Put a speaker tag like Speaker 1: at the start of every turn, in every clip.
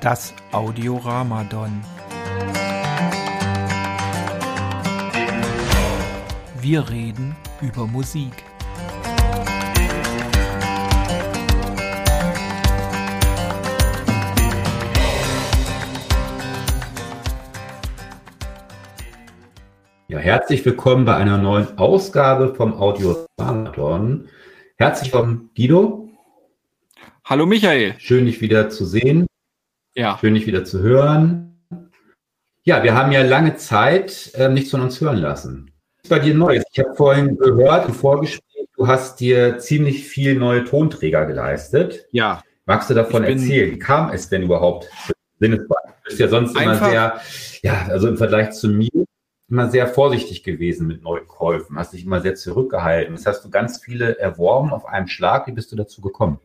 Speaker 1: Das Audioramadon. Wir reden über Musik.
Speaker 2: Ja, herzlich willkommen bei einer neuen Ausgabe vom Audioramadon. Herzlich willkommen, Guido.
Speaker 1: Hallo Michael.
Speaker 2: Schön, dich wieder zu sehen.
Speaker 1: Ja.
Speaker 2: Schön, dich wieder zu hören. Ja, wir haben ja lange Zeit äh, nichts von uns hören lassen. Was ist bei dir Neues? Ich habe vorhin gehört im Vorgespräch, du hast dir ziemlich viel neue Tonträger geleistet.
Speaker 1: Ja.
Speaker 2: Magst du davon erzählen? Wie kam es denn überhaupt zu? Du bist ja sonst immer sehr, ja, also im Vergleich zu mir, immer sehr vorsichtig gewesen mit Neukäufen. Hast dich immer sehr zurückgehalten. Jetzt hast du ganz viele erworben auf einen Schlag. Wie bist du dazu gekommen?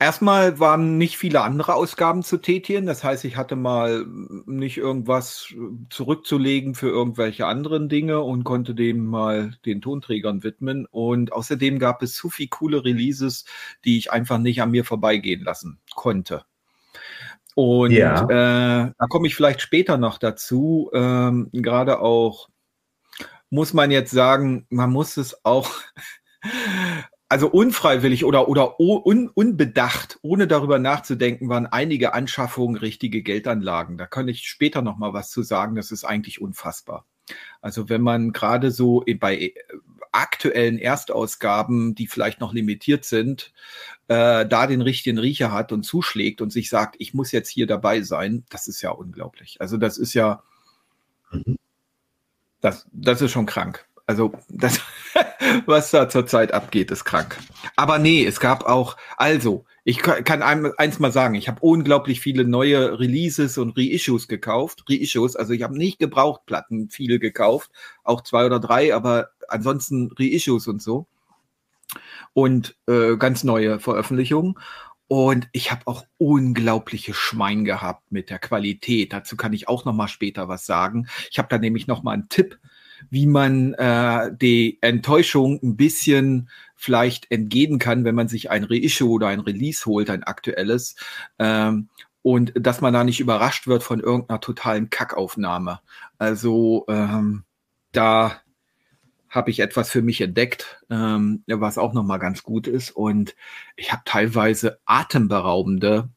Speaker 1: Erstmal waren nicht viele andere Ausgaben zu tätigen. Das heißt, ich hatte mal nicht irgendwas zurückzulegen für irgendwelche anderen Dinge und konnte dem mal den Tonträgern widmen. Und außerdem gab es zu viele coole Releases, die ich einfach nicht an mir vorbeigehen lassen konnte. Und
Speaker 2: Ja.
Speaker 1: äh, da komme ich vielleicht später noch dazu. Ähm, Gerade auch muss man jetzt sagen, man muss es auch also unfreiwillig oder, oder un, unbedacht, ohne darüber nachzudenken, waren einige Anschaffungen richtige Geldanlagen. Da kann ich später noch mal was zu sagen. Das ist eigentlich unfassbar. Also wenn man gerade so bei äh, aktuellen Erstausgaben, die vielleicht noch limitiert sind, äh, da den richtigen Riecher hat und zuschlägt und sich sagt, ich muss jetzt hier dabei sein, das ist ja unglaublich. Also das ist ja,
Speaker 2: Mhm.
Speaker 1: das, das ist schon krank. Also das, was da zurzeit abgeht, ist krank. Aber nee, es gab auch, also, ich ka- kann eins mal sagen, ich habe unglaublich viele neue Releases und Reissues gekauft. Reissues, also ich habe nicht Gebrauchtplatten viele gekauft, auch zwei oder drei, aber ansonsten Reissues und so. Und äh, ganz neue Veröffentlichungen. Und ich habe auch unglaubliche Schwein gehabt mit der Qualität. Dazu kann ich auch noch mal später was sagen. Ich habe da nämlich noch mal einen Tipp, wie man äh, die Enttäuschung ein bisschen vielleicht entgehen kann, wenn man sich ein Reissue oder ein Release holt, ein aktuelles. Ähm, und dass man da nicht überrascht wird von irgendeiner totalen Kackaufnahme. Also ähm, da habe ich etwas für mich entdeckt, ähm, was auch noch mal ganz gut ist. Und ich habe teilweise atemberaubende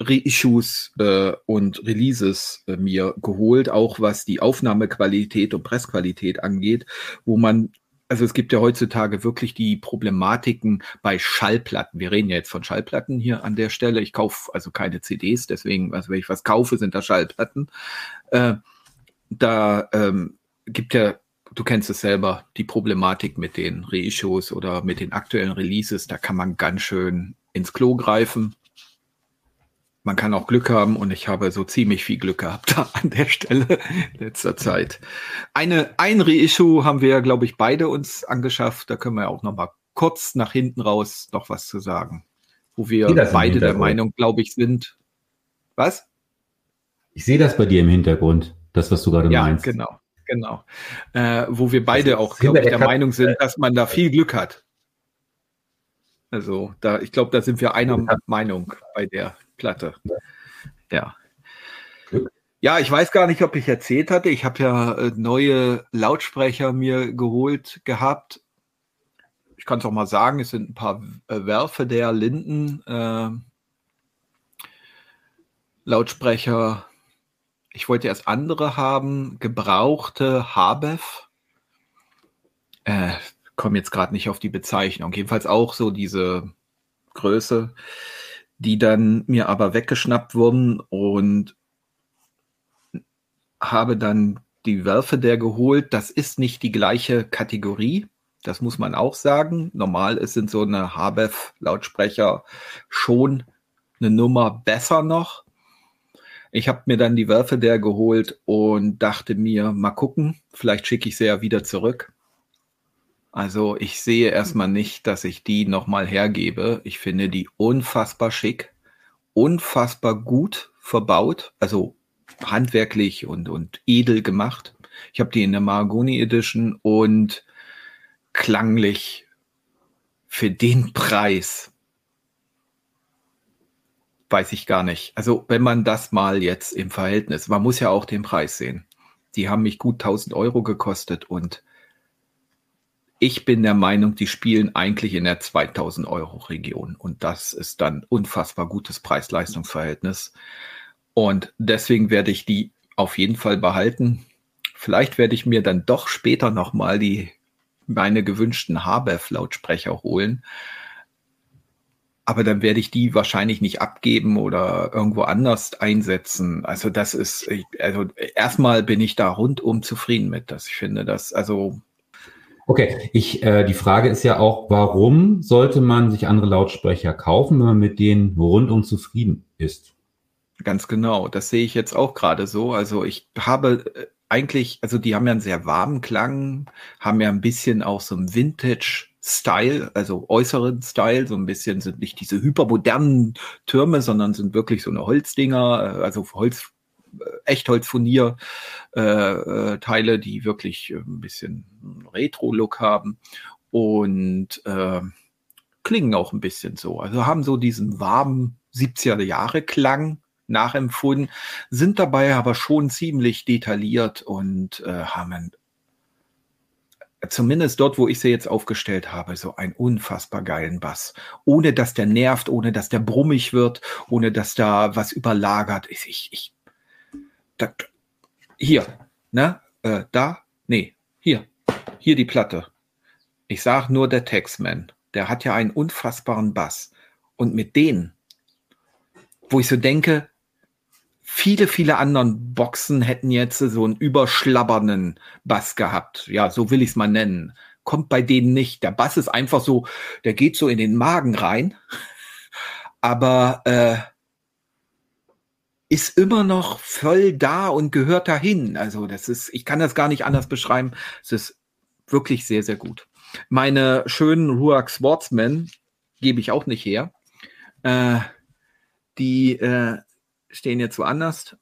Speaker 1: Reissues äh, und Releases äh, mir geholt, auch was die Aufnahmequalität und Pressqualität angeht, wo man, also es gibt ja heutzutage wirklich die Problematiken bei Schallplatten. Wir reden ja jetzt von Schallplatten hier an der Stelle. Ich kaufe also keine CDs, deswegen, also wenn ich was kaufe, sind da Schallplatten. Äh, da ähm, gibt ja, du kennst es selber, die Problematik mit den Reissues oder mit den aktuellen Releases, da kann man ganz schön ins Klo greifen man kann auch Glück haben und ich habe so ziemlich viel Glück gehabt da an der Stelle in letzter Zeit. Eine, ein Reissue haben wir, glaube ich, beide uns angeschafft. Da können wir auch noch mal kurz nach hinten raus noch was zu sagen, wo wir beide der? Meinung, glaube ich, sind. Was?
Speaker 2: Ich sehe das bei dir im Hintergrund, das, was du gerade
Speaker 1: Ja,
Speaker 2: meinst.
Speaker 1: genau, genau. Äh, wo wir beide auch,
Speaker 2: hinter
Speaker 1: glaube ich,
Speaker 2: der
Speaker 1: der Meinung sind, dass man da viel Glück hat. Also, da, ich glaube, da sind wir einer
Speaker 2: Ja.
Speaker 1: Meinung bei der Platte. Ja. Ja, ich weiß gar nicht, ob ich erzählt hatte. Ich habe ja äh, neue Lautsprecher mir geholt gehabt. Ich kann es auch mal sagen, es sind ein paar äh, Werfe der Linden äh, Lautsprecher. Ich wollte erst andere haben, gebrauchte Habev. Äh, komme jetzt gerade nicht auf die Bezeichnung. Jedenfalls auch so diese Größe, die dann mir aber weggeschnappt wurden und habe dann die Werfe der geholt. Das ist nicht die gleiche Kategorie. Das muss man auch sagen. Normal ist sind so eine Habev Lautsprecher schon eine Nummer besser noch. Ich habe mir dann die Werfe der geholt und dachte mir, mal gucken, vielleicht schicke ich sie ja wieder zurück. Also ich sehe erstmal nicht, dass ich die nochmal hergebe. Ich finde die unfassbar schick, unfassbar gut verbaut, also handwerklich und, und edel gemacht. Ich habe die in der Mahagoni Edition und klanglich für den Preis weiß ich gar nicht. Also wenn man das mal jetzt im Verhältnis, man muss ja auch den Preis sehen. Die haben mich gut 1000 Euro gekostet und ich bin der Meinung, die spielen eigentlich in der 2000 Euro Region und das ist dann unfassbar gutes Preis-Leistungs-Verhältnis. Und deswegen werde ich die auf jeden Fall behalten. Vielleicht werde ich mir dann doch später nochmal die meine gewünschten Habev-Lautsprecher holen. Aber dann werde ich die wahrscheinlich nicht abgeben oder irgendwo anders einsetzen. Also das ist, also erstmal bin ich da rundum zufrieden mit das. Ich finde das, also
Speaker 2: Okay, ich, äh, die Frage ist ja auch, warum sollte man sich andere Lautsprecher kaufen, wenn man mit denen rundum zufrieden ist?
Speaker 1: Ganz genau, das sehe ich jetzt auch gerade so. Also ich habe äh, eigentlich, also die haben ja einen sehr warmen Klang, haben ja ein bisschen auch so ein Vintage-Style, also äußeren Style, so ein bisschen sind nicht diese hypermodernen Türme, sondern sind wirklich so eine Holzdinger, äh, also Holz, äh, Echtholzfurnier äh, äh, die wirklich ein bisschen Retro-Look haben und äh, klingen auch ein bisschen so. Also haben so diesen warmen 70er Jahre Klang, nachempfunden, sind dabei aber schon ziemlich detailliert und äh, haben zumindest dort, wo ich sie jetzt aufgestellt habe, so einen unfassbar geilen Bass. Ohne dass der nervt, ohne dass der brummig wird, ohne dass da was überlagert ist. Ich, ich, da, hier, ne, äh, da, nee, hier, hier die Platte. Ich sag nur der Texman, der hat ja einen unfassbaren Bass. Und mit denen, wo ich so denke, viele, viele anderen Boxen hätten jetzt so einen überschlabbernden Bass gehabt. Ja, so will ich es mal nennen. Kommt bei denen nicht. Der Bass ist einfach so, der geht so in den Magen rein, aber äh, ist immer noch voll da und gehört dahin. Also das ist, ich kann das gar nicht anders beschreiben. Es ist wirklich sehr, sehr gut. Meine schönen Ruach Sportsmen gebe ich auch nicht her. Äh, die äh, stehen jetzt woanders.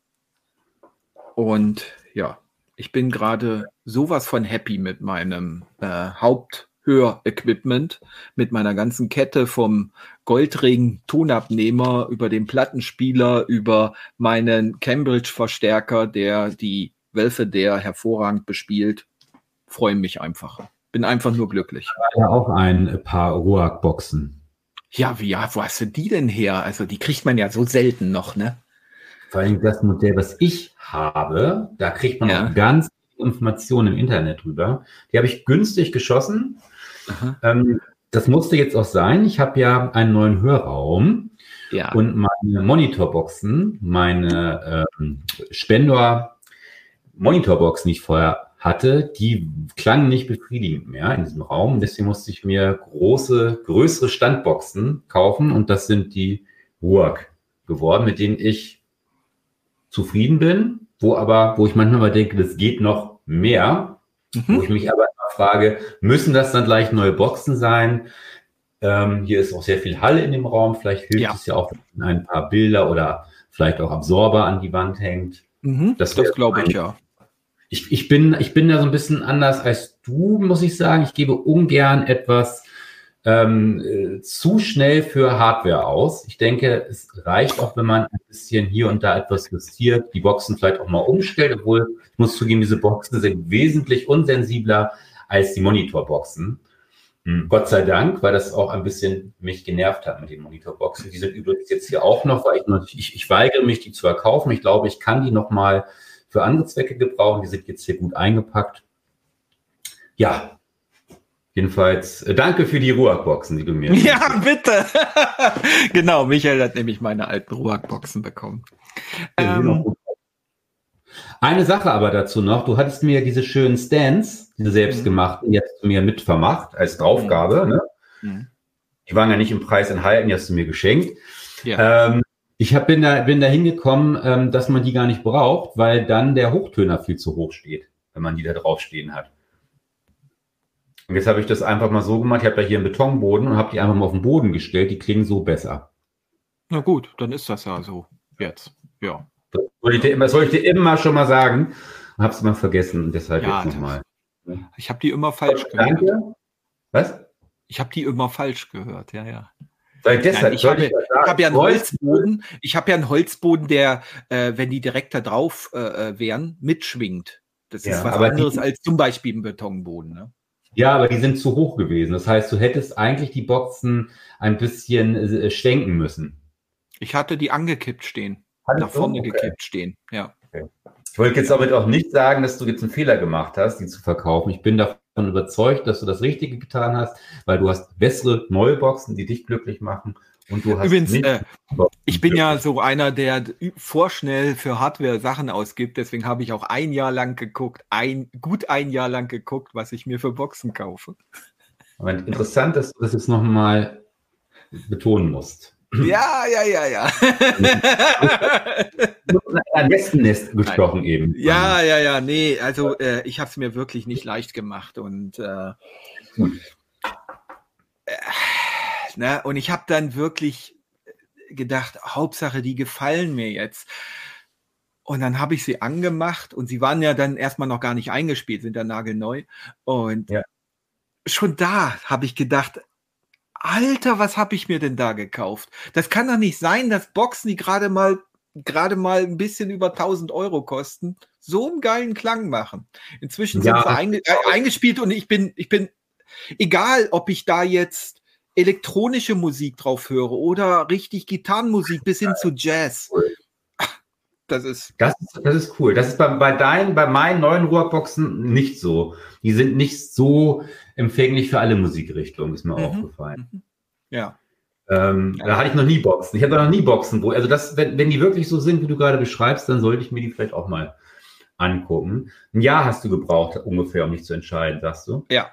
Speaker 1: Und ja, ich bin gerade sowas von happy mit meinem äh, Haupthörequipment, mit meiner ganzen Kette vom Goldring Tonabnehmer über den Plattenspieler, über meinen Cambridge-Verstärker, der die Wölfe der hervorragend bespielt. Freue mich einfach. Bin einfach nur glücklich.
Speaker 2: Ja, auch ein paar Ruag-Boxen.
Speaker 1: Ja, wie, ja, wo hast du die denn her? Also die kriegt man ja so selten noch, ne?
Speaker 2: Vor allem das Modell, was ich habe, da kriegt man ja. auch ganz Informationen im Internet drüber. Die habe ich günstig geschossen. Ähm, das musste jetzt auch sein. Ich habe ja einen neuen Hörraum. Ja. Und meine Monitorboxen, meine ähm, Spendor Monitorboxen, die ich vorher hatte, die klangen nicht befriedigend mehr in diesem Raum. Deswegen musste ich mir große, größere Standboxen kaufen und das sind die Ruag geworden, mit denen ich zufrieden bin, wo aber, wo ich manchmal mal denke, das geht noch mehr, mhm. wo ich mich aber frage, müssen das dann gleich neue Boxen sein? Ähm, hier ist auch sehr viel Halle in dem Raum. Vielleicht hilft ja. es ja auch, wenn ein paar Bilder oder vielleicht auch Absorber an die Wand hängt.
Speaker 1: Mhm, das das glaube ich, ja.
Speaker 2: Ich, ich, bin, ich bin da so ein bisschen anders als du, muss ich sagen. Ich gebe ungern etwas ähm, äh, zu schnell für Hardware aus. Ich denke, es reicht auch, wenn man ein bisschen hier und da etwas justiert, die Boxen vielleicht auch mal umstellt, obwohl ich muss zugeben, diese Boxen sind wesentlich unsensibler als die Monitorboxen. Hm, Gott sei Dank, weil das auch ein bisschen mich genervt hat mit den Monitorboxen. Die sind übrigens jetzt hier auch noch, weil ich, ich, ich weigere mich, die zu erkaufen. Ich glaube, ich kann die noch mal für andere Zwecke gebrauchen. Die sind jetzt hier gut eingepackt. Ja, Jedenfalls, äh, danke für die Ruag-Boxen, die du mir.
Speaker 1: Ja, bitte. genau, Michael hat nämlich meine alten Ruag-Boxen bekommen. Ähm,
Speaker 2: eine Sache aber dazu noch, du hattest mir diese schönen Stands, diese selbstgemachten, die hast du mir mitvermacht als Draufgabe. Mhm. Ne? Mhm. Die waren ja nicht im Preis enthalten, die hast du mir geschenkt. Ja. Ähm, ich hab, bin, da, bin da hingekommen, ähm, dass man die gar nicht braucht, weil dann der Hochtöner viel zu hoch steht, wenn man die da draufstehen hat. Und jetzt habe ich das einfach mal so gemacht. Ich habe da hier einen Betonboden und habe die einfach mal auf den Boden gestellt. Die klingen so besser.
Speaker 1: Na gut, dann ist das ja so jetzt. Ja.
Speaker 2: Soll ich dir immer, soll ich dir immer schon mal sagen. Habe es mal vergessen und deshalb ja, jetzt nochmal.
Speaker 1: Ich habe die immer falsch
Speaker 2: gehört. Danke. Was?
Speaker 1: Ich habe die immer falsch gehört, ja, ja. Weil deshalb Nein, ich habe ich hab ja einen Holzboden, ich habe ja einen Holzboden, der, äh, wenn die direkt da drauf äh, äh wären, mitschwingt. Das ja, ist was anderes die, als zum Beispiel ein Betonboden. Ne?
Speaker 2: Ja, aber die sind zu hoch gewesen. Das heißt, du hättest eigentlich die Boxen ein bisschen äh, schwenken müssen.
Speaker 1: Ich hatte die angekippt stehen. Nach vorne okay. gekippt stehen, ja. Okay.
Speaker 2: Ich wollte jetzt damit auch nicht sagen, dass du jetzt einen Fehler gemacht hast, die zu verkaufen. Ich bin davon überzeugt, dass du das Richtige getan hast, weil du hast bessere neue Boxen, die dich glücklich machen. Und du hast
Speaker 1: Übrigens, äh, ich bin ja so einer, der vorschnell für Hardware Sachen ausgibt. Deswegen habe ich auch ein Jahr lang geguckt, ein, gut ein Jahr lang geguckt, was ich mir für Boxen kaufe.
Speaker 2: Aber interessant, dass du das jetzt nochmal betonen musst.
Speaker 1: Ja, ja, ja, ja.
Speaker 2: Ein Wespennest gesprochen eben.
Speaker 1: Ja, ja, ja, nee, also äh, ich habe es mir wirklich nicht leicht gemacht und äh, äh, ne, und ich habe dann wirklich gedacht, Hauptsache, die gefallen mir jetzt. Und dann habe ich sie angemacht und sie waren ja dann erstmal noch gar nicht eingespielt, sind ja nagelneu. Und ja. schon da habe ich gedacht, Alter, was habe ich mir denn da gekauft? Das kann doch nicht sein, dass Boxen, die gerade mal gerade mal ein bisschen über 1000 Euro kosten, so einen geilen Klang machen. Inzwischen ja. sind sie einge äh, eingespielt und ich bin, ich bin, egal ob ich da jetzt elektronische Musik drauf höre oder richtig Gitarrenmusik bis hin zu Jazz.
Speaker 2: Das ist, das ist, das ist cool. Das ist bei, bei deinen, bei meinen neuen Ruhrboxen nicht so. Die sind nicht so empfänglich für alle Musikrichtungen, ist mir mhm. aufgefallen. Mhm.
Speaker 1: Ja.
Speaker 2: Ähm, ja. Da hatte ich noch nie Boxen. Ich hatte noch nie Boxen, wo, also das, wenn, wenn die wirklich so sind, wie du gerade beschreibst, dann sollte ich mir die vielleicht auch mal angucken. Ein Jahr hast du gebraucht, ungefähr, um mich zu entscheiden, sagst du?
Speaker 1: Ja,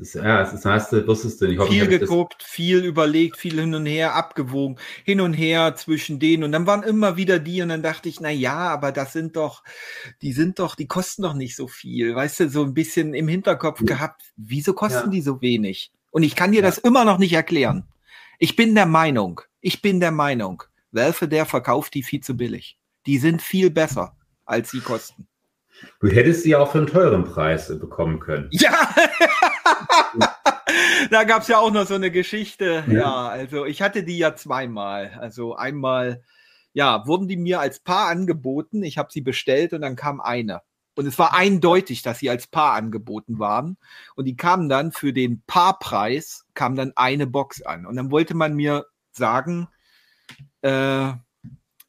Speaker 2: ist, ja, das ist, hast du, wusstest du
Speaker 1: nicht. Viel geguckt, viel überlegt, viel hin und her abgewogen, hin und her zwischen denen und dann waren immer wieder die und dann dachte ich, na ja, aber das sind doch, die sind doch, die kosten doch nicht so viel, weißt du, so ein bisschen im Hinterkopf gehabt, wieso kosten ja. die so wenig? Und ich kann dir ja. das immer noch nicht erklären. Ich bin der Meinung, ich bin der Meinung, Welfe der verkauft die viel zu billig. Die sind viel besser, als sie kosten.
Speaker 2: Du hättest sie auch für einen teuren Preis bekommen können.
Speaker 1: Ja! da gab es ja auch noch so eine Geschichte. Ja. ja, also ich hatte die ja zweimal. Also einmal, ja, wurden die mir als Paar angeboten. Ich habe sie bestellt und dann kam eine. Und es war eindeutig, dass sie als Paar angeboten waren. Und die kamen dann für den Paarpreis, kam dann eine Box an. Und dann wollte man mir sagen, äh,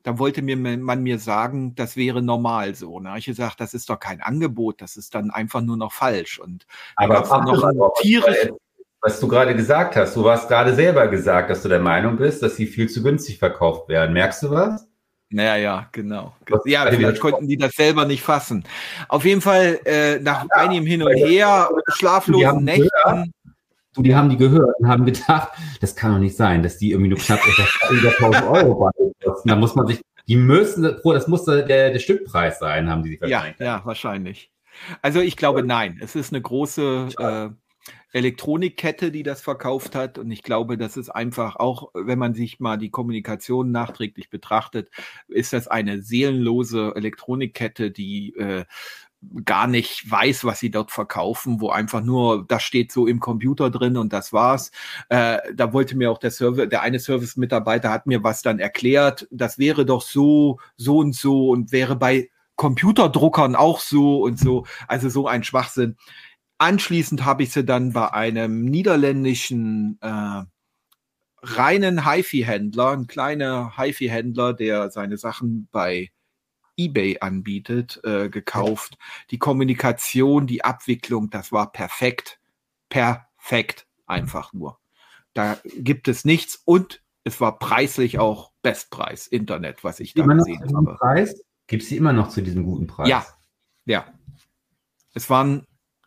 Speaker 1: dann wollte mir man mir sagen, das wäre normal so. Da habe ich gesagt, das ist doch kein Angebot, das ist dann einfach nur noch falsch. Und
Speaker 2: aber noch tierisch. Was du gerade gesagt hast, du hast gerade selber gesagt, dass du der Meinung bist, dass sie viel zu günstig verkauft werden. Merkst du was?
Speaker 1: Naja, ja, genau. Ja, vielleicht konnten die das selber nicht fassen. Auf jeden Fall, äh, nach einigem Hin und Her, schlaflosen Nächten.
Speaker 2: Du, die haben die gehört und haben gedacht, das kann doch nicht sein, dass die irgendwie nur knapp über 1000 Euro kosten. Da muss man sich, die müssen, das muss der, der Stückpreis sein, haben die sich
Speaker 1: wahrscheinlich. Ja, ja, wahrscheinlich. Also ich glaube, nein. Es ist eine große äh, Elektronikkette, die das verkauft hat. Und ich glaube, das ist einfach, auch wenn man sich mal die Kommunikation nachträglich betrachtet, ist das eine seelenlose Elektronikkette, die äh, gar nicht weiß, was sie dort verkaufen, wo einfach nur, das steht so im Computer drin und das war's. Äh, da wollte mir auch der Service, der eine Service-Mitarbeiter hat mir was dann erklärt, das wäre doch so, so und so und wäre bei Computerdruckern auch so und so. Also so ein Schwachsinn. Anschließend habe ich sie dann bei einem niederländischen äh, reinen HiFi-Händler, ein kleiner HiFi-Händler, der seine Sachen bei eBay anbietet, äh, gekauft. Die Kommunikation, die Abwicklung, das war perfekt. Perfekt. Einfach nur. Da gibt es nichts und es war preislich auch Bestpreis Internet, was ich da gesehen habe.
Speaker 2: Preis? Gibt es die immer noch zu diesem guten Preis?
Speaker 1: Ja, ja. Es waren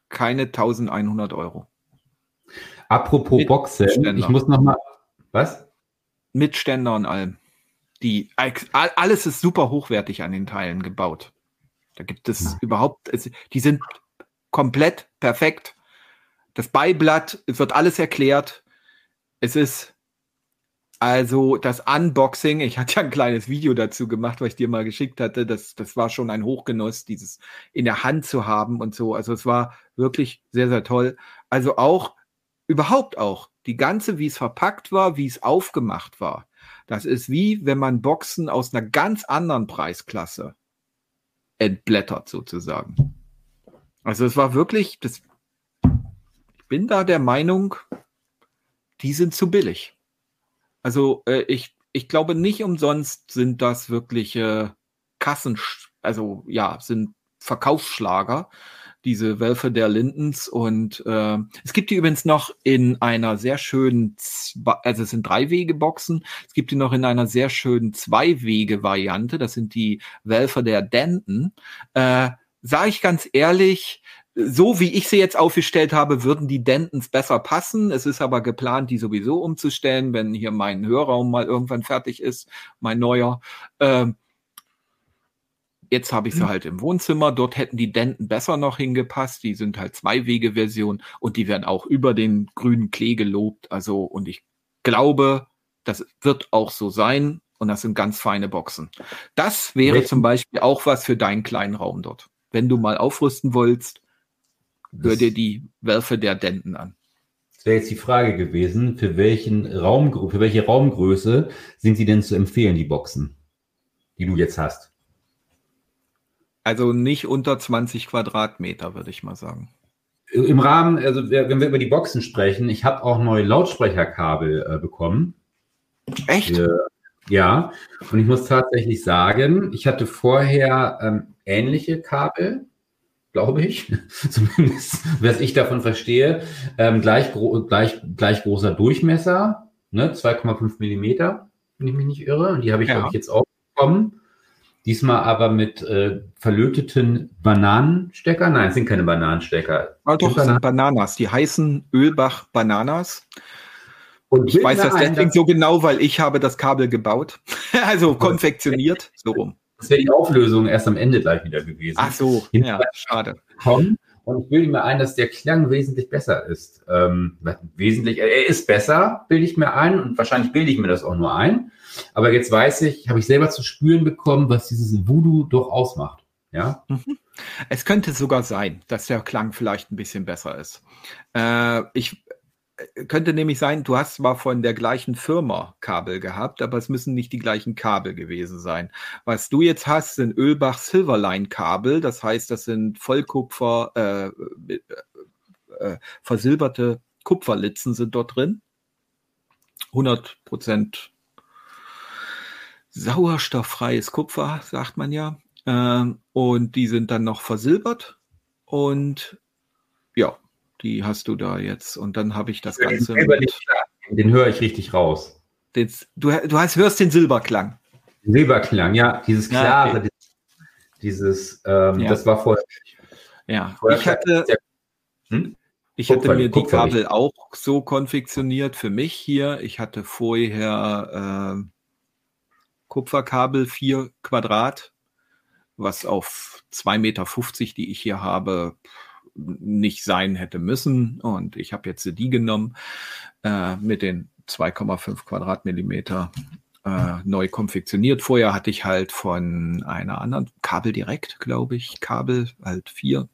Speaker 1: keine 1100 Euro.
Speaker 2: Apropos Mit Boxen, Ständer. ich muss noch mal, was?
Speaker 1: Mit Ständer und allem. Die, alles ist super hochwertig an den Teilen gebaut. Da gibt es ja. überhaupt, die sind komplett perfekt. Das Beiblatt, es wird alles erklärt. Es ist also das Unboxing, ich hatte ja ein kleines Video dazu gemacht, was ich dir mal geschickt hatte. Das, das war schon ein Hochgenuss, dieses in der Hand zu haben und so. Also es war wirklich sehr, sehr toll. Also auch, überhaupt auch die ganze, wie es verpackt war, wie es aufgemacht war, das ist wie, wenn man Boxen aus einer ganz anderen Preisklasse entblättert sozusagen. Also es war wirklich, das, ich bin da der Meinung, die sind zu billig. Also äh, ich, ich glaube nicht umsonst sind das wirkliche Kassen, also ja, sind Verkaufsschlager, diese Wölfe der Lindens. Und äh, es gibt die übrigens noch in einer sehr schönen, also es sind drei Wege Boxen. Es gibt die noch in einer sehr schönen Zwei-Wege-Variante. Das sind die Wölfe der Denton. Äh, Sage ich ganz ehrlich, so wie ich sie jetzt aufgestellt habe, würden die Dentons besser passen. Es ist aber geplant, die sowieso umzustellen, wenn hier mein Hörraum mal irgendwann fertig ist, mein neuer. Ähm, jetzt habe ich sie mhm. halt im Wohnzimmer. Dort hätten die Denten besser noch hingepasst. Die sind halt Zwei-Wege-Version und die werden auch über den grünen Klee gelobt. Also, und ich glaube, das wird auch so sein. Und das sind ganz feine Boxen. Das wäre zum Beispiel auch was für deinen kleinen Raum dort. Wenn du mal aufrüsten wolltest, Hör dir die Werfe der Denten an.
Speaker 2: Das wäre jetzt die Frage gewesen, für welchen Raum, für welche Raumgröße sind sie denn zu empfehlen, die Boxen, die du jetzt hast?
Speaker 1: Also nicht unter 20 Quadratmeter, würde ich mal sagen.
Speaker 2: Im Rahmen, also wenn wir über die Boxen sprechen, ich habe auch neue Lautsprecherkabel äh, bekommen.
Speaker 1: Echt?
Speaker 2: Äh, ja, und ich muss tatsächlich sagen, ich hatte vorher ähm, ähnliche Kabel, glaube ich, zumindest was ich davon verstehe, ähm, gleich, gro gleich, gleich großer Durchmesser, ne, 2,5 Millimeter, wenn ich mich nicht irre. Und die habe ich, ja. ich, jetzt auch bekommen. Diesmal aber mit äh, verlöteten Bananenstecker. Nein, es sind keine Bananenstecker.
Speaker 1: Ah, doch, es sind Bananas. Die heißen Ölbach Bananas. Und ich weiß das deswegen so genau, weil ich habe das Kabel gebaut. also konfektioniert, so rum.
Speaker 2: Das wäre die Auflösung erst am Ende gleich wieder gewesen.
Speaker 1: Ach so, ja, schade.
Speaker 2: Kommen. Und ich bilde mir ein, dass der Klang wesentlich besser ist. Ähm, wesentlich, er ist besser, bilde ich mir ein. Und wahrscheinlich bilde ich mir das auch nur ein. Aber jetzt weiß ich, habe ich selber zu spüren bekommen, was dieses Voodoo doch ausmacht. Ja. Mhm.
Speaker 1: Es könnte sogar sein, dass der Klang vielleicht ein bisschen besser ist. Äh, ich könnte nämlich sein, du hast zwar von der gleichen Firma Kabel gehabt, aber es müssen nicht die gleichen Kabel gewesen sein. Was du jetzt hast, sind Ölbach Silverline Kabel, das heißt, das sind Vollkupfer, äh, äh, äh, versilberte Kupferlitzen sind dort drin. 100 Prozent sauerstofffreies Kupfer, sagt man ja. Ähm, und die sind dann noch versilbert und ja, die hast du da jetzt. Und dann habe ich das den Ganze. Mit,
Speaker 2: den höre ich richtig raus.
Speaker 1: Den, du, du hast, hörst den Silberklang.
Speaker 2: Silberklang, ja, dieses klare, ja, okay. dieses, ähm, ja. das war vorher.
Speaker 1: Ja, vorher ich hatte, hm? ich hatte mir die Kabel auch so konfektioniert für mich hier. Ich hatte vorher äh, Kupferkabel 4 Quadrat, was auf 2,50 Meter, die ich hier habe, nicht sein hätte müssen. Und ich habe jetzt die genommen äh, mit den 2,5 Quadratmillimeter äh, neu konfektioniert. Vorher hatte ich halt von einer anderen Kabel direkt, glaube ich, Kabel halt 4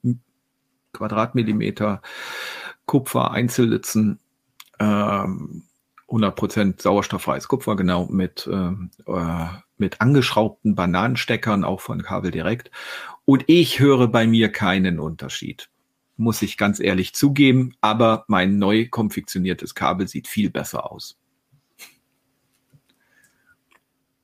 Speaker 1: Quadratmillimeter Kupfer Einzellitzen. Ähm, 100% sauerstofffreies Kupfer, genau, mit, ähm, äh, mit angeschraubten Bananensteckern, auch von Kabel direkt. Und ich höre bei mir keinen Unterschied muss ich ganz ehrlich zugeben, aber mein neu konfektioniertes Kabel sieht viel besser aus.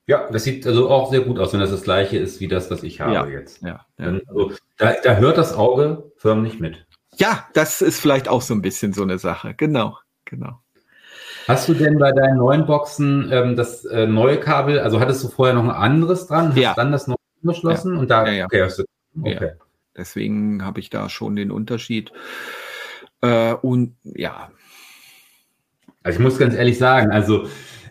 Speaker 2: Ja, das sieht also auch sehr gut aus, wenn das das gleiche ist wie das, was ich habe
Speaker 1: ja,
Speaker 2: jetzt.
Speaker 1: Ja, ja.
Speaker 2: Also, da, da hört das Auge förmlich mit.
Speaker 1: Ja, das ist vielleicht auch so ein bisschen so eine Sache. Genau, genau.
Speaker 2: Hast du denn bei deinen neuen Boxen ähm, das äh, neue Kabel, also hattest du vorher noch ein anderes dran, hast
Speaker 1: ja.
Speaker 2: dann das neue angeschlossen
Speaker 1: ja.
Speaker 2: und da,
Speaker 1: ja, ja. okay, du, okay. Deswegen habe ich da schon den Unterschied. Äh, und ja.
Speaker 2: Also ich muss ganz ehrlich sagen, also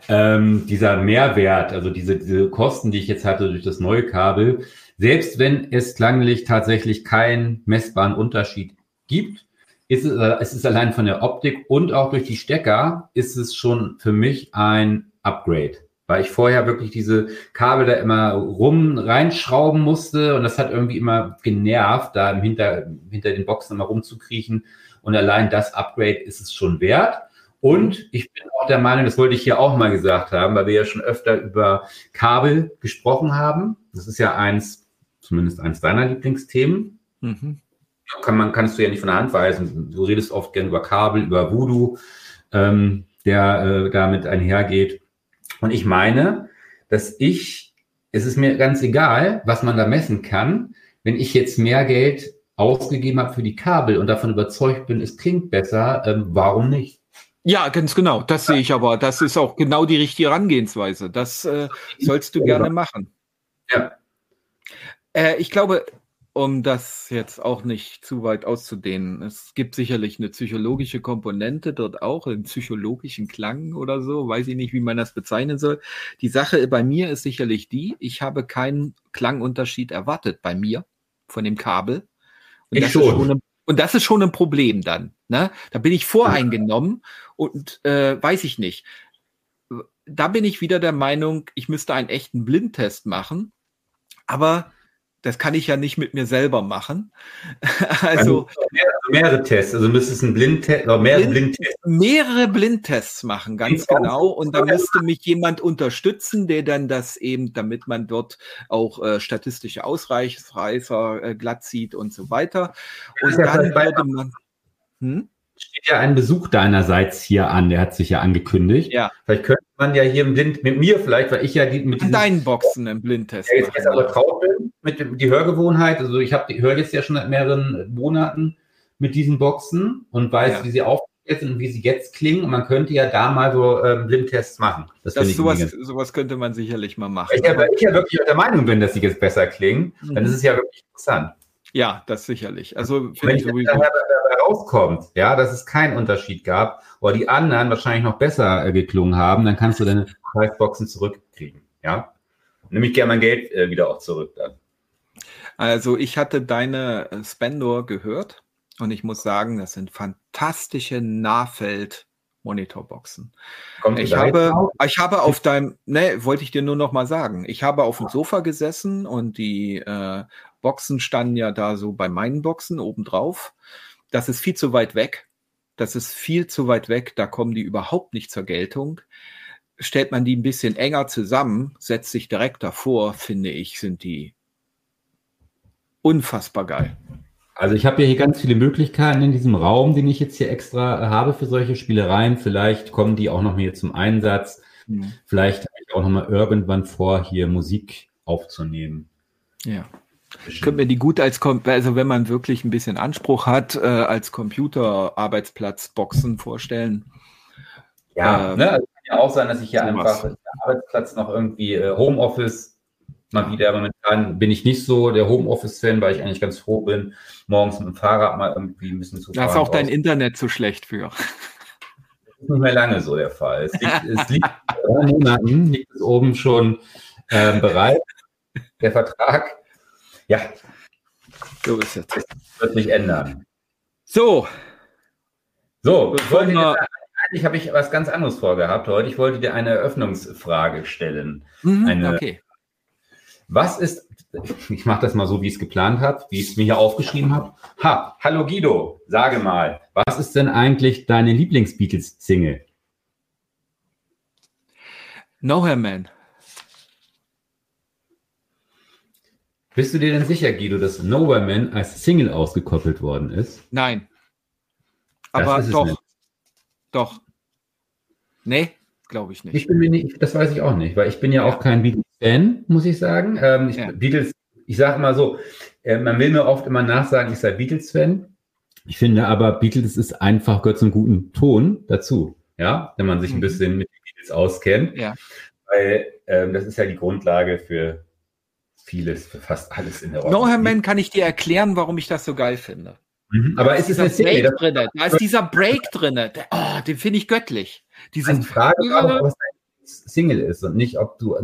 Speaker 2: ähm, dieser Mehrwert, also diese, diese Kosten, die ich jetzt hatte durch das neue Kabel, selbst wenn es klanglich tatsächlich keinen messbaren Unterschied gibt, ist es, äh, es ist allein von der Optik und auch durch die Stecker ist es schon für mich ein Upgrade weil ich vorher wirklich diese Kabel da immer rum reinschrauben musste und das hat irgendwie immer genervt, da hinter, hinter den Boxen immer rumzukriechen. Und allein das Upgrade ist es schon wert. Und ich bin auch der Meinung, das wollte ich hier auch mal gesagt haben, weil wir ja schon öfter über Kabel gesprochen haben. Das ist ja eins, zumindest eins deiner Lieblingsthemen. Mhm. Kann man, kannst du ja nicht von der Hand weisen. Du redest oft gern über Kabel, über Voodoo, ähm, der äh, damit einhergeht. Und ich meine, dass ich, es ist mir ganz egal, was man da messen kann, wenn ich jetzt mehr Geld ausgegeben habe für die Kabel und davon überzeugt bin, es klingt besser, ähm, warum nicht?
Speaker 1: Ja, ganz genau. Das sehe ich aber. Das ist auch genau die richtige Herangehensweise. Das äh, sollst du gerne machen. Ja. Äh, ich glaube, um das jetzt auch nicht zu weit auszudehnen, es gibt sicherlich eine psychologische Komponente dort auch, einen psychologischen Klang oder so, weiß ich nicht, wie man das bezeichnen soll. Die Sache bei mir ist sicherlich die, ich habe keinen Klangunterschied erwartet bei mir von dem Kabel. Und ich das schon. Ein, und das ist schon ein Problem dann. Ne? Da bin ich voreingenommen und äh, weiß ich nicht. Da bin ich wieder der Meinung, ich müsste einen echten Blindtest machen. Aber das kann ich ja nicht mit mir selber machen.
Speaker 2: also mehrere Tests, also müsstest ein Blindtest mehrere Blind, Blindtests.
Speaker 1: Mehrere Blindtests machen, ganz genau. Und da müsste mich jemand unterstützen, der dann das eben, damit man dort auch äh, statistische Ausreißer äh, glatt sieht und so weiter. Und dann würde man.
Speaker 2: Hm? Steht ja ein Besuch deinerseits hier an, der hat sich ja angekündigt.
Speaker 1: Ja.
Speaker 2: Vielleicht könnte man ja hier im Blind, mit mir vielleicht, weil ich ja die,
Speaker 1: mit deinen Boxen im Blindtest.
Speaker 2: Ja, jetzt, jetzt aber traut bin mit dem, die Hörgewohnheit. Also ich habe höre jetzt ja schon seit mehreren Monaten mit diesen Boxen und weiß, ja. wie sie aufgestellt sind und wie sie jetzt klingen. Und man könnte ja da mal so ähm, Blindtests machen.
Speaker 1: Das, das sowas, sowas könnte man sicherlich mal machen.
Speaker 2: Weil ich, ja, weil ich ja wirklich der Meinung bin, dass sie jetzt besser klingen, mhm. dann ist es ja wirklich interessant.
Speaker 1: Ja, das sicherlich. Also
Speaker 2: wenn ich sowieso rauskommt, ja, dass es keinen Unterschied gab oder die anderen wahrscheinlich noch besser äh, geklungen haben, dann kannst du deine Preisboxen zurückkriegen, ja. Nämlich gerne mein Geld äh, wieder auch zurück dann.
Speaker 1: Also ich hatte deine äh, Spendor gehört und ich muss sagen, das sind fantastische Nahfeld Monitorboxen. Kommt ich habe, ich habe auf deinem, ne, wollte ich dir nur noch mal sagen, ich habe auf dem Sofa gesessen und die äh, Boxen standen ja da so bei meinen Boxen obendrauf das ist viel zu weit weg. Das ist viel zu weit weg. Da kommen die überhaupt nicht zur Geltung. Stellt man die ein bisschen enger zusammen, setzt sich direkt davor, finde ich, sind die unfassbar geil.
Speaker 2: Also ich habe ja hier ganz viele Möglichkeiten in diesem Raum, den ich jetzt hier extra habe für solche Spielereien. Vielleicht kommen die auch noch mehr zum Einsatz. Mhm. Vielleicht habe ich auch noch mal irgendwann vor, hier Musik aufzunehmen.
Speaker 1: Ja. Ich könnte mir die gut als, also wenn man wirklich ein bisschen Anspruch hat, äh, als Computer-Arbeitsplatz Boxen vorstellen.
Speaker 2: Ja, ähm, ne? Also kann ja auch sein, dass ich hier einfach der Arbeitsplatz noch irgendwie äh, Homeoffice mal wieder. Momentan bin ich nicht so der Homeoffice-Fan, weil ich eigentlich ganz froh bin, morgens mit dem Fahrrad mal irgendwie ein bisschen zu
Speaker 1: fahren. Da ist auch dein Internet zu schlecht für.
Speaker 2: Das ist nicht mehr lange so der Fall. Es liegt, es liegt liegt es oben schon äh, bereit, der Vertrag. Ja. So ist es. Das wird sich ändern.
Speaker 1: So.
Speaker 2: So, wollte dir, eigentlich habe ich was ganz anderes vorgehabt heute. Ich wollte dir eine Eröffnungsfrage stellen. Mhm, eine, okay. Was ist, ich mache das mal so, wie ich es geplant habe, wie ich es mir hier aufgeschrieben habe. Ha, hallo Guido, sage mal, was ist denn eigentlich deine Lieblings-Beatles-Single?
Speaker 1: No Hair Man.
Speaker 2: Bist du dir denn sicher, Guido, dass Nowhere Man als Single ausgekoppelt worden ist?
Speaker 1: Nein. Aber doch. Doch. Nee, glaube ich nicht.
Speaker 2: Ich bin mir nicht, das weiß ich auch nicht, weil ich bin ja, ja. auch kein Beatles-Fan, muss ich sagen. Ähm, ich, ja. Beatles, ich sage immer so, äh, man will mir oft immer nachsagen, ich sei Beatles-Fan. Ich finde aber, Beatles ist einfach, gehört zum guten Ton dazu, ja, wenn man sich mhm. ein bisschen mit den Beatles auskennt.
Speaker 1: Ja.
Speaker 2: Weil ähm, das ist ja die Grundlage für vieles, für fast alles in der
Speaker 1: Ordnung. No Man kann ich dir erklären, warum ich das so geil finde.
Speaker 2: Mhm. Aber ist es eine
Speaker 1: Serie? Drin, da ist dieser Break drin. Oh, den finde ich göttlich.
Speaker 2: Diese also Frage ist auch, ob es ein Single ist und nicht, ob du.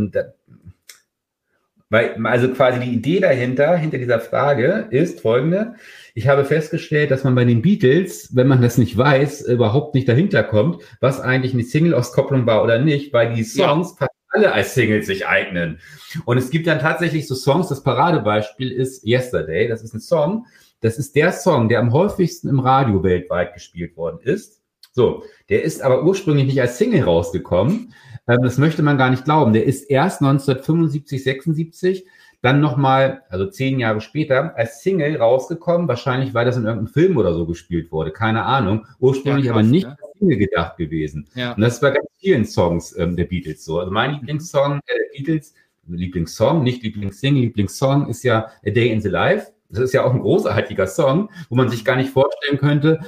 Speaker 2: Weil, also quasi die Idee dahinter, hinter dieser Frage ist folgende. Ich habe festgestellt, dass man bei den Beatles, wenn man das nicht weiß, überhaupt nicht dahinter kommt, was eigentlich eine Single-Auskopplung war oder nicht, weil die Songs ja alle als Singles sich eignen. Und es gibt dann tatsächlich so Songs, das Paradebeispiel ist Yesterday, das ist ein Song, das ist der Song, der am häufigsten im Radio weltweit gespielt worden ist. So, der ist aber ursprünglich nicht als Single rausgekommen. Ähm, das möchte man gar nicht glauben. Der ist erst 1975, 76 dann nochmal, also zehn Jahre später, als Single rausgekommen. Wahrscheinlich, weil das in irgendeinem Film oder so gespielt wurde. Keine Ahnung. Ursprünglich ja, krass, aber nicht ja. Single gedacht gewesen. Ja. Und das ist bei ganz vielen Songs ähm, der Beatles so. Also mein Lieblingssong äh, der Beatles, Lieblingssong, nicht Lieblingssingle, Lieblingssong ist ja A Day in the Life. Das ist ja auch ein großartiger Song, wo man sich gar nicht vorstellen könnte,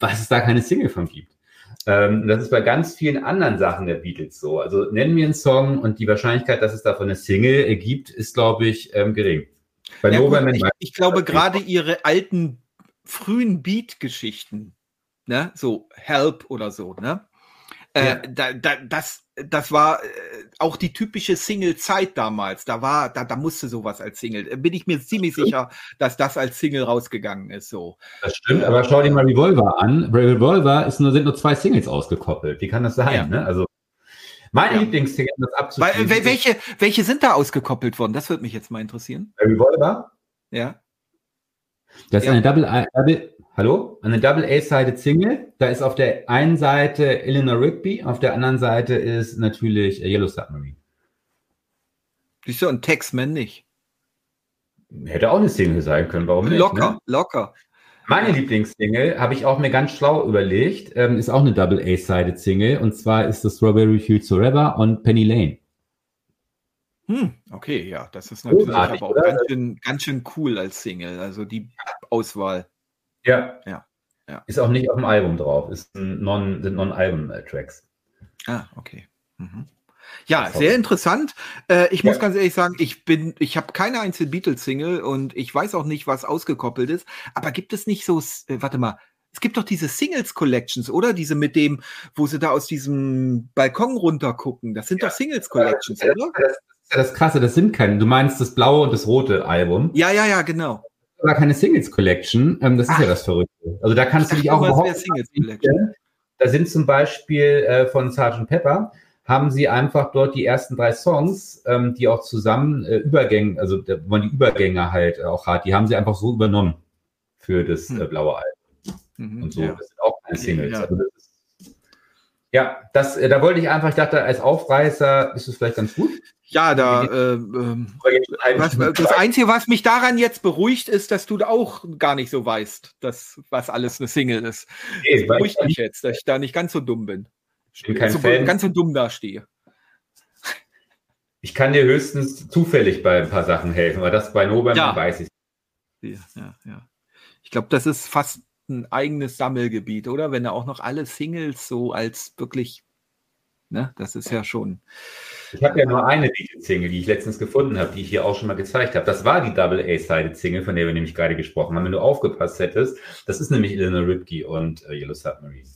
Speaker 2: was es da keine Single von gibt. Ähm, das ist bei ganz vielen anderen Sachen der Beatles so. Also nennen wir einen Song und die Wahrscheinlichkeit, dass es davon eine Single ergibt, ist, glaube ich, ähm, gering.
Speaker 1: Bei ja, gut, ich, ich glaube, gerade ihre alten, frühen Beat-Geschichten, ne, so Help oder so, ne, äh, ja. da, da, das, das war äh, auch die typische Single-Zeit damals. Da war, da, da musste sowas als Single. Äh, bin ich mir ziemlich sicher, dass das als Single rausgegangen ist. So.
Speaker 2: Das stimmt, aber schau dir mal Revolver an. Revolver ist nur, sind nur zwei Singles ausgekoppelt. Wie kann das sein? Ja. Ne? Also mein ja. Lieblingssingle, das
Speaker 1: abzuschließen. Weil, welche, welche sind da ausgekoppelt worden? Das würde mich jetzt mal interessieren.
Speaker 2: Revolver?
Speaker 1: Ja.
Speaker 2: Das ist ja. eine Double, Double, Hallo? Eine Double A-Sided Single. Da ist auf der einen Seite Eleanor Rigby, auf der anderen Seite ist natürlich Yellow Submarine.
Speaker 1: Siehst du, und Texman nicht.
Speaker 2: Hätte auch eine Single sein können, warum nicht?
Speaker 1: Locker, ne? locker.
Speaker 2: Meine Lieblingssingle habe ich auch mir ganz schlau überlegt, ähm, ist auch eine Double A-Sided Single und zwar ist das Strawberry Fields Forever und Penny Lane.
Speaker 1: Hm, okay, ja, das ist natürlich Großartig, aber auch ganz schön, ganz schön cool als Single, also die Auswahl.
Speaker 2: Ja. ja. ja. Ist auch nicht auf dem Album drauf, ist ein non, sind Non-Album-Tracks.
Speaker 1: Ah, okay. Mhm. Ja, sehr interessant. Äh, ich muss ganz ehrlich sagen, ich bin, ich habe keine einzige Beatles-Single und ich weiß auch nicht, was ausgekoppelt ist. Aber gibt es nicht so, äh, warte mal, es gibt doch diese Singles Collections, oder? Diese mit dem, wo sie da aus diesem Balkon runter gucken. Das sind ja. doch Singles Collections, ja, oder?
Speaker 2: Das, ist ja das Krasse, das sind keine. Du meinst das blaue und das rote Album.
Speaker 1: Ja, ja, ja, genau
Speaker 2: sogar keine Singles Collection. Ähm, das ist Ach. ja das Verrückte. Also da kannst du dich auch überhaupt Singles Collection. Da sind zum Beispiel äh, von Sgt. Pepper haben sie einfach dort die ersten drei Songs, ähm, die auch zusammen äh, Übergänge, also da, wo man die Übergänge halt auch hat, die haben sie einfach so übernommen für das hm. äh, blaue Album. Mhm, und so. Ja. Das sind auch keine Singles. Ja. Also das ist, ja, das, äh, da wollte ich einfach, ich dachte, als Aufreißer ist es vielleicht ganz gut.
Speaker 1: Ja, da äh, äh, was, das Einzige, was mich daran jetzt beruhigt, ist, dass du auch gar nicht so weißt, dass was alles eine Single ist. Nee, das beruhigt mich jetzt, dass ich da nicht ganz so dumm bin.
Speaker 2: Ich bin kein so, Fan.
Speaker 1: Ganz so dumm dastehe.
Speaker 2: Ich kann dir höchstens zufällig bei ein paar Sachen helfen, aber das bei Nobel ja. weiß ich.
Speaker 1: Ja, ja, ja. Ich glaube, das ist fast ein eigenes Sammelgebiet, oder? Wenn er auch noch alle Singles so als wirklich, ne, das ist ja schon.
Speaker 2: Ich habe ja nur eine Beatles-Single, die ich letztens gefunden habe, die ich hier auch schon mal gezeigt habe. Das war die Double A-Sided-Single, von der wir nämlich gerade gesprochen haben. Wenn du aufgepasst hättest, das ist nämlich Eleanor Ripke und äh, Yellow Submarine.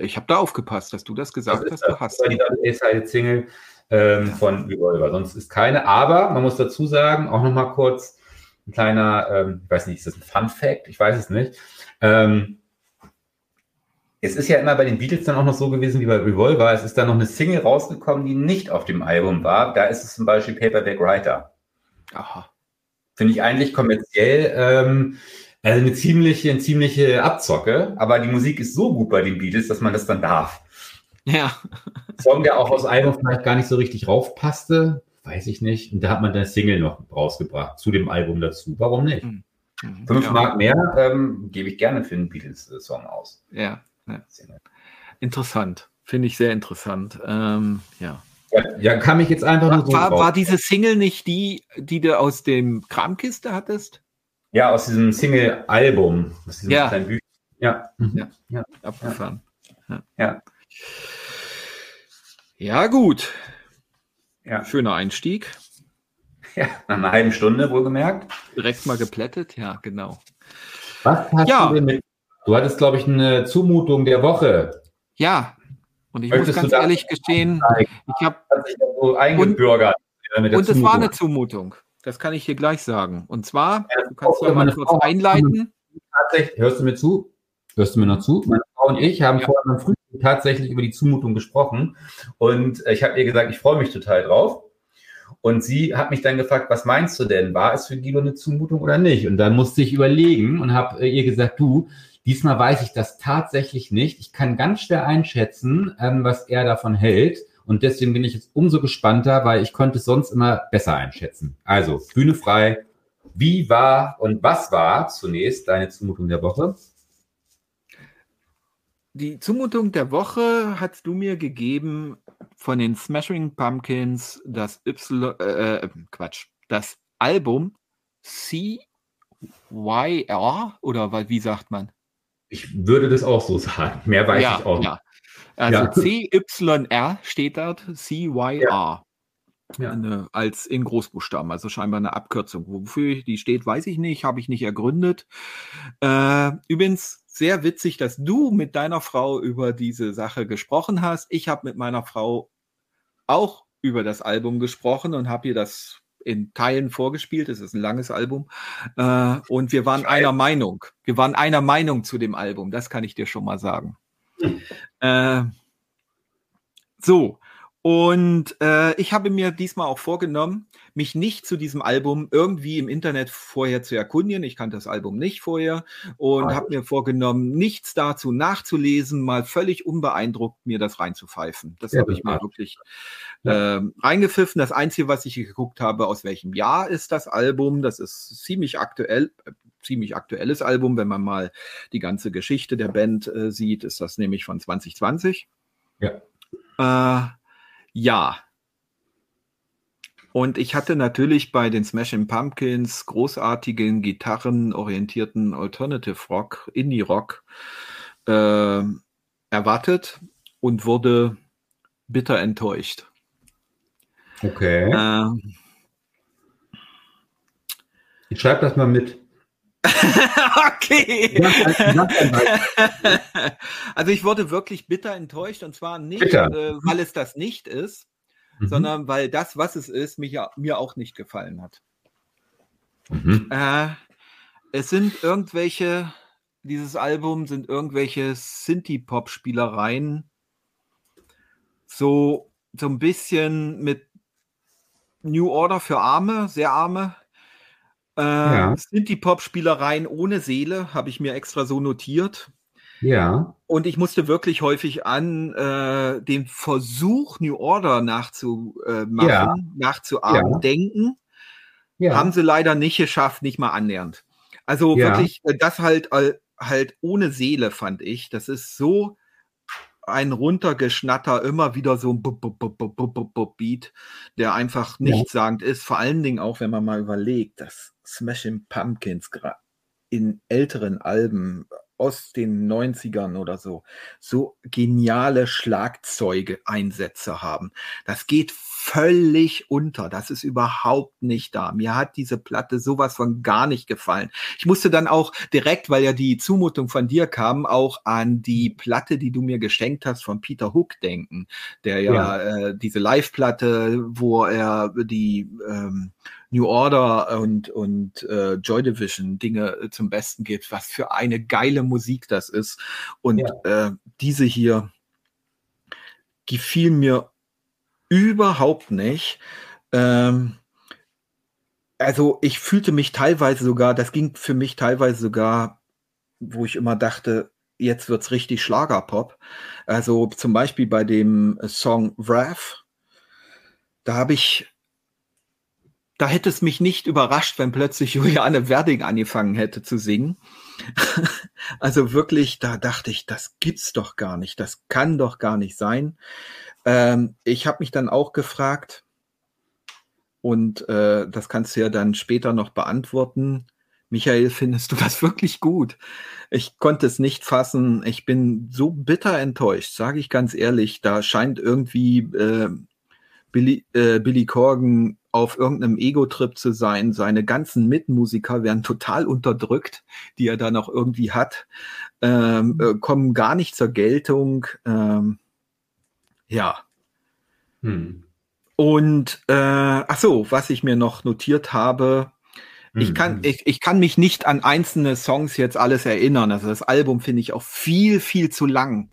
Speaker 1: Ich habe da aufgepasst, dass du das gesagt das hast.
Speaker 2: Das, du hast. das war die Double A-Sided-Single ähm, ja. von Revolver. Sonst ist keine. Aber man muss dazu sagen, auch nochmal kurz ein kleiner, ähm, ich weiß nicht, ist das ein Fun-Fact? Ich weiß es nicht. Ähm, es ist ja immer bei den Beatles dann auch noch so gewesen wie bei Revolver. Es ist dann noch eine Single rausgekommen, die nicht auf dem Album war. Da ist es zum Beispiel Paperback Writer. Aha. Finde ich eigentlich kommerziell ähm, also eine ziemliche, eine ziemliche Abzocke. Aber die Musik ist so gut bei den Beatles, dass man das dann darf.
Speaker 1: Ja.
Speaker 2: Song, der auch aus Album vielleicht gar nicht so richtig raufpasste, weiß ich nicht. Und da hat man dann Single noch rausgebracht zu dem Album dazu. Warum nicht? Mhm. Fünf ja. Mark mehr ähm, gebe ich gerne für einen Beatles-Song aus.
Speaker 1: Ja. Ja. Interessant. Finde ich sehr interessant. Ähm, ja.
Speaker 2: ja. kam ich jetzt einfach
Speaker 1: nur so war, war diese Single nicht die, die du aus dem Kramkiste hattest?
Speaker 2: Ja, aus diesem Single-Album.
Speaker 1: Ja.
Speaker 2: Ja.
Speaker 1: Mhm. ja. ja. Abgefahren. Ja. ja. Ja, gut. Ja. Schöner Einstieg.
Speaker 2: Ja, nach einer halben Stunde wohlgemerkt.
Speaker 1: Direkt mal geplättet, ja, genau.
Speaker 2: Was hast ja. du denn mit Du hattest, glaube ich, eine Zumutung der Woche.
Speaker 1: Ja. Und ich Möchtest muss ganz ehrlich gestehen, ich habe
Speaker 2: so eingebürgert.
Speaker 1: Und, und es war eine Zumutung. Das kann ich dir gleich sagen. Und zwar, ja, du kannst ja mal kurz einleiten.
Speaker 2: Tatsächlich, hörst du mir zu? Hörst du mir noch zu? Meine Frau und ich haben ja. vorher beim Frühstück tatsächlich über die Zumutung gesprochen. Und ich habe ihr gesagt, ich freue mich total drauf. Und sie hat mich dann gefragt, was meinst du denn? War es für Guido eine Zumutung oder nicht? Und dann musste ich überlegen und habe ihr gesagt, du, Diesmal weiß ich das tatsächlich nicht. Ich kann ganz schwer einschätzen, ähm, was er davon hält. Und deswegen bin ich jetzt umso gespannter, weil ich konnte es sonst immer besser einschätzen. Also, Bühne frei. Wie war und was war zunächst deine Zumutung der Woche?
Speaker 1: Die Zumutung der Woche hast du mir gegeben von den Smashing Pumpkins, das Y, äh, äh Quatsch, das Album CYR oder wie sagt man?
Speaker 2: Ich würde das auch so sagen. Mehr weiß ja, ich auch
Speaker 1: ja. Also ja. CYR steht dort, CYR. Ja. Ja. Eine, als in Großbuchstaben, also scheinbar eine Abkürzung. Wofür die steht, weiß ich nicht, habe ich nicht ergründet. Äh, übrigens sehr witzig, dass du mit deiner Frau über diese Sache gesprochen hast. Ich habe mit meiner Frau auch über das Album gesprochen und habe ihr das in Teilen vorgespielt. Es ist ein langes Album. Äh, und wir waren einer Meinung. Wir waren einer Meinung zu dem Album. Das kann ich dir schon mal sagen. Hm. Äh, so. Und äh, ich habe mir diesmal auch vorgenommen, mich nicht zu diesem Album irgendwie im Internet vorher zu erkundigen. Ich kannte das Album nicht vorher und habe mir vorgenommen, nichts dazu nachzulesen, mal völlig unbeeindruckt mir das reinzupfeifen. Das ja, habe ich mir wirklich äh, reingepfiffen. Das Einzige, was ich geguckt habe, aus welchem Jahr ist das Album, das ist ziemlich aktuell, äh, ziemlich aktuelles Album. Wenn man mal die ganze Geschichte der Band äh, sieht, ist das nämlich von 2020. Ja. Äh, ja. Und ich hatte natürlich bei den Smashing Pumpkins großartigen gitarrenorientierten Alternative Rock, Indie Rock äh, erwartet und wurde bitter enttäuscht.
Speaker 2: Okay. Äh, ich schreibe das mal mit. okay.
Speaker 1: also ich wurde wirklich bitter enttäuscht und zwar nicht, äh, weil es das nicht ist, mhm. sondern weil das, was es ist, mich, mir auch nicht gefallen hat. Mhm. Äh, es sind irgendwelche, dieses Album sind irgendwelche Synthie-Pop-Spielereien, so, so ein bisschen mit New Order für Arme, sehr Arme. Äh, ja. Sind die Pop-Spielereien ohne Seele, habe ich mir extra so notiert. Ja. Und ich musste wirklich häufig an äh, den Versuch, New Order nachzumachen, ja. nachzuahmen, ja. denken. Ja. Haben sie leider nicht geschafft, nicht mal annähernd. Also wirklich, äh, das halt, halt ohne Seele, fand ich. Das ist so ein runtergeschnatter, immer wieder so ein Beat, der einfach nichtssagend ist. Vor allen Dingen auch, wenn man mal überlegt, dass Smashing Pumpkins in älteren Alben aus den 90ern oder so, so geniale Schlagzeuge-Einsätze haben. Das geht völlig unter. Das ist überhaupt nicht da. Mir hat diese Platte sowas von gar nicht gefallen. Ich musste dann auch direkt, weil ja die Zumutung von dir kam, auch an die Platte, die du mir geschenkt hast von Peter Hook denken, der ja, ja. Äh, diese Live-Platte, wo er die ähm, New Order und, und äh, Joy Division Dinge äh, zum Besten gibt, was für eine geile Musik das ist. Und ja. äh, diese hier gefiel mir überhaupt nicht. Ähm, also ich fühlte mich teilweise sogar, das ging für mich teilweise sogar, wo ich immer dachte, jetzt wird's richtig Schlagerpop. Also zum Beispiel bei dem Song Wrath, da habe ich da hätte es mich nicht überrascht, wenn plötzlich Juliane Werding angefangen hätte zu singen. also wirklich, da dachte ich, das gibt's doch gar nicht, das kann doch gar nicht sein. Ähm, ich habe mich dann auch gefragt, und äh, das kannst du ja dann später noch beantworten. Michael, findest du das wirklich gut? Ich konnte es nicht fassen. Ich bin so bitter enttäuscht, sage ich ganz ehrlich. Da scheint irgendwie äh, Billy, äh, Billy Corgan auf irgendeinem Ego-Trip zu sein. Seine ganzen Mitmusiker werden total unterdrückt, die er da noch irgendwie hat, ähm, mhm. äh, kommen gar nicht zur Geltung. Ähm, ja. Hm. Und äh, ach so, was ich mir noch notiert habe, ich kann, mhm. ich, ich kann mich nicht an einzelne Songs jetzt alles erinnern. Also das Album finde ich auch viel, viel zu lang.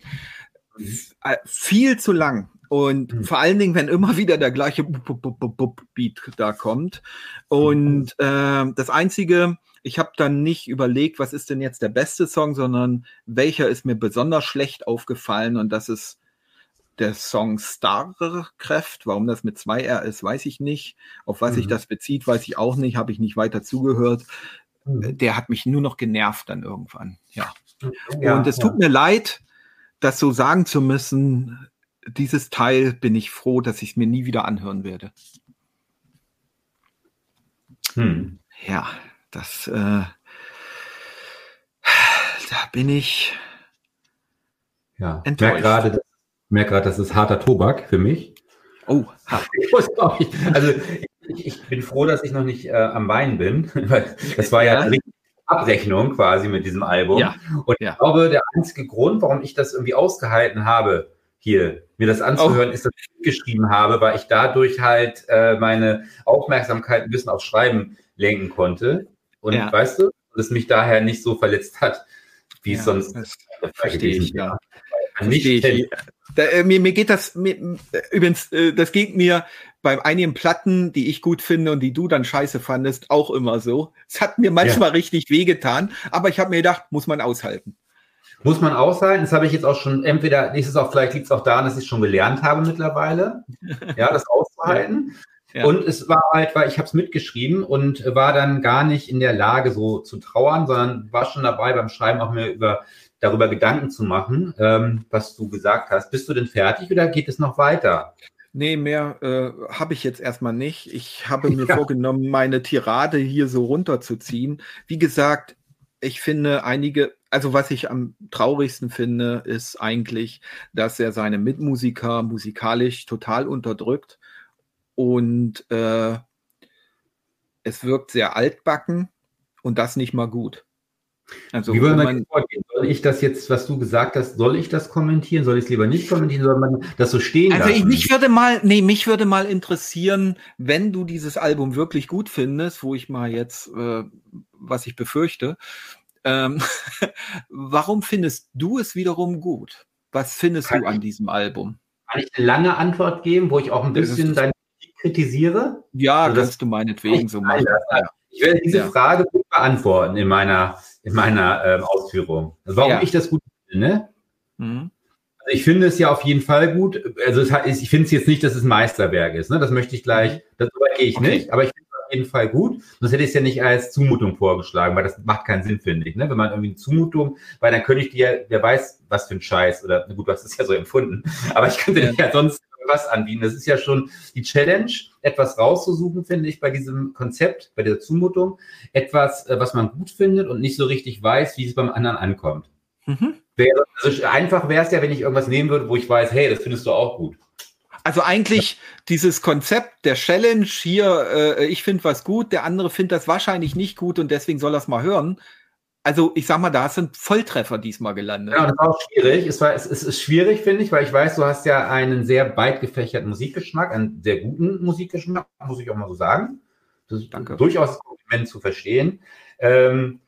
Speaker 1: Mhm. Äh, viel zu lang. Und mhm. vor allen Dingen, wenn immer wieder der gleiche Beat da kommt. Und äh, das Einzige, ich habe dann nicht überlegt, was ist denn jetzt der beste Song, sondern welcher ist mir besonders schlecht aufgefallen und das ist der Song Starkraft. Warum das mit zwei R ist, weiß ich nicht. Auf was mhm. sich das bezieht, weiß ich auch nicht. Habe ich nicht weiter zugehört. Mhm. Der hat mich nur noch genervt dann irgendwann. Ja. ja und es ja. tut mir leid, das so sagen zu müssen. Dieses Teil bin ich froh, dass ich es mir nie wieder anhören werde. Hm. Ja, das, äh, da bin ich
Speaker 2: ja, enttäuscht. gerade, merke gerade, das ist harter Tobak für mich.
Speaker 1: Oh,
Speaker 2: ich, also ich, ich, bin froh, dass ich noch nicht äh, am Wein bin, weil das war ja, ja. Abrechnung quasi mit diesem Album. Ja. Und ich ja. glaube, der einzige Grund, warum ich das irgendwie ausgehalten habe, hier mir das anzuhören, oh. ist, dass ich geschrieben habe, weil ich dadurch halt äh, meine Aufmerksamkeit ein bisschen aufs Schreiben lenken konnte. Und ja. weißt du, dass mich daher nicht so verletzt hat, wie es sonst
Speaker 1: verstehe ich, ja. Nicht ich. Da, äh, mir, mir geht das, mir, übrigens, äh, das geht mir bei einigen Platten, die ich gut finde und die du dann scheiße fandest, auch immer so. Es hat mir manchmal ja. richtig wehgetan, aber ich habe mir gedacht, muss man aushalten.
Speaker 2: Muss man aushalten. Das habe ich jetzt auch schon, entweder, nächstes auch, vielleicht liegt es auch daran, dass ich schon gelernt habe mittlerweile, ja, das auszuhalten. Ja. Und es war halt, weil ich habe es mitgeschrieben und war dann gar nicht in der Lage, so zu trauern, sondern war schon dabei beim Schreiben auch mir über darüber Gedanken zu machen, ähm, was du gesagt hast. Bist du denn fertig oder geht es noch weiter?
Speaker 1: Nee, mehr äh, habe ich jetzt erstmal nicht. Ich habe mir ja. vorgenommen, meine Tirade hier so runterzuziehen. Wie gesagt, ich finde einige, also was ich am traurigsten finde, ist eigentlich, dass er seine Mitmusiker musikalisch total unterdrückt und äh, es wirkt sehr altbacken und das nicht mal gut.
Speaker 2: Also, Wie wollen vorgehen? Soll ich das jetzt, was du gesagt hast, soll ich das kommentieren? Soll ich es lieber nicht kommentieren? Soll man das so stehen
Speaker 1: also lassen? Also mich würde mal, nee, mich würde mal interessieren, wenn du dieses Album wirklich gut findest, wo ich mal jetzt, äh, was ich befürchte, ähm, warum findest du es wiederum gut? Was findest kann du an ich, diesem Album?
Speaker 2: Kann ich eine lange Antwort geben, wo ich auch ein bisschen deine kritisiere?
Speaker 1: Ja, also kannst du meinetwegen so machen. Ja.
Speaker 2: Ich werde diese ja. Frage gut beantworten in meiner, in meiner ähm, Ausführung. Also warum ja. ich das gut finde. Mhm. Also ich finde es ja auf jeden Fall gut. Also hat, ich finde es jetzt nicht, dass es ein Meisterwerk ist. Ne? Das möchte ich gleich, mhm. darüber gehe ich okay. nicht, aber ich finde auf jeden Fall gut. Sonst hätte ich es ja nicht als Zumutung vorgeschlagen, weil das macht keinen Sinn, finde ich. Ne? Wenn man irgendwie eine Zumutung, weil dann könnte ich dir, wer weiß, was für ein Scheiß, oder gut, du hast es ja so empfunden, aber ich könnte ja. dir ja sonst was anbieten. Das ist ja schon die Challenge, etwas rauszusuchen, finde ich, bei diesem Konzept, bei dieser Zumutung. Etwas, äh, was man gut findet und nicht so richtig weiß, wie es beim anderen ankommt. Mhm. Wäre, also einfach wäre es ja, wenn ich irgendwas nehmen würde, wo ich weiß, hey, das findest du auch gut.
Speaker 1: Also eigentlich ja. dieses Konzept der Challenge hier, äh, ich finde was gut, der andere findet das wahrscheinlich nicht gut und deswegen soll er es mal hören. Also ich sag mal, da sind Volltreffer diesmal gelandet.
Speaker 2: Ja, das war auch schwierig. Es, war, es, es ist schwierig, finde ich, weil ich weiß, du hast ja einen sehr weit gefächerten Musikgeschmack, einen sehr guten Musikgeschmack, muss ich auch mal so sagen. Das ist Danke. durchaus Kompliment zu verstehen. Ähm,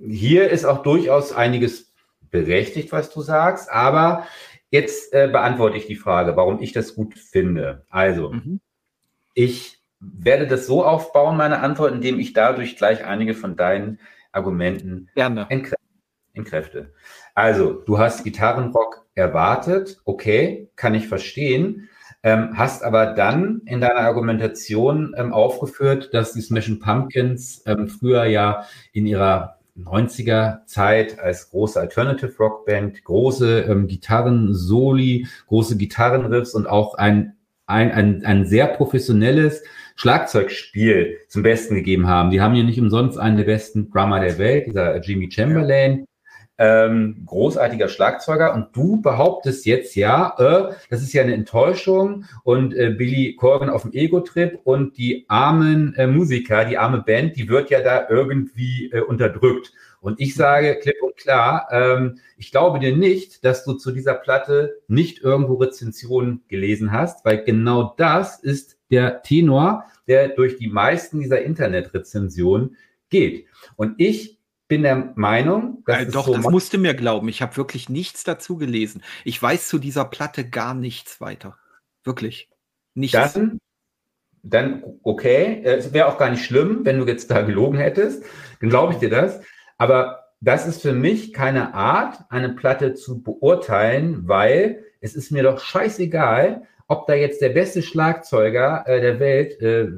Speaker 2: hier ist auch durchaus einiges berechtigt, was du sagst, aber jetzt äh, beantworte ich die Frage, warum ich das gut finde. Also, mhm. ich werde das so aufbauen, meine Antwort, indem ich dadurch gleich einige von deinen Argumenten
Speaker 1: Gerne.
Speaker 2: entkräfte. Also, du hast Gitarrenrock erwartet, okay, kann ich verstehen, ähm, hast aber dann in deiner Argumentation ähm, aufgeführt, dass die Smashing Pumpkins ähm, früher ja in ihrer 90er Zeit als große Alternative Rock Band große ähm, Gitarren-Soli, große Gitarrenriffs und auch ein, ein, ein, ein sehr professionelles Schlagzeugspiel zum Besten gegeben haben. Die haben ja nicht umsonst einen der besten Drummer der Welt, dieser Jimmy Chamberlain. Ähm, großartiger Schlagzeuger und du behauptest jetzt ja, äh, das ist ja eine Enttäuschung und äh, Billy Corgan auf dem Ego-Trip und die armen äh, Musiker, die arme Band, die wird ja da irgendwie äh, unterdrückt. Und ich sage klipp und klar, ähm, ich glaube dir nicht, dass du zu dieser Platte nicht irgendwo Rezensionen gelesen hast, weil genau das ist der Tenor, der durch die meisten dieser Internetrezensionen geht. Und ich bin der Meinung,
Speaker 1: dass äh, doch, so das musste mir glauben. Ich habe wirklich nichts dazu gelesen. Ich weiß zu dieser Platte gar nichts weiter. Wirklich. Nichts.
Speaker 2: Dann dann okay. Äh, es wäre auch gar nicht schlimm, wenn du jetzt da gelogen hättest. Dann glaube ich dir das. Aber das ist für mich keine Art, eine Platte zu beurteilen, weil es ist mir doch scheißegal, ob da jetzt der beste Schlagzeuger äh, der Welt äh,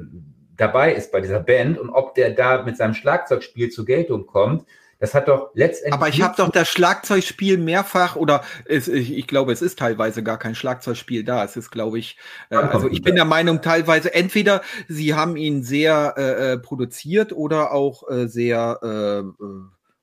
Speaker 2: dabei ist bei dieser Band und ob der da mit seinem Schlagzeugspiel zur Geltung kommt. Das hat doch letztendlich.
Speaker 1: Aber ich habe doch das Schlagzeugspiel mehrfach oder es, ich, ich, glaube, es ist teilweise gar kein Schlagzeugspiel da. Es ist, glaube ich, äh, also ich bin der Meinung, teilweise entweder sie haben ihn sehr äh, äh produziert oder auch äh, sehr äh, äh,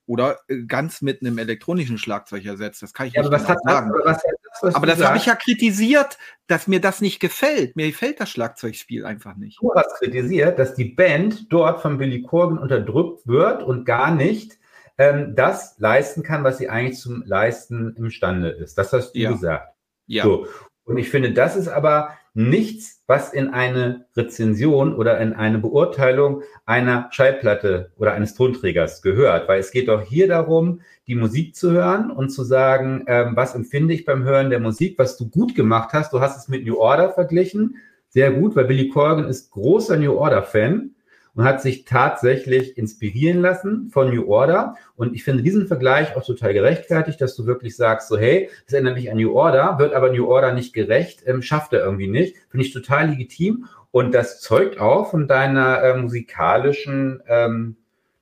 Speaker 1: oder ganz mit einem elektronischen Schlagzeug ersetzt. Das kann ich ja, nicht
Speaker 2: aber was genau hat, sagen. Aber, was
Speaker 1: das, aber das habe ich ja kritisiert, dass mir das nicht gefällt. Mir gefällt das Schlagzeugspiel einfach nicht.
Speaker 2: Du hast kritisiert, dass die Band dort von Billy Corgan unterdrückt wird und gar nicht ähm, das leisten kann, was sie eigentlich zum Leisten imstande ist. Das hast du ja. gesagt. Ja. So. Und ich finde, das ist aber nichts, was in eine Rezension oder in eine Beurteilung einer Schallplatte oder eines Tonträgers gehört, weil es geht doch hier darum, die Musik zu hören und zu sagen, ähm, was empfinde ich beim Hören der Musik, was du gut gemacht hast. Du hast es mit New Order verglichen, sehr gut, weil Billy Corgan ist großer New Order Fan und hat sich tatsächlich inspirieren lassen von New Order. Und ich finde diesen Vergleich auch total gerechtfertigt, dass du wirklich sagst, so hey, das erinnert mich an New Order, wird aber New Order nicht gerecht, ähm, schafft er irgendwie nicht. Finde ich total legitim. Und das zeugt auch von deiner äh, musikalischen, ähm,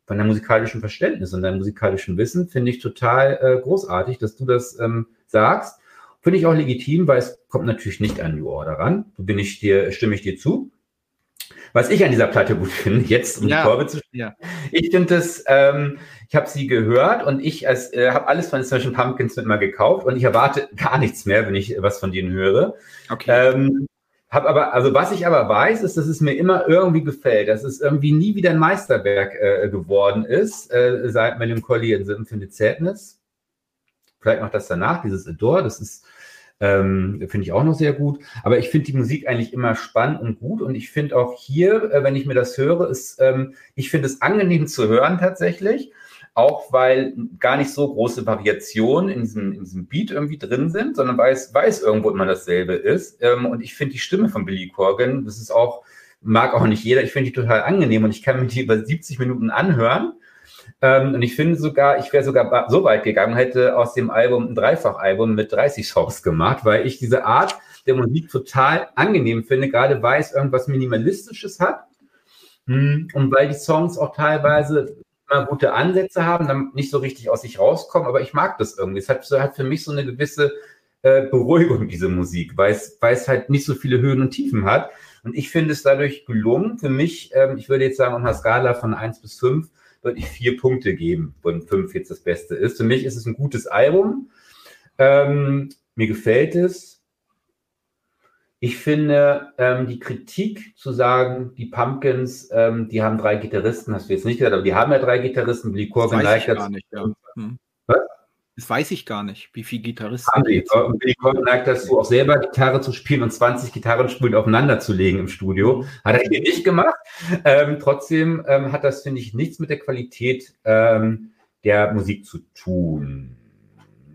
Speaker 2: von deinem musikalischen Verständnis und deinem musikalischen Wissen. Finde ich total äh, großartig, dass du das ähm, sagst. Finde ich auch legitim, weil es kommt natürlich nicht an New Order ran. Bin ich dir, stimme ich dir zu. Was ich an dieser Platte gut finde, jetzt um ja. die Kurve zu spielen, ja. ich finde das, ähm, ich habe sie gehört und ich äh, habe alles von Smashing Pumpkins mit mal gekauft und ich erwarte gar nichts mehr, wenn ich was von denen höre. Okay. Ähm, hab aber, also was ich aber weiß, ist, dass es mir immer irgendwie gefällt, dass es irgendwie nie wieder ein Meisterwerk äh, geworden ist, äh, seit Melancholy in Symphony Sadness. Vielleicht noch das danach, dieses Adore, das ist ähm, finde ich auch noch sehr gut. Aber ich finde die Musik eigentlich immer spannend und gut. Und ich finde auch hier, äh, wenn ich mir das höre, ist, ähm, ich finde es angenehm zu hören tatsächlich. Auch weil gar nicht so große Variationen in diesem, in diesem Beat irgendwie drin sind, sondern weil es, weil es irgendwo immer dasselbe ist. Ähm, und ich finde die Stimme von Billy Corgan, das ist auch, mag auch nicht jeder, ich finde die total angenehm und ich kann mir die über 70 Minuten anhören ähm, und ich finde sogar, ich wäre sogar so weit gegangen, hätte aus dem Album ein Dreifachalbum mit 30 Songs gemacht, weil ich diese Art der Musik total angenehm finde, gerade weil es irgendwas Minimalistisches hat. Hm, und weil die Songs auch teilweise immer gute Ansätze haben, dann nicht so richtig aus sich rauskommen, aber ich mag das irgendwie. Es hat, hat für mich so eine gewisse äh, Beruhigung, diese Musik, weil es, weil es halt nicht so viele Höhen und Tiefen hat. Und ich finde es dadurch gelungen, für mich, ähm, ich würde jetzt sagen, auf einer Skala von 1 bis 5, würde ich vier Punkte geben, von fünf jetzt das Beste ist. Für mich ist es ein gutes Album. Ähm, mir gefällt es. Ich finde ähm, die Kritik zu sagen, die Pumpkins, ähm, die haben drei Gitarristen, hast du jetzt nicht gesagt, aber die haben ja drei Gitarristen, Billy Corgan,
Speaker 1: Gar nicht, ja. hm. Was? Das weiß ich gar nicht, wie viele Gitarristen. Haben
Speaker 2: die. Und Billy Corgan neigt dazu, auch selber Gitarre zu spielen und 20 Gitarrenspulen aufeinander zu legen im Studio. Hat er hier nicht gemacht. Ähm, trotzdem ähm, hat das, finde ich, nichts mit der Qualität ähm, der Musik zu tun.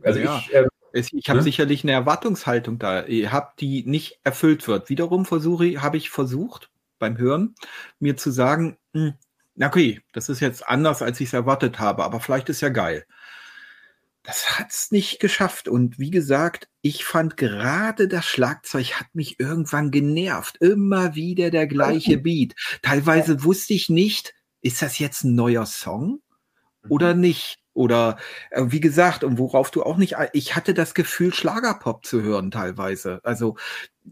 Speaker 1: Also ja. ich, ähm, ich habe ne? sicherlich eine Erwartungshaltung da, ich hab, die nicht erfüllt wird. Wiederum versuche, habe ich versucht beim Hören mir zu sagen, hm, na okay, das ist jetzt anders, als ich es erwartet habe, aber vielleicht ist ja geil das hat's nicht geschafft. Und wie gesagt, ich fand gerade das Schlagzeug hat mich irgendwann genervt. Immer wieder der gleiche Beat. Teilweise wusste ich nicht, ist das jetzt ein neuer Song oder mhm. nicht? Oder äh, wie gesagt, und worauf du auch nicht, ich hatte das Gefühl, Schlagerpop zu hören teilweise. Also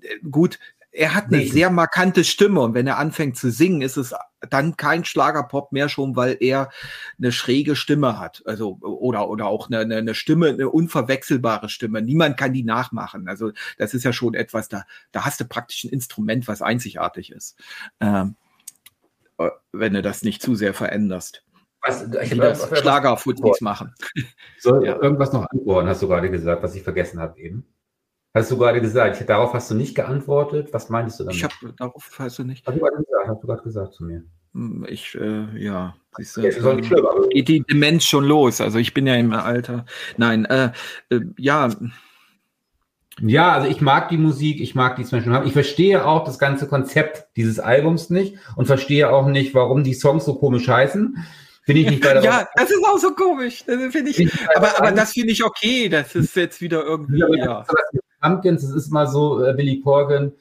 Speaker 1: äh, gut, er hat eine sehr markante Stimme und wenn er anfängt zu singen, ist es dann kein Schlagerpop mehr schon, weil er eine schräge Stimme hat. Also, oder, oder auch eine, eine Stimme, eine unverwechselbare Stimme. Niemand kann die nachmachen. Also, das ist ja schon etwas, da, da hast du praktisch ein Instrument, was einzigartig ist. Ähm, äh, wenn du das nicht zu sehr veränderst. Was, ich die das Schlagerfooties machen.
Speaker 2: Soll ja. irgendwas noch antworten, hast du gerade gesagt, was ich vergessen habe eben? Hast du gerade gesagt, darauf hast du nicht geantwortet. Was meinst du damit?
Speaker 1: Ich habe darauf hast du nicht.
Speaker 2: Hast du gerade gesagt, hast du gerade gesagt zu mir.
Speaker 1: Hm, ich, äh, ja, siehst du, ja, ähm, geht die Demenz schon los. Also ich bin ja im Alter. Nein, äh, äh, ja,
Speaker 2: Ja, also ich mag die Musik, ich mag die Smash haben. Ich verstehe auch das ganze Konzept dieses Albums nicht und verstehe auch nicht, warum die Songs so komisch heißen. Finde ich nicht
Speaker 1: weiter. ja, das ist auch so komisch. Das finde ich. aber, aber das finde ich okay. Das ist jetzt wieder irgendwie. Ja, ja.
Speaker 2: Pumpkins, das ist mal so äh, Billy Corgan,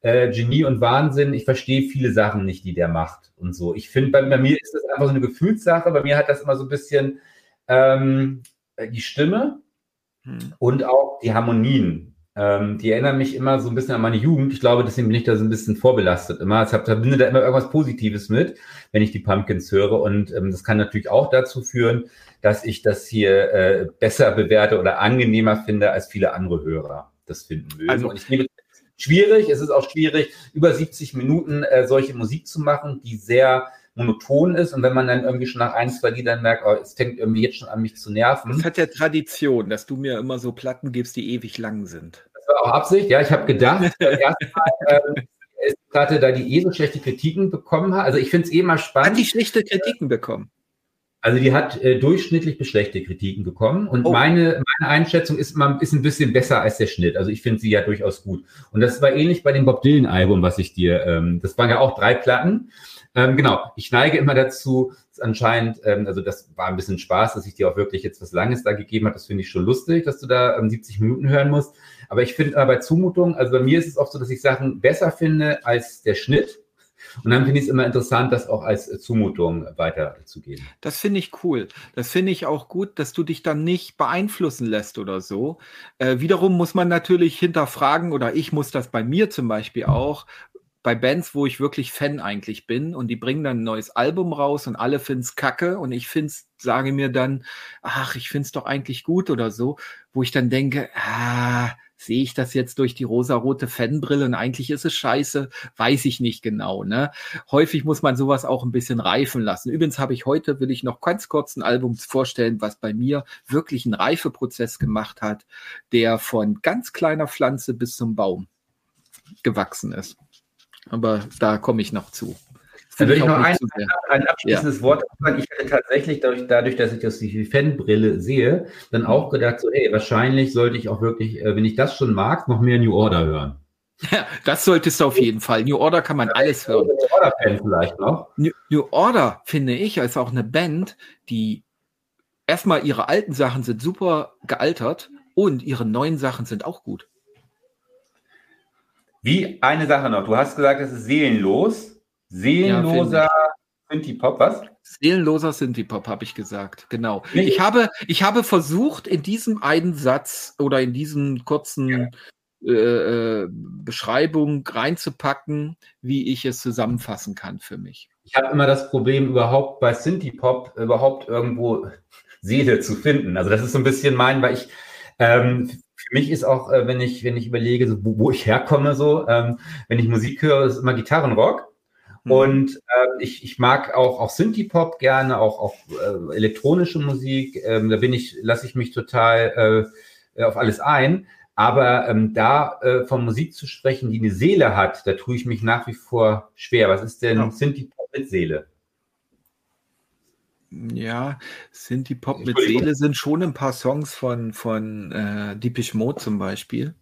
Speaker 2: äh, Genie und Wahnsinn. Ich verstehe viele Sachen nicht, die der macht und so. Ich finde, bei, bei, mir ist das einfach so eine Gefühlssache. Bei mir hat das immer so ein bisschen ähm, die Stimme hm. und auch die Harmonien. Ähm, die erinnern mich immer so ein bisschen an meine Jugend. Ich glaube, deswegen bin ich da so ein bisschen vorbelastet immer. Ich verbinde da immer irgendwas Positives mit, wenn ich die Pumpkins höre. Und ähm, das kann natürlich auch dazu führen, dass ich das hier äh, besser bewerte oder angenehmer finde als viele andere Hörer das finden mögen. Also, und ich nehme schwierig, es ist auch schwierig, über 70 Minuten äh, solche Musik zu machen, die sehr monoton ist und wenn man dann irgendwie schon nach ein, zwei Liedern merkt, oh, es fängt irgendwie jetzt schon an mich zu nerven.
Speaker 1: Das hat ja Tradition, dass du mir immer so Platten gibst, die ewig lang sind.
Speaker 2: Das war auch Absicht, ja, ich habe gedacht, erstmal äh, Platte da die eh so schlechte Kritiken bekommen hat. Also ich finde es eh mal spannend.
Speaker 1: Hat die schlechte Kritiken bekommen?
Speaker 2: Also die hat äh, durchschnittlich bis schlechte Kritiken bekommen und oh. meine, meine Einschätzung ist, man ist ein bisschen besser als der Schnitt. Also ich finde sie ja durchaus gut. Und das war ähnlich bei dem Bob Dylan Album, was ich dir, ähm, das waren ja auch drei Platten. Ähm, genau, ich neige immer dazu, anscheinend, ähm, also das war ein bisschen Spaß, dass ich dir auch wirklich jetzt was Langes da gegeben habe. Das finde ich schon lustig, dass du da ähm, 70 Minuten hören musst. Aber ich finde äh, bei Zumutung, also bei mir ist es oft so, dass ich Sachen besser finde als der Schnitt. Und dann finde ich es immer interessant, das auch als Zumutung weiterzugeben.
Speaker 1: Das finde ich cool. Das finde ich auch gut, dass du dich dann nicht beeinflussen lässt oder so. Äh, wiederum muss man natürlich hinterfragen, oder ich muss das bei mir zum Beispiel auch, bei Bands, wo ich wirklich Fan eigentlich bin und die bringen dann ein neues Album raus und alle finden es kacke und ich find's, sage mir dann, ach, ich finde es doch eigentlich gut oder so, wo ich dann denke, ah, sehe ich das jetzt durch die rosarote Fanbrille und eigentlich ist es scheiße, weiß ich nicht genau. Ne? Häufig muss man sowas auch ein bisschen reifen lassen. Übrigens habe ich heute, will ich noch ganz kurz ein Album vorstellen, was bei mir wirklich einen Reifeprozess gemacht hat, der von ganz kleiner Pflanze bis zum Baum gewachsen ist. Aber da komme ich noch zu.
Speaker 2: Dann würde ich noch ein, ein, abschließendes ja. Wort sagen. Ich hätte tatsächlich dadurch, dadurch, dass ich das die Fanbrille sehe, dann mhm. auch gedacht, so, hey, wahrscheinlich sollte ich auch wirklich, äh, wenn ich das schon mag, noch mehr New Order hören.
Speaker 1: Ja, das solltest du auf jeden Fall. New Order kann man ja, alles hören. New Order-Fan vielleicht noch. New, New Order, finde ich, als auch eine Band, die erstmal ihre alten Sachen sind super gealtert und ihre neuen Sachen sind auch gut.
Speaker 2: Wie eine Sache noch. Du hast gesagt, es ist seelenlos. Seelenloser ja, Synthie-Pop, was?
Speaker 1: Seelenloser Synthie-Pop, habe ich gesagt, genau. Nee. Ich, habe, ich habe versucht, in diesem einen Satz oder in diesem kurzen ja. äh, äh Beschreibung reinzupacken, wie ich es zusammenfassen kann für mich.
Speaker 2: Ich habe immer das Problem, überhaupt bei Synthie-Pop überhaupt irgendwo Seele zu finden. Also das ist so ein bisschen mein, weil ich ähm, für mich ist auch, äh, wenn ich, wenn ich überlege, so, wo, wo ich herkomme, so, ähm, wenn ich Musik höre, ist immer Gitarrenrock. Mhm. Und äh, ich, ich mag auch, auch Synthie-Pop gerne, auch, auch äh, elektronische Musik. Ähm, da bin ich, lasse ich mich total äh, auf alles ein. Aber ähm, da äh, von Musik zu sprechen, die eine Seele hat, da tue ich mich nach wie vor schwer. Was ist denn ja. Synthie-Pop mit Seele?
Speaker 1: Ja, Synthie-Pop mit Seele sind schon ein paar Songs von, von äh, Deepish Mode zum Beispiel.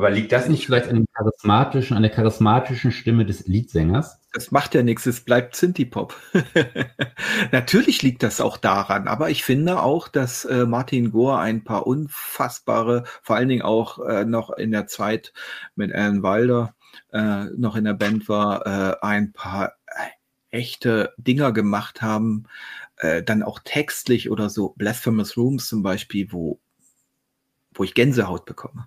Speaker 2: Aber liegt das nicht vielleicht an, dem charismatischen, an der charismatischen Stimme des Liedsängers?
Speaker 1: Das macht ja nichts, es bleibt Synthie-Pop. Natürlich liegt das auch daran, aber ich finde auch, dass äh, Martin Gore ein paar unfassbare, vor allen Dingen auch äh, noch in der Zeit mit Alan Wilder äh, noch in der Band war, äh, ein paar äh, echte Dinger gemacht haben, äh, dann auch textlich oder so, Blasphemous Rooms zum Beispiel, wo, wo ich Gänsehaut bekomme.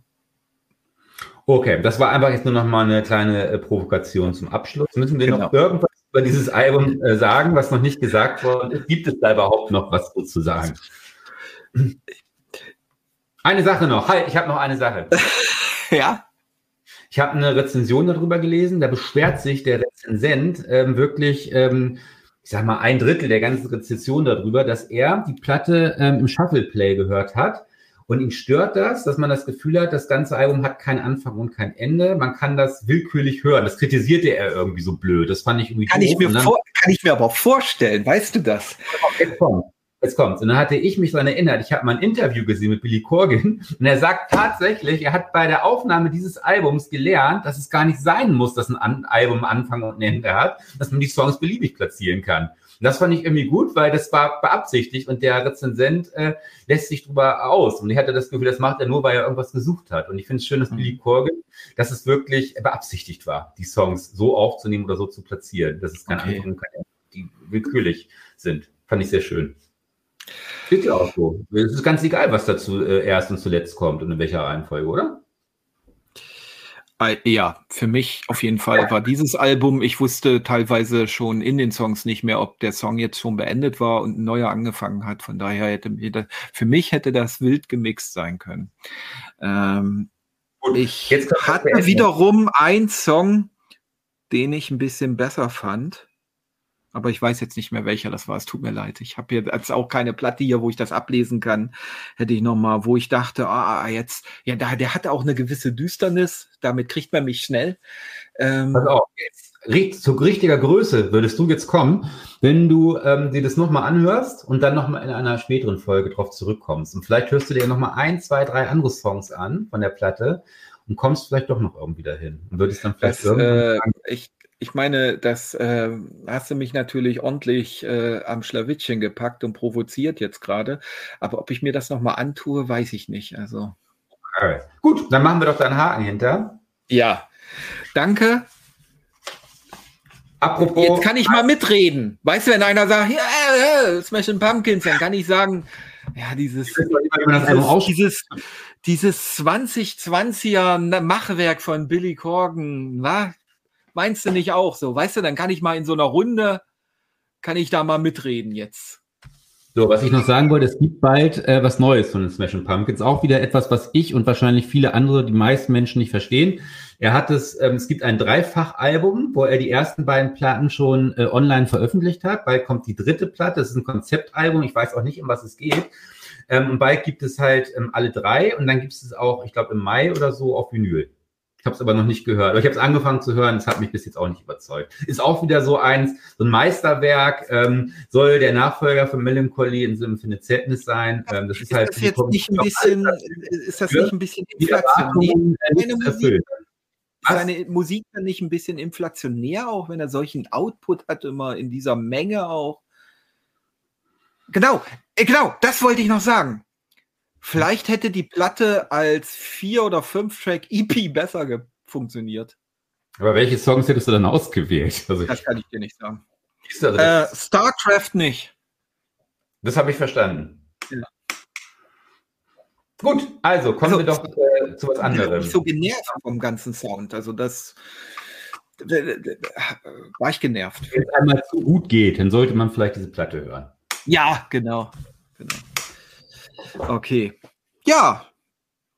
Speaker 2: Okay, das war einfach jetzt nur noch mal eine kleine äh, Provokation zum Abschluss. Müssen wir genau. noch irgendwas über dieses Album äh, sagen, was noch nicht gesagt worden ist? Gibt es da überhaupt noch was zu sagen? Eine Sache noch. Halt, ich habe noch eine Sache.
Speaker 1: ja?
Speaker 2: Ich habe eine Rezension darüber gelesen. Da beschwert sich der Rezensent ähm, wirklich, ähm, ich sag mal, ein Drittel der ganzen Rezension darüber, dass er die Platte ähm, im Shuffle-Play gehört hat und ihn stört das, dass man das Gefühl hat, das ganze Album hat keinen Anfang und kein Ende. Man kann das willkürlich hören. Das kritisierte er irgendwie so blöd. Das fand ich irgendwie
Speaker 1: kann Ich mir vor, kann ich mir aber vorstellen, weißt du das?
Speaker 2: Jetzt kommt's. Und dann hatte ich mich daran erinnert, ich habe mal ein Interview gesehen mit Billy Corgan und er sagt tatsächlich, er hat bei der Aufnahme dieses Albums gelernt, dass es gar nicht sein muss, dass ein Album Anfang und Ende hat, dass man die Songs beliebig platzieren kann. Und das fand ich irgendwie gut, weil das war beabsichtigt und der Rezensent äh, lässt sich drüber aus. Und ich hatte das Gefühl, das macht er nur, weil er irgendwas gesucht hat. Und ich finde es schön, dass mhm. Billy Corgan, dass es wirklich beabsichtigt war, die Songs so aufzunehmen oder so zu platzieren. Das ist kein okay. Anfang, die willkürlich sind. Fand ich sehr schön. Geht ja auch so. Es ist ganz egal, was dazu äh, erst und zuletzt kommt und in welcher Reihenfolge, oder?
Speaker 1: Ja, für mich auf jeden Fall war dieses Album, ich wusste teilweise schon in den Songs nicht mehr, ob der Song jetzt schon beendet war und ein neuer angefangen hat. Von daher hätte mir das, für mich hätte das wild gemixt sein können. Ähm, ich hatte wiederum einen Song, den ich ein bisschen besser fand aber ich weiß jetzt nicht mehr, welcher das war. Es tut mir leid. Ich habe jetzt auch keine Platte hier, wo ich das ablesen kann. Hätte ich noch mal, wo ich dachte, ah, jetzt, ja, da, der hat auch eine gewisse Düsternis. Damit kriegt man mich schnell.
Speaker 2: Ähm, Pass auf, jetzt, zu richtiger Größe würdest du jetzt kommen, wenn du ähm, dir das nochmal anhörst und dann nochmal in einer späteren Folge drauf zurückkommst. Und vielleicht hörst du dir nochmal ein, zwei, drei andere Songs an von der Platte und kommst vielleicht doch noch irgendwie dahin und würdest dann vielleicht
Speaker 1: das, irgendwann äh, ich ich meine, das äh, hast du mich natürlich ordentlich äh, am Schlawittchen gepackt und provoziert jetzt gerade. Aber ob ich mir das nochmal antue, weiß ich nicht. Also.
Speaker 2: Okay. Gut, dann machen wir doch da einen Haken hinter.
Speaker 1: Ja, danke. Apropos. Jetzt kann ich mal mitreden. Weißt du, wenn einer sagt, ja, ja, Smashing Pumpkins, dann kann ich sagen, ja, dieses, dieses, dieses, dieses 2020er Machwerk von Billy Corgan, wa? Meinst du nicht auch so? Weißt du, dann kann ich mal in so einer Runde, kann ich da mal mitreden jetzt.
Speaker 2: So, was ich noch sagen wollte, es gibt bald äh, was Neues von den Smashing Pumpkins. Auch wieder etwas, was ich und wahrscheinlich viele andere, die meisten Menschen nicht verstehen. Er hat es, ähm, es gibt ein Dreifach-Album, wo er die ersten beiden Platten schon äh, online veröffentlicht hat. Bald kommt die dritte Platte, das ist ein Konzeptalbum, ich weiß auch nicht, um was es geht. Ähm, und bald gibt es halt ähm, alle drei und dann gibt es auch, ich glaube, im Mai oder so auf Vinyl. Ich habe es aber noch nicht gehört. Aber ich habe es angefangen zu hören, es hat mich bis jetzt auch nicht überzeugt. Ist auch wieder so eins, so ein Meisterwerk, ähm, soll der Nachfolger von Melancholy in so einem Infinite Sadness sein. Ähm, das ist, ist halt
Speaker 1: das jetzt nicht ein bisschen, ist das nicht ein bisschen inflationär? Musik, seine Musik dann nicht ein bisschen inflationär, auch wenn er solchen Output hat, immer in dieser Menge auch? Genau, äh, genau, das wollte ich noch sagen. Vielleicht hätte die Platte als vier oder fünf Track EP besser funktioniert.
Speaker 2: Aber welche Songs hättest du dann ausgewählt?
Speaker 1: Also das kann ich dir nicht sagen. Äh, StarCraft nicht.
Speaker 2: Das habe ich verstanden. Ja. Gut, also kommen also, wir doch äh, zu was anderem. Ich
Speaker 1: bin so genervt vom ganzen Sound. Also das war ich genervt.
Speaker 2: Wenn es einmal zu gut geht, dann sollte man vielleicht diese Platte hören.
Speaker 1: Ja, genau. genau. Okay. Ja,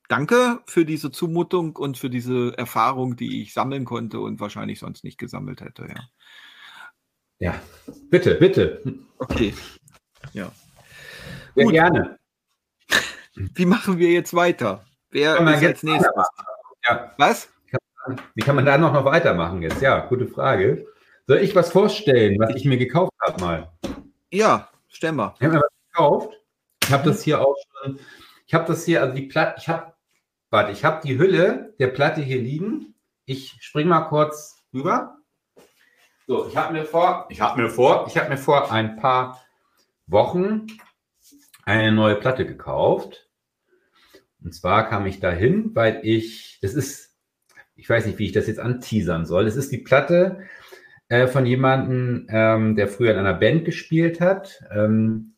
Speaker 1: danke für diese Zumutung und für diese Erfahrung, die ich sammeln konnte und wahrscheinlich sonst nicht gesammelt hätte. Ja,
Speaker 2: ja bitte, bitte.
Speaker 1: Okay. Ja.
Speaker 2: Sehr Gut. gerne.
Speaker 1: Wie machen wir jetzt weiter? Wer ist als nächstes?
Speaker 2: Ja. Was? Wie kann man da noch, noch weitermachen jetzt? Ja, gute Frage. Soll ich was vorstellen, was ich mir gekauft habe mal?
Speaker 1: Ja, stell mal.
Speaker 2: Ich habe mir was gekauft. Ich habe das hier auch schon, ich habe das hier, also die Platte, ich habe, warte, ich habe die Hülle der Platte hier liegen. Ich spring mal kurz rüber. So, ich habe mir vor, ich habe mir vor, ich habe mir vor ein paar Wochen eine neue Platte gekauft. Und zwar kam ich dahin, weil ich, das ist, ich weiß nicht, wie ich das jetzt anteasern soll. Das ist die Platte äh, von jemandem, ähm, der früher in einer Band gespielt hat. Ähm,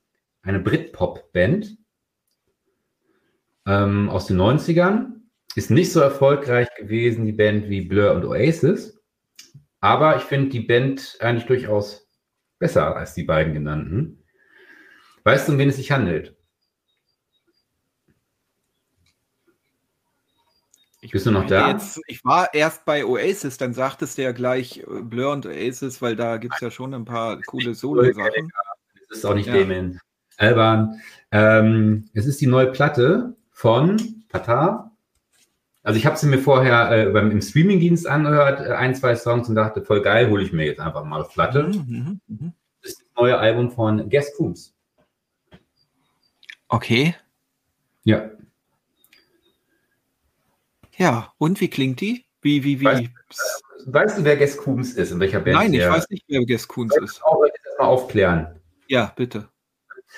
Speaker 2: eine Britpop-Band ähm, aus den 90ern. Ist nicht so erfolgreich gewesen, die Band wie Blur und Oasis. Aber ich finde die Band eigentlich durchaus besser als die beiden genannten. Weißt du, um wen es sich handelt?
Speaker 1: Ich Bist du noch da? Jetzt, ich war erst bei Oasis, dann sagtest du ja gleich äh, Blur und Oasis, weil da gibt es ja schon ein paar coole Solo-Sachen.
Speaker 2: Das ist auch nicht ja. Damien Alban. Ähm, es ist die neue Platte von Tata. Also ich habe sie mir vorher äh, beim, im Streamingdienst angehört, äh, ein, zwei Songs und dachte, voll geil, hole ich mir jetzt einfach mal auf Platte. Mhm, mh, mh. Das ist das neue Album von Guess Coombs.
Speaker 1: Okay.
Speaker 2: Ja.
Speaker 1: Ja, und wie klingt die? Wie, wie, wie?
Speaker 2: Weißt, weißt du, wer Ges Coombs ist? In welcher Band?
Speaker 1: Nein, ich weiß nicht, wer Ges Coombs ist.
Speaker 2: Ich das mal aufklären.
Speaker 1: Ja, bitte.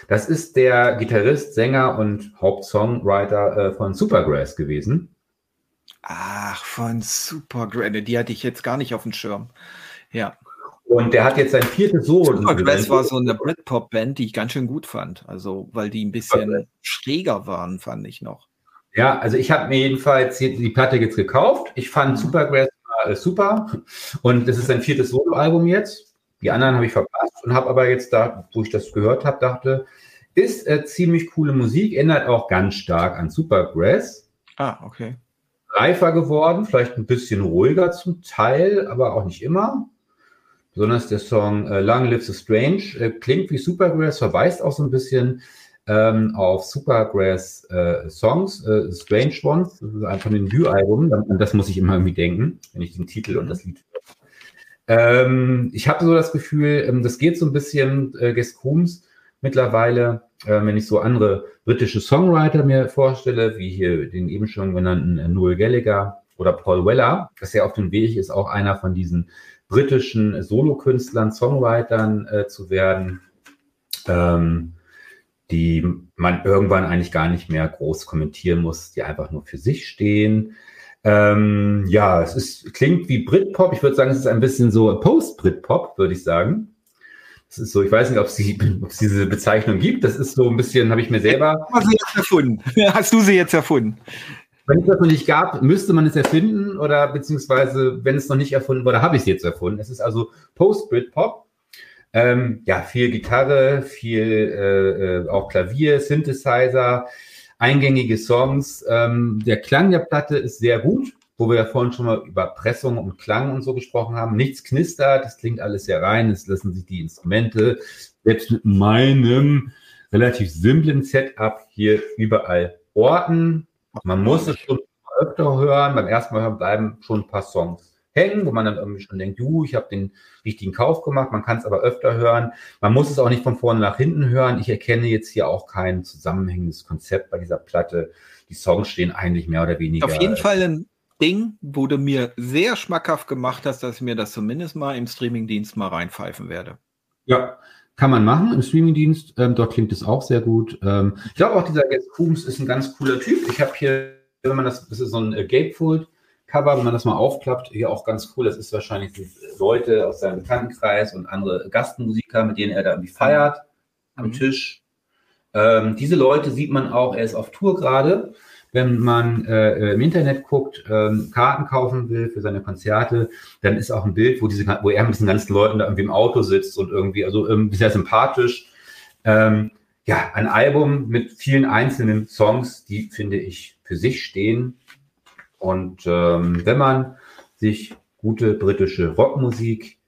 Speaker 2: Das ist der Gitarrist, Sänger und Hauptsongwriter äh, von Supergrass gewesen.
Speaker 1: Ach, von Supergrass. Die hatte ich jetzt gar nicht auf dem Schirm. Ja.
Speaker 2: Und der hat jetzt sein viertes Solo.
Speaker 1: Supergrass war so eine Britpop-Band, die ich ganz schön gut fand. Also, weil die ein bisschen okay. schräger waren, fand ich noch.
Speaker 2: Ja, also ich habe mir jedenfalls die Platte jetzt gekauft. Ich fand mhm. Supergrass äh, super. Und das ist sein viertes Soloalbum jetzt. Die anderen habe ich verpasst und habe aber jetzt da, wo ich das gehört habe, dachte, ist äh, ziemlich coole Musik, ändert auch ganz stark an Supergrass.
Speaker 1: Ah, okay.
Speaker 2: Reifer geworden, vielleicht ein bisschen ruhiger zum Teil, aber auch nicht immer. Besonders der Song äh, Long Live the Strange äh, klingt wie Supergrass, verweist auch so ein bisschen ähm, auf Supergrass äh, Songs, äh, Strange Ones, das ist einfach ein Debütalbum, das muss ich immer irgendwie denken, wenn ich den Titel und das Lied höre. Ähm, ich habe so das Gefühl, ähm, das geht so ein bisschen äh, Guess Coombs mittlerweile, äh, wenn ich so andere britische Songwriter mir vorstelle, wie hier den eben schon genannten äh, Noel Gallagher oder Paul Weller, dass er auf dem Weg ist, auch einer von diesen britischen Solokünstlern, Songwritern äh, zu werden, ähm, die man irgendwann eigentlich gar nicht mehr groß kommentieren muss, die einfach nur für sich stehen ähm, ja, es ist, klingt wie Britpop. Ich würde sagen, es ist ein bisschen so Post-Britpop, würde ich sagen. Es ist so, ich weiß nicht, ob es, diese Bezeichnung gibt. Das ist so ein bisschen, habe ich mir selber.
Speaker 1: Hast du jetzt erfunden? Hast du sie jetzt erfunden?
Speaker 2: Wenn es das noch nicht gab, müsste man es erfinden oder beziehungsweise, wenn es noch nicht erfunden wurde, habe ich es jetzt erfunden. Es ist also Post-Britpop. Ähm, ja, viel Gitarre, viel äh, äh auch Klavier, Synthesizer, eingängige Songs. Ähm, der Klang der Platte ist sehr gut, wo wir ja vorhin schon mal über Pressung und Klang und so gesprochen haben. Nichts knistert, das klingt alles sehr rein, es lassen sich die Instrumente selbst mit meinem relativ simplen Setup hier überall orten. Man muss es schon öfter hören. Beim ersten Mal hören bleiben schon ein paar Songs hängen, wo man dann irgendwie schon denkt, du, ich habe den richtigen Kauf gemacht. Man kann es aber öfter hören. Man muss es auch nicht von vorne nach hinten hören. Ich erkenne jetzt hier auch kein zusammenhängendes Konzept bei dieser Platte. Die Songs stehen eigentlich mehr oder weniger.
Speaker 1: Auf jeden Fall ein Ding, wo du mir sehr schmackhaft gemacht hast, dass ich mir das zumindest mal im Streamingdienst mal reinpfeifen werde.
Speaker 2: Ja, kann man machen im Streamingdienst. Ähm, dort klingt es auch sehr gut. Ähm, ich glaube auch, dieser Guest Coombs ist ein ganz cooler Typ. Ich habe hier, wenn man das, das ist so ein äh, Gatefold Cover, wenn man das mal aufklappt, hier auch ganz cool. Das ist wahrscheinlich Leute aus seinem Bekanntenkreis und andere Gastmusiker, mit denen er da irgendwie feiert am mhm. Tisch. Ähm, diese Leute sieht man auch, er ist auf Tour gerade. Wenn man äh, im Internet guckt, ähm, Karten kaufen will für seine Konzerte, dann ist auch ein Bild, wo, diese, wo er mit diesen ganzen Leuten da irgendwie im Auto sitzt und irgendwie, also irgendwie sehr sympathisch. Ähm, ja, ein Album mit vielen einzelnen Songs, die finde ich für sich stehen und ähm, wenn man sich gute britische Rockmusik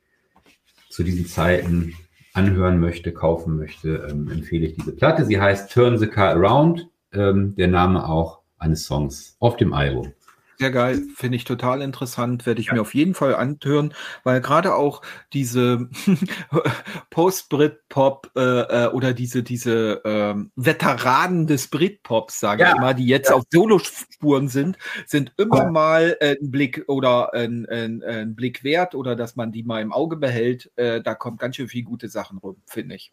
Speaker 2: zu diesen Zeiten anhören möchte, kaufen möchte, ähm, empfehle ich diese Platte. Sie heißt Turn the Car Around, ähm, der Name auch eines Songs auf dem Album.
Speaker 1: Sehr geil, finde ich total interessant, werde ich ja. mir auf jeden Fall anhören, weil gerade auch diese Post-Brit-Pop äh, äh, oder diese, diese äh, Veteranen des Brit-Pops, sage ja. ich mal, die jetzt ja. auf Solospuren sind, sind immer mal äh, ein Blick oder ein, ein, ein, Blick wert oder dass man die mal im Auge behält. Äh, da kommt ganz schön viel gute Sachen rum, finde ich.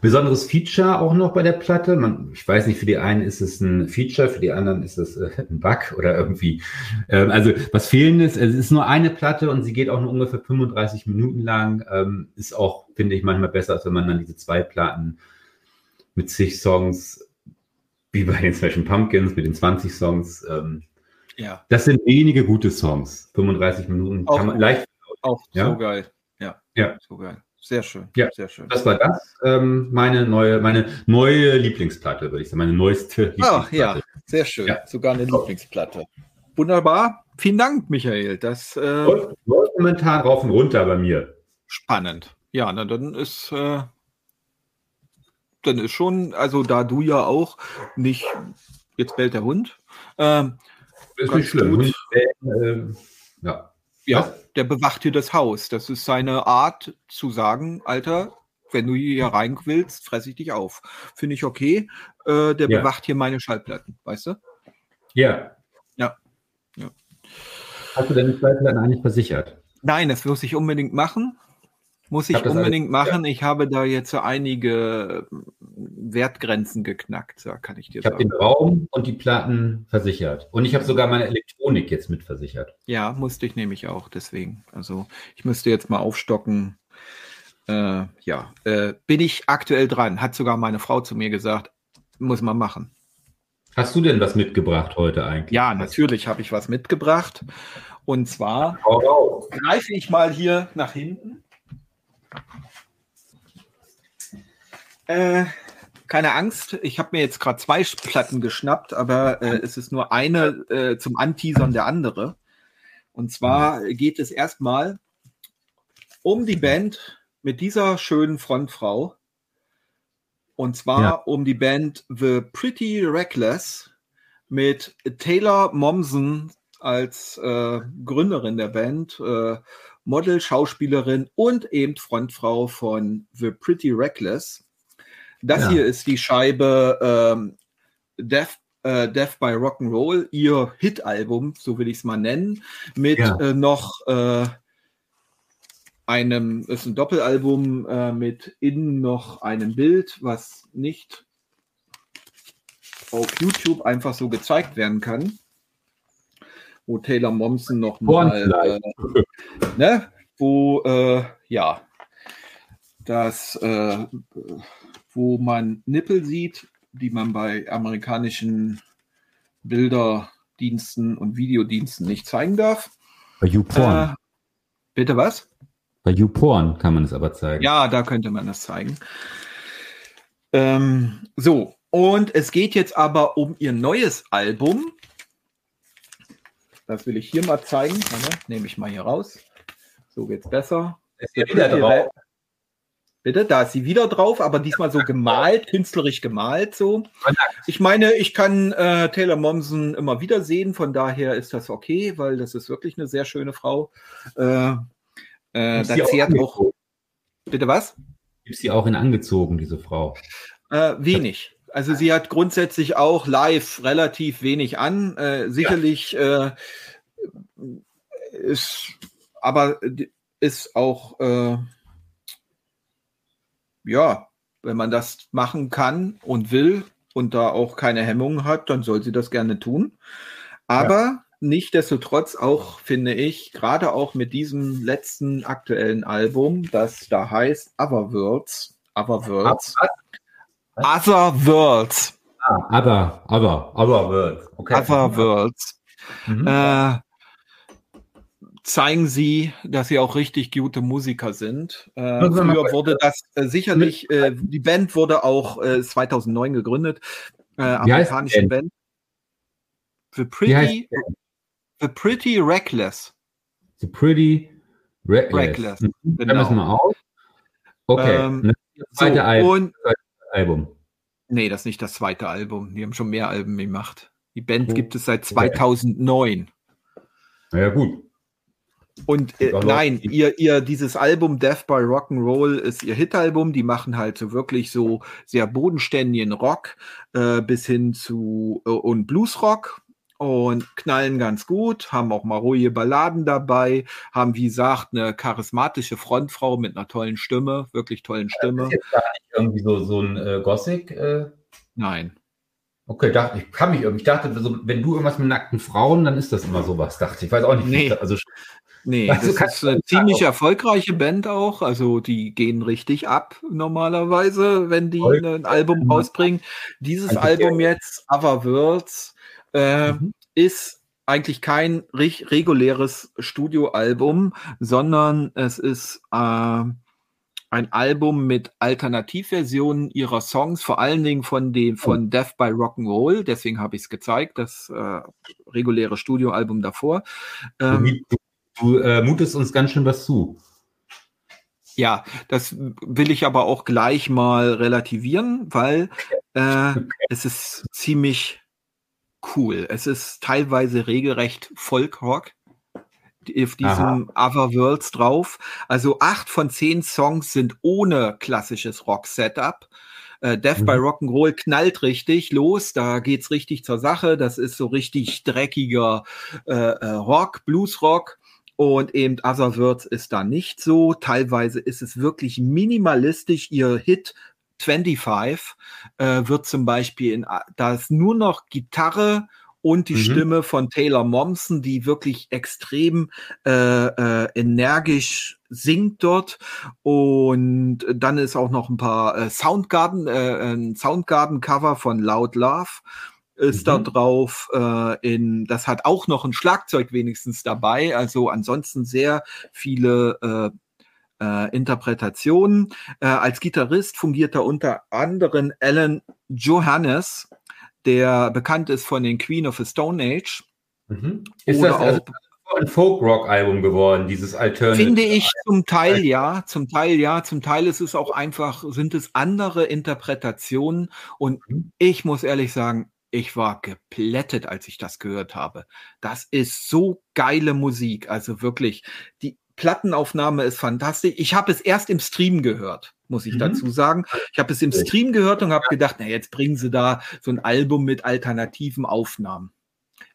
Speaker 2: Besonderes Feature auch noch bei der Platte. Man, ich weiß nicht, für die einen ist es ein Feature, für die anderen ist es äh, ein Bug oder irgendwie. Ähm, also was fehlen ist, es ist nur eine Platte und sie geht auch nur ungefähr 35 Minuten lang. Ähm, ist auch, finde ich, manchmal besser, als wenn man dann diese zwei Platten mit zig Songs, wie bei den Smashing Pumpkins, mit den 20 Songs. Ähm, ja. Das sind wenige gute Songs. 35 Minuten
Speaker 1: auch, kann man leicht. Auch ja? so geil. Ja. Ja. So geil. Sehr schön.
Speaker 2: Ja, sehr schön. Das war das. Ähm, meine neue, meine neue Lieblingsplatte, würde ich sagen. Meine neueste
Speaker 1: Lieblingsplatte. Ah, ja, sehr schön. Ja. Sogar eine Lieblingsplatte. Wunderbar. Vielen Dank, Michael. Das äh,
Speaker 2: läuft, momentan rauf und runter bei mir.
Speaker 1: Spannend. Ja, na, dann ist, äh, dann ist schon, also da du ja auch nicht, jetzt bellt der Hund.
Speaker 2: Äh, ist nicht schlimm. Hund, äh,
Speaker 1: ja. Ja, der bewacht hier das Haus. Das ist seine Art zu sagen, Alter, wenn du hier rein willst, fresse ich dich auf. Finde ich okay. Äh, der
Speaker 2: Ja.
Speaker 1: bewacht hier meine Schallplatten, weißt du?
Speaker 2: Ja.
Speaker 1: Ja. Ja.
Speaker 2: Hast du deine Schallplatten eigentlich versichert?
Speaker 1: Nein, das muss ich unbedingt machen. Muss ich
Speaker 2: das
Speaker 1: unbedingt machen. Ich habe da jetzt so einige äh, Wertgrenzen geknackt, ja, kann ich dir
Speaker 2: Ich habe
Speaker 1: sagen.
Speaker 2: den Raum und die Platten versichert. Und ich habe sogar meine Elektronik jetzt mit versichert.
Speaker 1: Ja, musste ich nämlich auch, deswegen. Also ich müsste jetzt mal aufstocken. Äh, ja, äh, bin ich aktuell dran. Hat sogar meine Frau zu mir gesagt, muss man machen.
Speaker 2: Hast du denn was mitgebracht heute eigentlich?
Speaker 1: Ja, natürlich habe ich was mitgebracht. Und zwar
Speaker 2: Hau raus.
Speaker 1: greife ich mal hier nach hinten. Äh, keine Angst, ich habe mir jetzt gerade zwei Platten geschnappt, aber äh, es ist nur eine äh, zum Anteasern der andere. Und zwar geht es erstmal um die Band mit dieser schönen Frontfrau. Und zwar
Speaker 2: Ja.
Speaker 1: um die Band The Pretty Reckless mit Taylor Momsen als äh, Gründerin der Band, äh, Model, Schauspielerin und eben Frontfrau von The Pretty Reckless. Das
Speaker 2: Ja.
Speaker 1: hier ist die Scheibe ähm, Death, äh, Death by Rock'n'Roll, ihr Hit-Album, so will ich es mal nennen, mit
Speaker 2: Ja.
Speaker 1: äh, noch äh, einem, ist ein Doppelalbum äh, mit innen noch einem Bild, was nicht auf YouTube einfach so gezeigt werden kann. Wo Taylor Momsen noch
Speaker 2: Porn
Speaker 1: mal,
Speaker 2: vielleicht.
Speaker 1: äh, ne, wo äh, ja das, äh, wo man Nippel sieht, die man bei amerikanischen Bilderdiensten und Videodiensten nicht zeigen darf.
Speaker 2: Bei YouPorn.
Speaker 1: Äh, bitte was?
Speaker 2: Bei YouPorn kann man es aber zeigen.
Speaker 1: Ja, da könnte man das zeigen. Ähm, so, und es geht jetzt aber um ihr neues Album. Das will ich hier mal zeigen. Nehme ich mal hier raus. So geht's besser.
Speaker 2: Ist ja wieder drauf.
Speaker 1: Bitte, da ist sie wieder drauf, aber diesmal so gemalt, künstlerisch gemalt so. Ich meine, ich kann äh, Taylor Momsen immer wieder sehen, von daher ist das okay, weil das ist wirklich eine sehr schöne Frau. Äh, äh, da zehrt auch. Bitte was?
Speaker 2: Gibt sie auch in angezogen, diese Frau?
Speaker 1: Äh, wenig. Also sie hat grundsätzlich auch live relativ wenig an. Äh, sicherlich äh, ist, aber ist auch äh, ja, wenn man das machen kann und will und da auch keine Hemmungen hat, dann soll sie das gerne tun. Aber Nichtsdestotrotz auch, finde ich, gerade auch mit diesem letzten aktuellen Album, das da heißt Otherworlds, Otherworlds, Otherworlds,
Speaker 2: Ah, aber, aber, aber wird. Okay.
Speaker 1: Otherworlds,
Speaker 2: Mhm.
Speaker 1: äh, zeigen sie, dass sie auch richtig gute Musiker sind. Äh, früher wurde das äh, sicherlich, äh, die Band wurde auch äh, 2009 gegründet, äh,
Speaker 2: Wie heißt
Speaker 1: amerikanische Band. The Pretty, The Pretty Reckless.
Speaker 2: The Pretty Reckless.
Speaker 1: Reckless,
Speaker 2: Mhm.
Speaker 1: genau.
Speaker 2: Da müssen wir auf. Okay.
Speaker 1: Ähm, So, und
Speaker 2: Album.
Speaker 1: nee, das ist nicht das zweite Album. Die haben schon mehr Alben gemacht. Die Band
Speaker 2: Oh,
Speaker 1: gibt es seit 2009.
Speaker 2: Na ja, gut.
Speaker 1: Und äh, nein, ihr, ihr, dieses Album Death by Rock'n'Roll ist ihr Hitalbum. Die machen halt so wirklich so sehr bodenständigen Rock äh, bis hin zu äh, und Bluesrock und knallen ganz gut, haben auch mal ruhige Balladen dabei, haben wie gesagt eine charismatische Frontfrau mit einer tollen Stimme, wirklich tollen
Speaker 2: Das
Speaker 1: Stimme.
Speaker 2: ist jetzt gar nicht irgendwie so, so ein äh, Gothic. Äh,
Speaker 1: Nein.
Speaker 2: okay, dachte, ich kann mich irgendwie, ich dachte, so, wenn du irgendwas mit nackten Frauen, dann ist das immer sowas, dachte ich. Ich weiß auch nicht.
Speaker 1: Nee.
Speaker 2: Also,
Speaker 1: Nee,
Speaker 2: Also
Speaker 1: das ist eine ziemlich
Speaker 2: auch-
Speaker 1: erfolgreiche Band auch. Also die gehen richtig ab normalerweise, wenn die
Speaker 2: Voll.
Speaker 1: ein Album rausbringen. Dieses
Speaker 2: Eigentlich
Speaker 1: Album jetzt, Other Worlds, äh,
Speaker 2: Mhm.
Speaker 1: ist eigentlich kein reg- reguläres Studioalbum, sondern es ist äh, ein Album mit Alternativversionen ihrer Songs, vor allen Dingen von dem von Death by Rock'n'Roll. Deswegen habe ich es gezeigt, das äh, reguläre Studioalbum davor. Ähm,
Speaker 2: du, du, du äh, mutest uns ganz schön was zu.
Speaker 1: Ja, das will ich aber auch gleich mal relativieren, weil äh, es ist ziemlich cool. Es ist teilweise regelrecht Folkrock. auf diesem Aha. Other Worlds drauf. Also acht von zehn Songs sind ohne klassisches Rock-Setup. Äh, Death mhm. by Rock'n'Roll knallt richtig los, da geht's richtig zur Sache. Das ist so richtig dreckiger äh, äh, Rock, Bluesrock. Und eben Other Words ist da nicht so. Teilweise ist es wirklich minimalistisch. Ihr Hit 25 äh, wird zum Beispiel in, da ist nur noch Gitarre und die mhm. Stimme von Taylor Momsen, die wirklich extrem äh, äh, energisch singt dort. Und dann ist auch noch ein paar äh, Soundgarden, äh, ein Soundgarden-Cover von Loud Love ist mhm. da drauf. Äh, in, das hat auch noch ein Schlagzeug wenigstens dabei. Also ansonsten sehr viele äh, äh, Interpretationen. Äh, als Gitarrist fungiert da unter anderem Alan Johannes, der bekannt ist von den Queen of the Stone Age.
Speaker 2: Mhm. Ist Oder das also ein Folk-Rock-Album geworden, dieses Alternative?
Speaker 1: Finde ich zum Teil ja, zum Teil ja, zum Teil ist es auch einfach, sind es andere Interpretationen und mhm. ich muss ehrlich sagen, ich war geplättet, als ich das gehört habe. Das ist so geile Musik, also wirklich, die Plattenaufnahme ist fantastisch. Ich habe es erst im Stream gehört, muss ich mhm. dazu sagen. Ich habe es im Stream gehört und habe gedacht, na jetzt bringen sie da so ein Album mit alternativen Aufnahmen.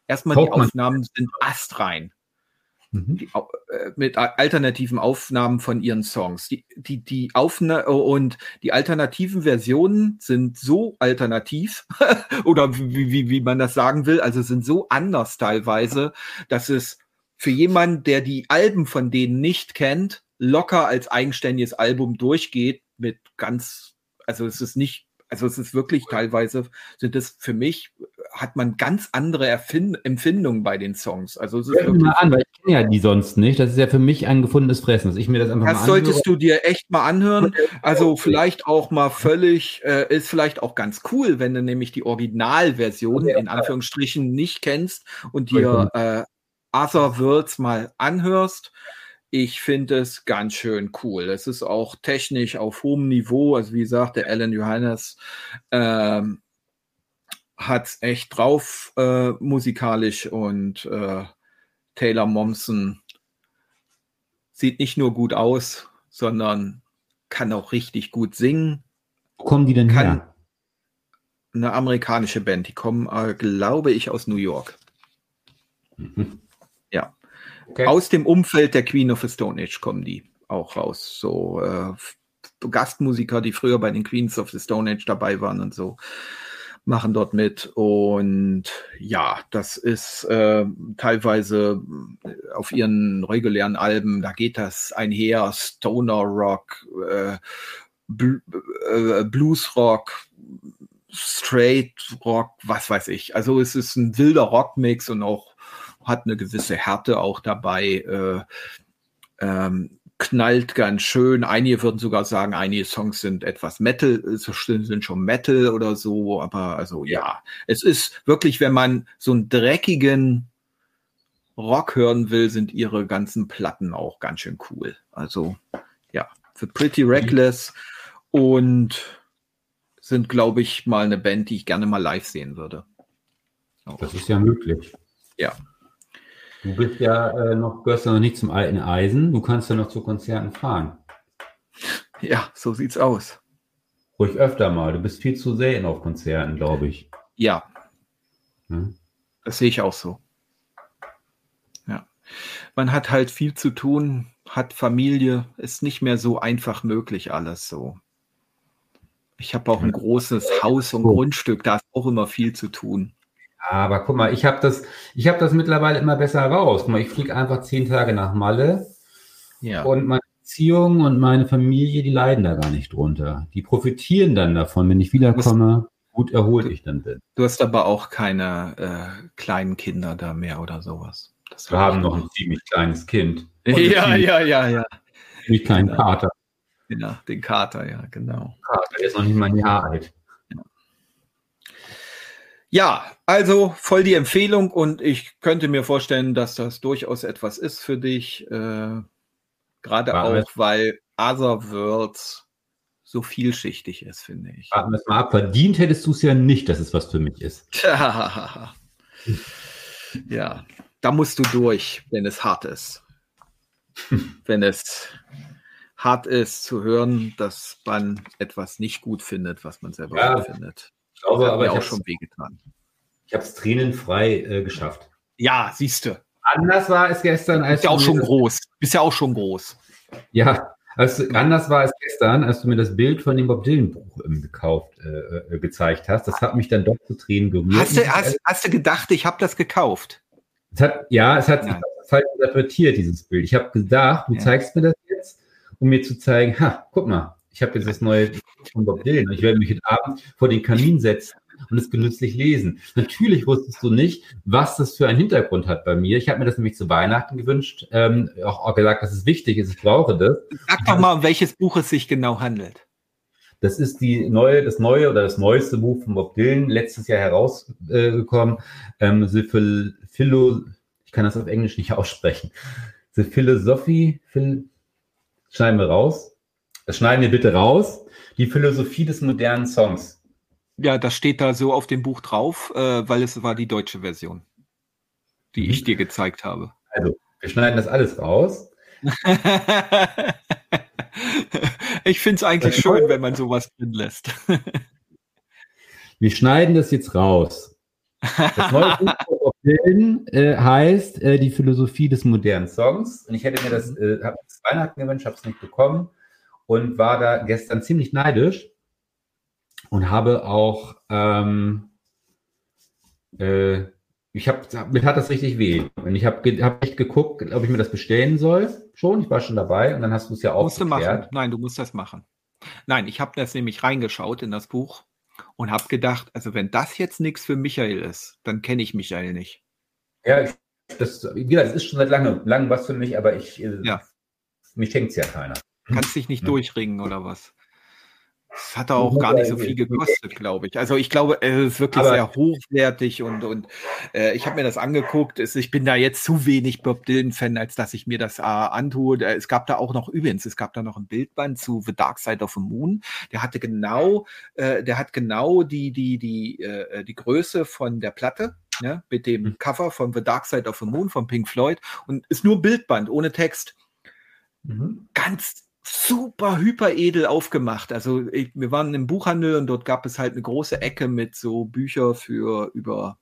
Speaker 1: Erstmal die Aufnahmen sind astrein. Mhm. Die, äh, mit alternativen Aufnahmen von ihren Songs. Die, die, die Aufna und die alternativen Versionen sind so alternativ oder wie, wie, wie man das sagen will, also sind so anders teilweise, dass es für jemanden, der die Alben von denen nicht kennt, locker als eigenständiges Album durchgeht mit ganz, also es ist nicht, also es ist wirklich teilweise sind es für mich hat man ganz andere Erfind Empfindungen bei den Songs. Also es ist
Speaker 2: Hör wirklich, mal an, weil ich kenne ja die sonst nicht. Das ist ja für mich ein gefundenes Fressen, dass ich mir das einfach
Speaker 1: das mal solltest du dir echt mal anhören. Also vielleicht auch mal völlig, äh, ist vielleicht auch ganz cool, wenn du nämlich die Originalversion in Anführungsstrichen nicht kennst und dir äh, Other Worlds mal anhörst. Ich finde es ganz schön cool. Es ist auch technisch auf hohem Niveau. Also wie gesagt, der Alan Johannes ähm, hat echt drauf äh, musikalisch und äh, Taylor Momsen sieht nicht nur gut aus, sondern kann auch richtig gut singen.
Speaker 2: Wo kommen die denn kann, her?
Speaker 1: Eine amerikanische Band. Die kommen, äh, glaube ich, aus New York. Mhm. Okay. Aus dem Umfeld der Queen of the Stone Age kommen die auch raus. So äh, Gastmusiker, die früher bei den Queens of the Stone Age dabei waren und so, machen dort mit. Und ja, das ist äh, teilweise auf ihren regulären Alben, da geht das einher, Stoner Rock, äh, Bl äh, Blues Rock, Straight Rock, was weiß ich. Also es ist ein wilder Rockmix und auch hat eine gewisse Härte auch dabei, äh, ähm, knallt ganz schön. Einige würden sogar sagen, einige Songs sind etwas Metal, sind schon Metal oder so, aber also ja, es ist wirklich, wenn man so einen dreckigen Rock hören will, sind ihre ganzen Platten auch ganz schön cool. Also ja, The Pretty Reckless und sind, glaube ich, mal eine Band, die ich gerne mal live sehen würde.
Speaker 2: Auch. Das ist ja möglich.
Speaker 1: Ja.
Speaker 2: Du bist ja äh, noch, gehörst ja noch nicht zum alten Eisen. Du kannst ja noch zu Konzerten fahren.
Speaker 1: Ja, so sieht's aus.
Speaker 2: Ruhig öfter mal. Du bist viel zu selten auf Konzerten, glaube ich.
Speaker 1: Ja. Hm? Das sehe ich auch so. Ja. Man hat halt viel zu tun, hat Familie, ist nicht mehr so einfach möglich alles so. Ich habe auch ein großes Haus und Grundstück, da ist auch immer viel zu tun.
Speaker 2: Aber guck mal, ich habe das, ich habe das mittlerweile immer besser raus. Guck mal, ich fliege einfach zehn Tage nach Malle. Ja. Und meine Beziehung und meine Familie, die leiden da gar nicht drunter. Die profitieren dann davon, wenn ich wiederkomme, gut erholt ich dann bin.
Speaker 1: Du hast aber auch keine äh, kleinen Kinder da mehr oder sowas.
Speaker 2: Das Wir haben noch ein ziemlich kleines Kind.
Speaker 1: Ja, ja, ja, ja.
Speaker 2: Ziemlich kleinen genau. Kater.
Speaker 1: Ja, den Kater, ja, genau.
Speaker 2: Kater, der ist noch nicht mal ein Jahr alt.
Speaker 1: Ja, also voll die Empfehlung und ich könnte mir vorstellen, dass das durchaus etwas ist für dich. Äh, Gerade auch, weil Other Worlds so vielschichtig ist, finde ich.
Speaker 2: Warten wir es mal ab. Verdient hättest du es ja nicht, dass es was für mich ist.
Speaker 1: ja, da musst du durch, wenn es hart ist. wenn es hart ist zu hören, dass man etwas nicht gut findet, was man selber
Speaker 2: Ja,
Speaker 1: gut findet.
Speaker 2: Ich glaube, aber ich
Speaker 1: auch
Speaker 2: habe
Speaker 1: schon wehgetan.
Speaker 2: es tränenfrei äh, geschafft.
Speaker 1: Ja, siehst du.
Speaker 2: Anders war es gestern, als
Speaker 1: Bist ja auch
Speaker 2: du mir
Speaker 1: schon
Speaker 2: das-
Speaker 1: groß. Bist ja auch schon groß.
Speaker 2: Ja, also anders war es gestern, als du mir das Bild von dem Bob Dylan Buch ähm, gekauft, äh, äh, gezeigt hast. Das hat mich dann doch zu Tränen gerührt.
Speaker 1: Hast du, hast, hast du gedacht, ich habe das gekauft?
Speaker 2: Es hat, ja, es hat sich
Speaker 1: Nein.
Speaker 2: falsch interpretiert, dieses Bild. Ich habe gedacht, du
Speaker 1: Ja.
Speaker 2: zeigst mir das jetzt, um mir zu zeigen, ha, guck mal, ich habe jetzt das neue Buch von Bob Dylan und ich werde mich heute Abend vor den Kamin setzen und es genüsslich lesen. Natürlich wusstest du nicht, was das für einen Hintergrund hat bei mir. Ich habe mir das nämlich zu Weihnachten gewünscht, ähm, auch, auch gesagt, dass es wichtig ist, ich brauche das.
Speaker 1: Sag doch mal, um welches Buch es sich genau handelt.
Speaker 2: Das ist die neue, das neue oder das neueste Buch von Bob Dylan, letztes Jahr herausgekommen. Ähm, The Phil, Philo, ich kann das auf Englisch nicht aussprechen. The Philosophy, Phil, schneiden wir raus. Das schneiden wir bitte raus. Die Philosophie des modernen Songs.
Speaker 1: Ja, das steht da so auf dem Buch drauf, äh, weil es war die deutsche Version, die ich dir gezeigt habe.
Speaker 2: Also, wir schneiden das alles raus.
Speaker 1: ich finde es eigentlich schön, wenn man sowas drin lässt.
Speaker 2: Wir schneiden das jetzt raus. Das neue Buch äh, heißt äh, Die Philosophie des modernen Songs. Und ich hätte mir das, äh, habe es Weihnachten gewünscht, habe es nicht bekommen und war da gestern ziemlich neidisch und habe auch, ähm, äh, ich habe, mir hat das richtig weh. Und ich habe ge hab echt geguckt, ob ich mir das bestellen soll. Schon, ich war schon dabei und dann hast du es ja
Speaker 1: Musst du machen.
Speaker 2: aufgeklärt.
Speaker 1: Nein, du musst das machen. Nein, ich habe das nämlich reingeschaut in das Buch und habe gedacht, also wenn das jetzt nichts für Michael ist, dann kenne ich Michael nicht.
Speaker 2: Ja, das, wie gesagt, das ist schon seit langem, langem was für mich, aber ich, äh,
Speaker 1: Ja.
Speaker 2: mich schenkt es ja keiner.
Speaker 1: Kannst dich nicht durchringen oder was? Das hat auch gar nicht so viel gekostet, glaube ich. Also ich glaube, es ist wirklich
Speaker 2: Aber-
Speaker 1: sehr hochwertig und, und äh, ich habe mir das angeguckt. Es, ich bin da jetzt zu wenig Bob Dylan-Fan, als dass ich mir das äh, antue. Äh, Es gab da auch noch übrigens, es gab da noch ein Bildband zu The Dark Side of the Moon. Der hatte genau, äh, der hat genau die, die, die, äh, die Größe von der Platte. Ja, mit dem
Speaker 2: Mhm.
Speaker 1: Cover von The Dark Side of the Moon von Pink Floyd und ist nur Bildband ohne Text
Speaker 2: Mhm.
Speaker 1: ganz super hyper edel aufgemacht. Also ich, wir waren im Buchhandel und dort gab es halt eine große Ecke mit so Bücher für über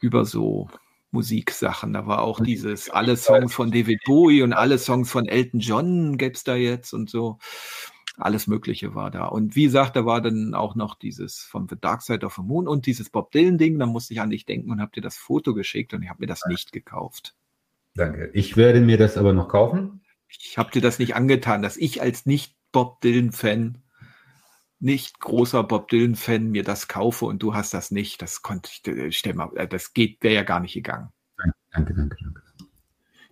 Speaker 1: über so Musiksachen. Da war auch dieses alle Songs von David Bowie und alle Songs von Elton John gäb's da jetzt und so. Alles Mögliche war da. Und wie gesagt, da war dann auch noch dieses von The Dark Side of the Moon und dieses Bob Dylan-Ding. Da musste ich an dich denken und habe dir das Foto geschickt und ich habe mir das nicht gekauft.
Speaker 2: Danke. Ich werde mir das aber noch kaufen.
Speaker 1: Ich habe dir das nicht angetan, dass ich als nicht Bob Dylan-Fan, nicht großer Bob Dylan-Fan mir das kaufe und du hast das nicht. Das konnte ich, äh, stell mal, äh, das geht, wäre ja gar nicht gegangen.
Speaker 2: Danke, danke, danke.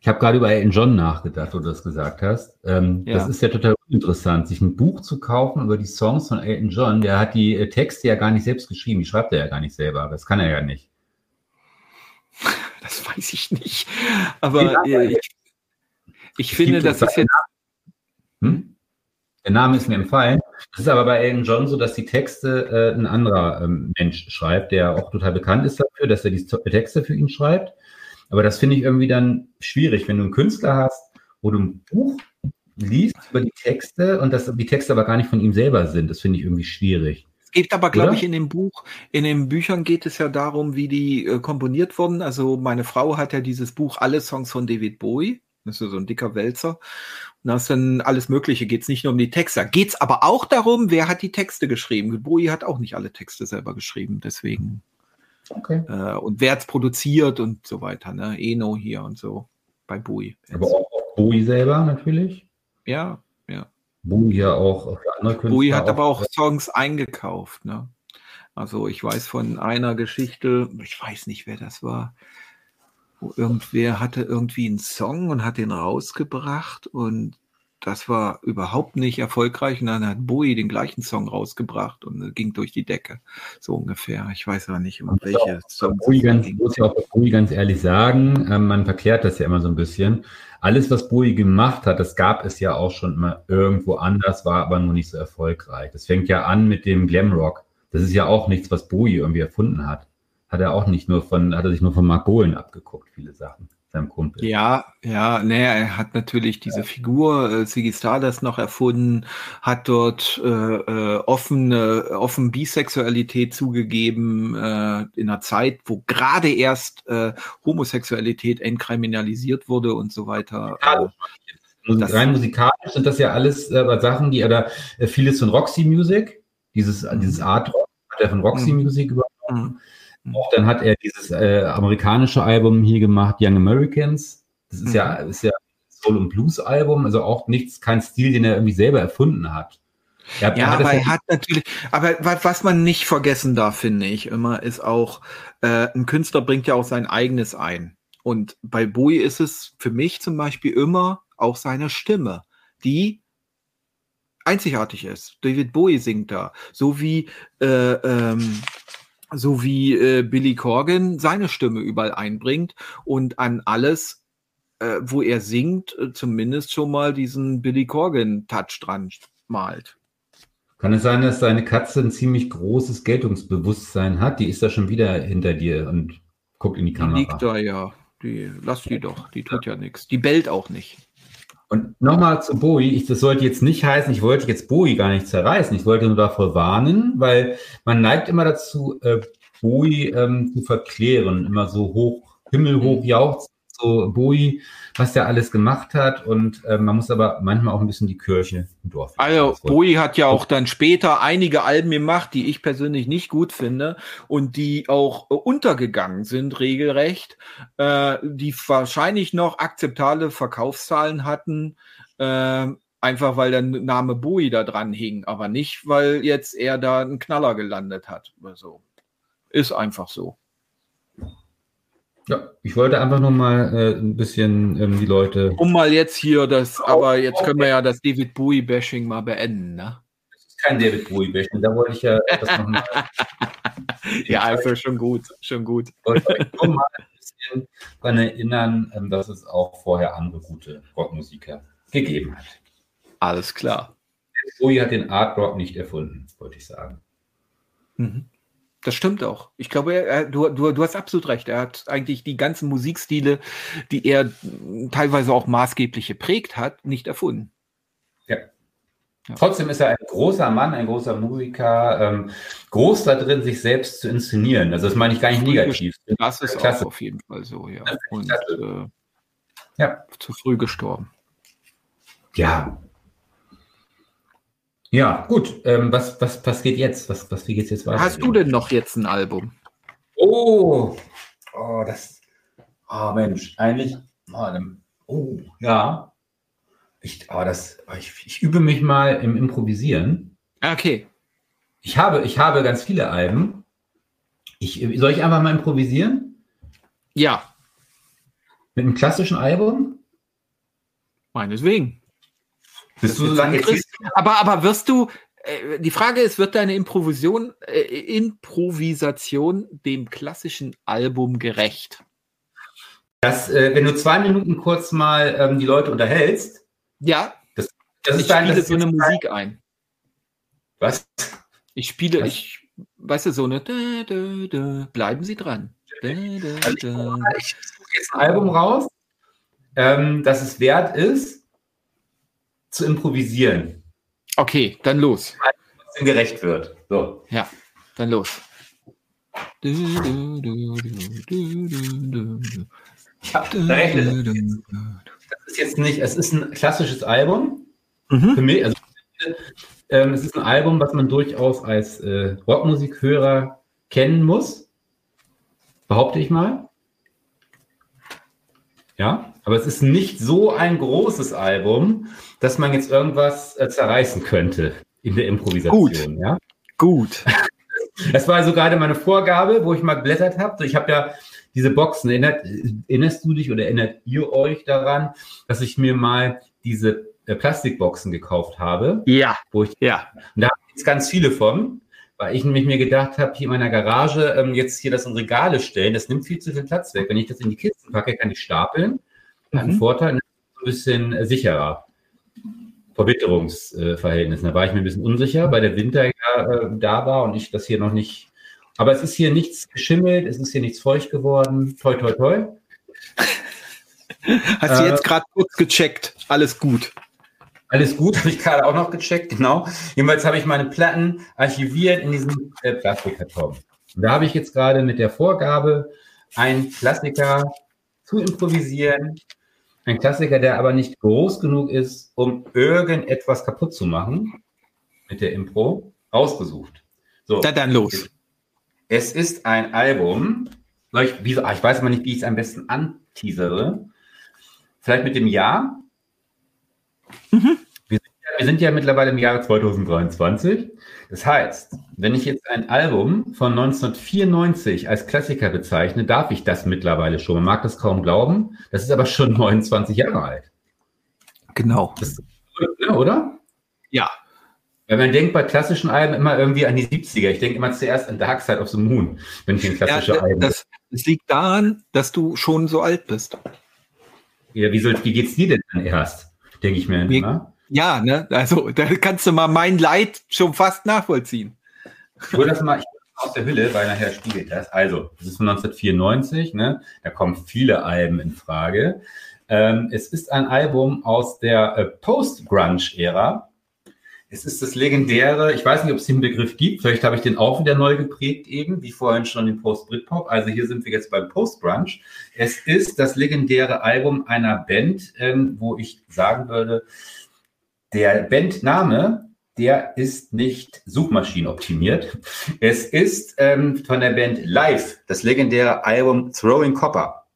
Speaker 2: Ich habe gerade über Elton John nachgedacht, wo du das gesagt hast. Ähm,
Speaker 1: Ja.
Speaker 2: Das ist ja total interessant, sich ein Buch zu kaufen über die Songs von Elton John. Der hat die äh, Texte ja gar nicht selbst geschrieben, die schreibt er ja gar nicht selber. Das kann er ja nicht.
Speaker 1: Das weiß ich nicht. Aber äh, ich, ich
Speaker 2: Es
Speaker 1: finde, das ist jetzt,
Speaker 2: Hm? Der Name ist mir empfallen. Das ist aber bei Elton John so, dass die Texte äh, ein anderer ähm, Mensch schreibt, der auch total bekannt ist dafür, dass er die Texte für ihn schreibt. Aber das finde ich irgendwie dann schwierig, wenn du einen Künstler hast, wo du ein Buch liest über die Texte und dass die Texte aber gar nicht von ihm selber sind. Das finde ich irgendwie schwierig.
Speaker 1: es geht aber, glaube ich, in dem Buch, in den Büchern geht es ja darum, wie die äh, komponiert wurden. Also meine Frau hat ja dieses Buch Alle Songs von David Bowie. Das ist so ein dicker Wälzer. Und da ist dann alles Mögliche. Geht es nicht nur um die Texte. Geht es aber auch darum, wer hat die Texte geschrieben. Bowie hat auch nicht alle Texte selber geschrieben. Deswegen.
Speaker 2: Okay.
Speaker 1: Äh, und wer hat's produziert und so weiter. Ne? Eno hier und so bei Bowie.
Speaker 2: Aber auch Bowie selber natürlich.
Speaker 1: ja, ja.
Speaker 2: Bowie ja auch für andere Künstler.
Speaker 1: Bowie hat aber auch Songs eingekauft. Ne? Also ich weiß von einer Geschichte, ich weiß nicht, wer das war, irgendwer hatte irgendwie einen Song und hat den rausgebracht und das war überhaupt nicht erfolgreich und dann hat Bowie den gleichen Song rausgebracht und ging durch die Decke. So ungefähr. Ich weiß aber nicht, um welche Songs
Speaker 2: Bowie ganz,
Speaker 1: ging.
Speaker 2: muss ich auch Bowie ganz ehrlich sagen, ähm, man verklärt das ja immer so ein bisschen. Alles, was Bowie gemacht hat, das gab es ja auch schon mal irgendwo anders, war aber nur nicht so erfolgreich. Das fängt ja an mit dem Glamrock. Das ist ja auch nichts, was Bowie irgendwie erfunden hat. Hat er auch nicht nur von, hat er sich nur von Mark Bolan abgeguckt, viele Sachen.
Speaker 1: seinem Kumpel. Ja, ja, naja, er hat natürlich diese ja. Figur äh, Ziggy Stardust noch erfunden, hat dort äh, äh, offene, offen Bisexualität zugegeben äh, in einer Zeit, wo gerade erst äh, Homosexualität entkriminalisiert wurde und so weiter. Ja,
Speaker 2: das, rein musikalisch sind das ja alles äh, Sachen, die oder äh, vieles von Roxy Music, dieses, mhm. dieses Art Rock, hat er von Roxy mhm. Music übernommen. Mhm. Mhm. Auch dann hat er dieses äh, amerikanische Album hier gemacht, Young Americans. Das ist mhm. ja, ist ja Soul- und Blues-Album, also auch nichts, kein Stil, den er irgendwie selber erfunden hat.
Speaker 1: Er, ja, er aber er hat natürlich, aber was man nicht vergessen darf, finde ich immer, ist auch, äh, ein Künstler bringt ja auch sein eigenes ein. Und bei Bowie ist es für mich zum Beispiel immer auch seine Stimme, die einzigartig ist. David Bowie singt da, so wie äh, ähm, so wie äh, Billy Corgan seine Stimme überall einbringt und an alles, äh, wo er singt, äh, zumindest schon mal diesen Billy Corgan-Touch dran malt.
Speaker 2: Kann es sein, dass deine Katze ein ziemlich großes Geltungsbewusstsein hat? Die ist da schon wieder hinter dir und guckt in die Kamera.
Speaker 1: Die liegt da ja. Die, lass die doch. Die tut ja nichts. Die bellt auch nicht.
Speaker 2: Und nochmal zu Bowie, ich, das sollte jetzt nicht heißen, ich wollte jetzt Bowie gar nicht zerreißen, ich wollte nur davor warnen, weil man neigt immer dazu, äh, Bowie ähm, zu verklären, immer so hoch, himmelhoch jauchzt, so Bowie, was der alles gemacht hat und äh, man muss aber manchmal auch ein bisschen die Kirche im Dorf.
Speaker 1: Also Bowie hat ja auch dann später einige Alben gemacht, die ich persönlich nicht gut finde und die auch äh, untergegangen sind regelrecht, äh, die wahrscheinlich noch akzeptable Verkaufszahlen hatten. Äh, einfach weil der Name Bowie da dran hing, aber nicht, weil jetzt er da einen Knaller gelandet hat oder so. Ist einfach so.
Speaker 2: Ja, ich wollte einfach noch mal äh, ein bisschen ähm, die Leute.
Speaker 1: Um mal jetzt hier das, aber jetzt können wir ja das David Bowie-Bashing mal beenden, ne?
Speaker 2: Das ist kein David Bowie-Bashing, da wollte ich ja das noch mal.
Speaker 1: ja, also schon gut, schon gut. Ich
Speaker 2: wollte euch nur mal ein bisschen daran erinnern, ähm, dass es auch vorher andere gute Rockmusiker gegeben hat.
Speaker 1: Alles klar.
Speaker 2: Bowie hat den Art Rock nicht erfunden, wollte ich sagen.
Speaker 1: Mhm. Das stimmt auch. Ich glaube, er, du, du, du hast absolut recht. Er hat eigentlich die ganzen Musikstile, die er teilweise auch maßgeblich geprägt hat, nicht erfunden.
Speaker 2: Ja. ja. Trotzdem ist er ein großer Mann, ein großer Musiker, ähm, groß da drin, sich selbst zu inszenieren. Also das meine ich gar nicht negativ.
Speaker 1: Das ist Klasse. auch auf jeden Fall so, ja. Und äh, ja. zu früh gestorben.
Speaker 2: Ja, ja, gut. Ähm, was, was, was geht jetzt? Was, was, wie geht's jetzt
Speaker 1: weiter? Hast du denn noch jetzt ein Album?
Speaker 2: Oh, oh das. Oh Mensch, eigentlich. Oh, oh ja. Ich, oh, das, oh, ich, ich übe mich mal im Improvisieren.
Speaker 1: Okay.
Speaker 2: Ich habe, ich habe ganz viele Alben. Ich, soll ich einfach mal improvisieren?
Speaker 1: Ja.
Speaker 2: Mit einem klassischen Album?
Speaker 1: Meineswegen. Bist du so Christ, aber, aber wirst du, äh, die Frage ist, wird deine Improvisation, äh, Improvisation dem klassischen Album gerecht?
Speaker 2: Das, äh, wenn du zwei Minuten kurz mal ähm, die Leute unterhältst.
Speaker 1: Ja. Das, das ich dein, spiele so eine Musik ein.
Speaker 2: Was?
Speaker 1: Ich spiele, Was? ich, weißt du, so eine, da, da, da, bleiben Sie dran.
Speaker 2: Also ich, ich suche jetzt ein Album raus, ähm, das es wert ist, zu improvisieren.
Speaker 1: Okay, dann los.
Speaker 2: Was gerecht wird. So.
Speaker 1: Ja, dann los.
Speaker 2: Ich habe gerechnet. Das ist jetzt nicht, es ist ein klassisches Album. Mhm. Für mich, also ähm, es ist ein Album, was man durchaus als äh, Rockmusikhörer kennen muss. Behaupte ich mal. Ja, aber es ist nicht so ein großes Album, dass man jetzt irgendwas äh, zerreißen könnte in der Improvisation.
Speaker 1: Gut. Ja? Gut.
Speaker 2: Das war also gerade meine Vorgabe, wo ich mal geblättert habe. Ich habe ja diese Boxen. Erinnert, erinnerst du dich oder erinnert ihr euch daran, dass ich mir mal diese äh, Plastikboxen gekauft habe?
Speaker 1: Ja.
Speaker 2: Wo ich, ja. Und da habe ich jetzt ganz viele von, weil ich nämlich mir gedacht habe, hier in meiner Garage ähm, jetzt hier das in Regale stellen, das nimmt viel zu viel Platz weg. Wenn ich das in die Kisten packe, kann ich stapeln. Mhm. Ein Vorteil, ein bisschen äh, sicherer. Verwitterungsverhältnissen. Da war ich mir ein bisschen unsicher, weil der Winter ja äh, da war und ich das hier noch nicht. Aber es ist hier nichts geschimmelt, es ist hier nichts feucht geworden. Toi, toi, toi.
Speaker 1: Hast du jetzt gerade kurz gecheckt? Alles gut.
Speaker 2: Alles gut, habe ich gerade auch noch gecheckt, genau. Jedenfalls habe ich meine Platten archiviert in diesem äh, Plastikkarton. Da habe ich jetzt gerade mit der Vorgabe, einen Klassiker zu improvisieren. Ein Klassiker, der aber nicht groß genug ist, um irgendetwas kaputt zu machen mit der Impro, ausgesucht.
Speaker 1: So. Da dann los.
Speaker 2: Es ist ein Album. Ich, wie, ich weiß mal nicht, wie ich es am besten anteasere. Vielleicht mit dem Jahr. Mhm. Wir, sind ja, mittlerweile im Jahre 2023. Das heißt, wenn ich jetzt ein Album von 1994 als Klassiker bezeichne, darf ich das mittlerweile schon. Man mag das kaum glauben. Das ist aber schon 29 Jahre alt.
Speaker 1: Genau.
Speaker 2: Das, oder?
Speaker 1: Ja.
Speaker 2: Weil man denkt bei klassischen Alben immer irgendwie an die 70er. Ich denke immer zuerst an Dark Side of the Moon, wenn ich ein klassische ja,
Speaker 1: Alben. Das, das liegt daran, dass du schon so alt bist.
Speaker 2: Ja, wie, soll, wie geht's dir denn dann erst? Denke ich mir immer.
Speaker 1: Ja, ne? Also da kannst du mal mein Leid schon fast nachvollziehen.
Speaker 2: Ich hole das mal ich aus der Hülle, weil nachher spiegelt das. Also, das ist von 1994, ne? Da kommen viele Alben in Frage. Ähm, es ist ein Album aus der äh, Post-Grunge-Ära. Es ist das legendäre, ich weiß nicht, ob es den Begriff gibt, vielleicht habe ich den auch wieder neu geprägt eben, wie vorhin schon den Post-Britpop. Also hier sind wir jetzt beim Post-Grunge. Es ist das legendäre Album einer Band, ähm, wo ich sagen würde, der Bandname, der ist nicht suchmaschinenoptimiert. Es ist ähm, von der Band Live, das legendäre Album Throwing Copper.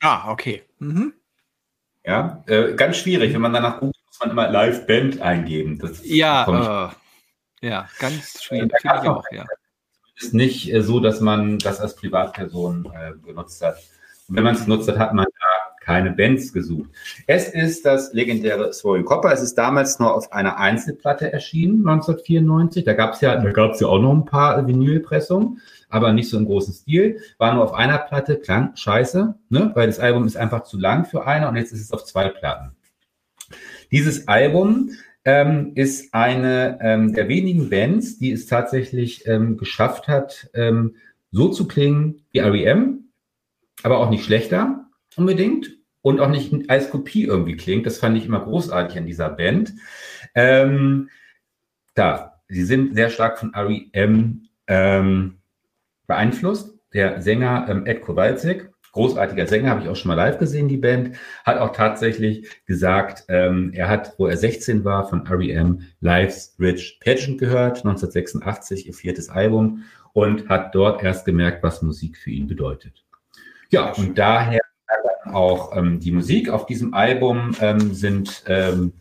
Speaker 1: Ah, okay. Mhm.
Speaker 2: Ja, äh, ganz schwierig, wenn man danach googelt, muss man immer Live-Band eingeben.
Speaker 1: Das ja, äh, ja, ganz schwierig. Finde ich auch, ja.
Speaker 2: ist nicht äh, so, dass man das als Privatperson äh, genutzt hat. Und wenn man es genutzt hat, hat man da keine Bands gesucht. Es ist das legendäre Swollen Copper. Es ist damals nur auf einer Einzelplatte erschienen, 1994. Da gab es ja, da gab es ja auch noch ein paar Vinylpressungen, aber nicht so im großen Stil. War nur auf einer Platte, klang scheiße, ne? weil das Album ist einfach zu lang für eine und jetzt ist es auf zwei Platten. Dieses Album ähm, ist eine ähm, der wenigen Bands, die es tatsächlich ähm, geschafft hat, ähm, so zu klingen wie REM, aber auch nicht schlechter unbedingt und auch nicht als Kopie irgendwie klingt. Das fand ich immer großartig an dieser Band. Ähm, da, sie sind sehr stark von REM ähm, beeinflusst. Der Sänger ähm, Ed Kowalczyk, großartiger Sänger, habe ich auch schon mal live gesehen, die Band, hat auch tatsächlich gesagt, ähm, er hat, wo er 16 war, von REM Life's Rich Pageant gehört, 1986, ihr viertes Album, und hat dort erst gemerkt, was Musik für ihn bedeutet. Ja, und daher auch ähm, die Musik auf diesem Album ähm, sind ähm,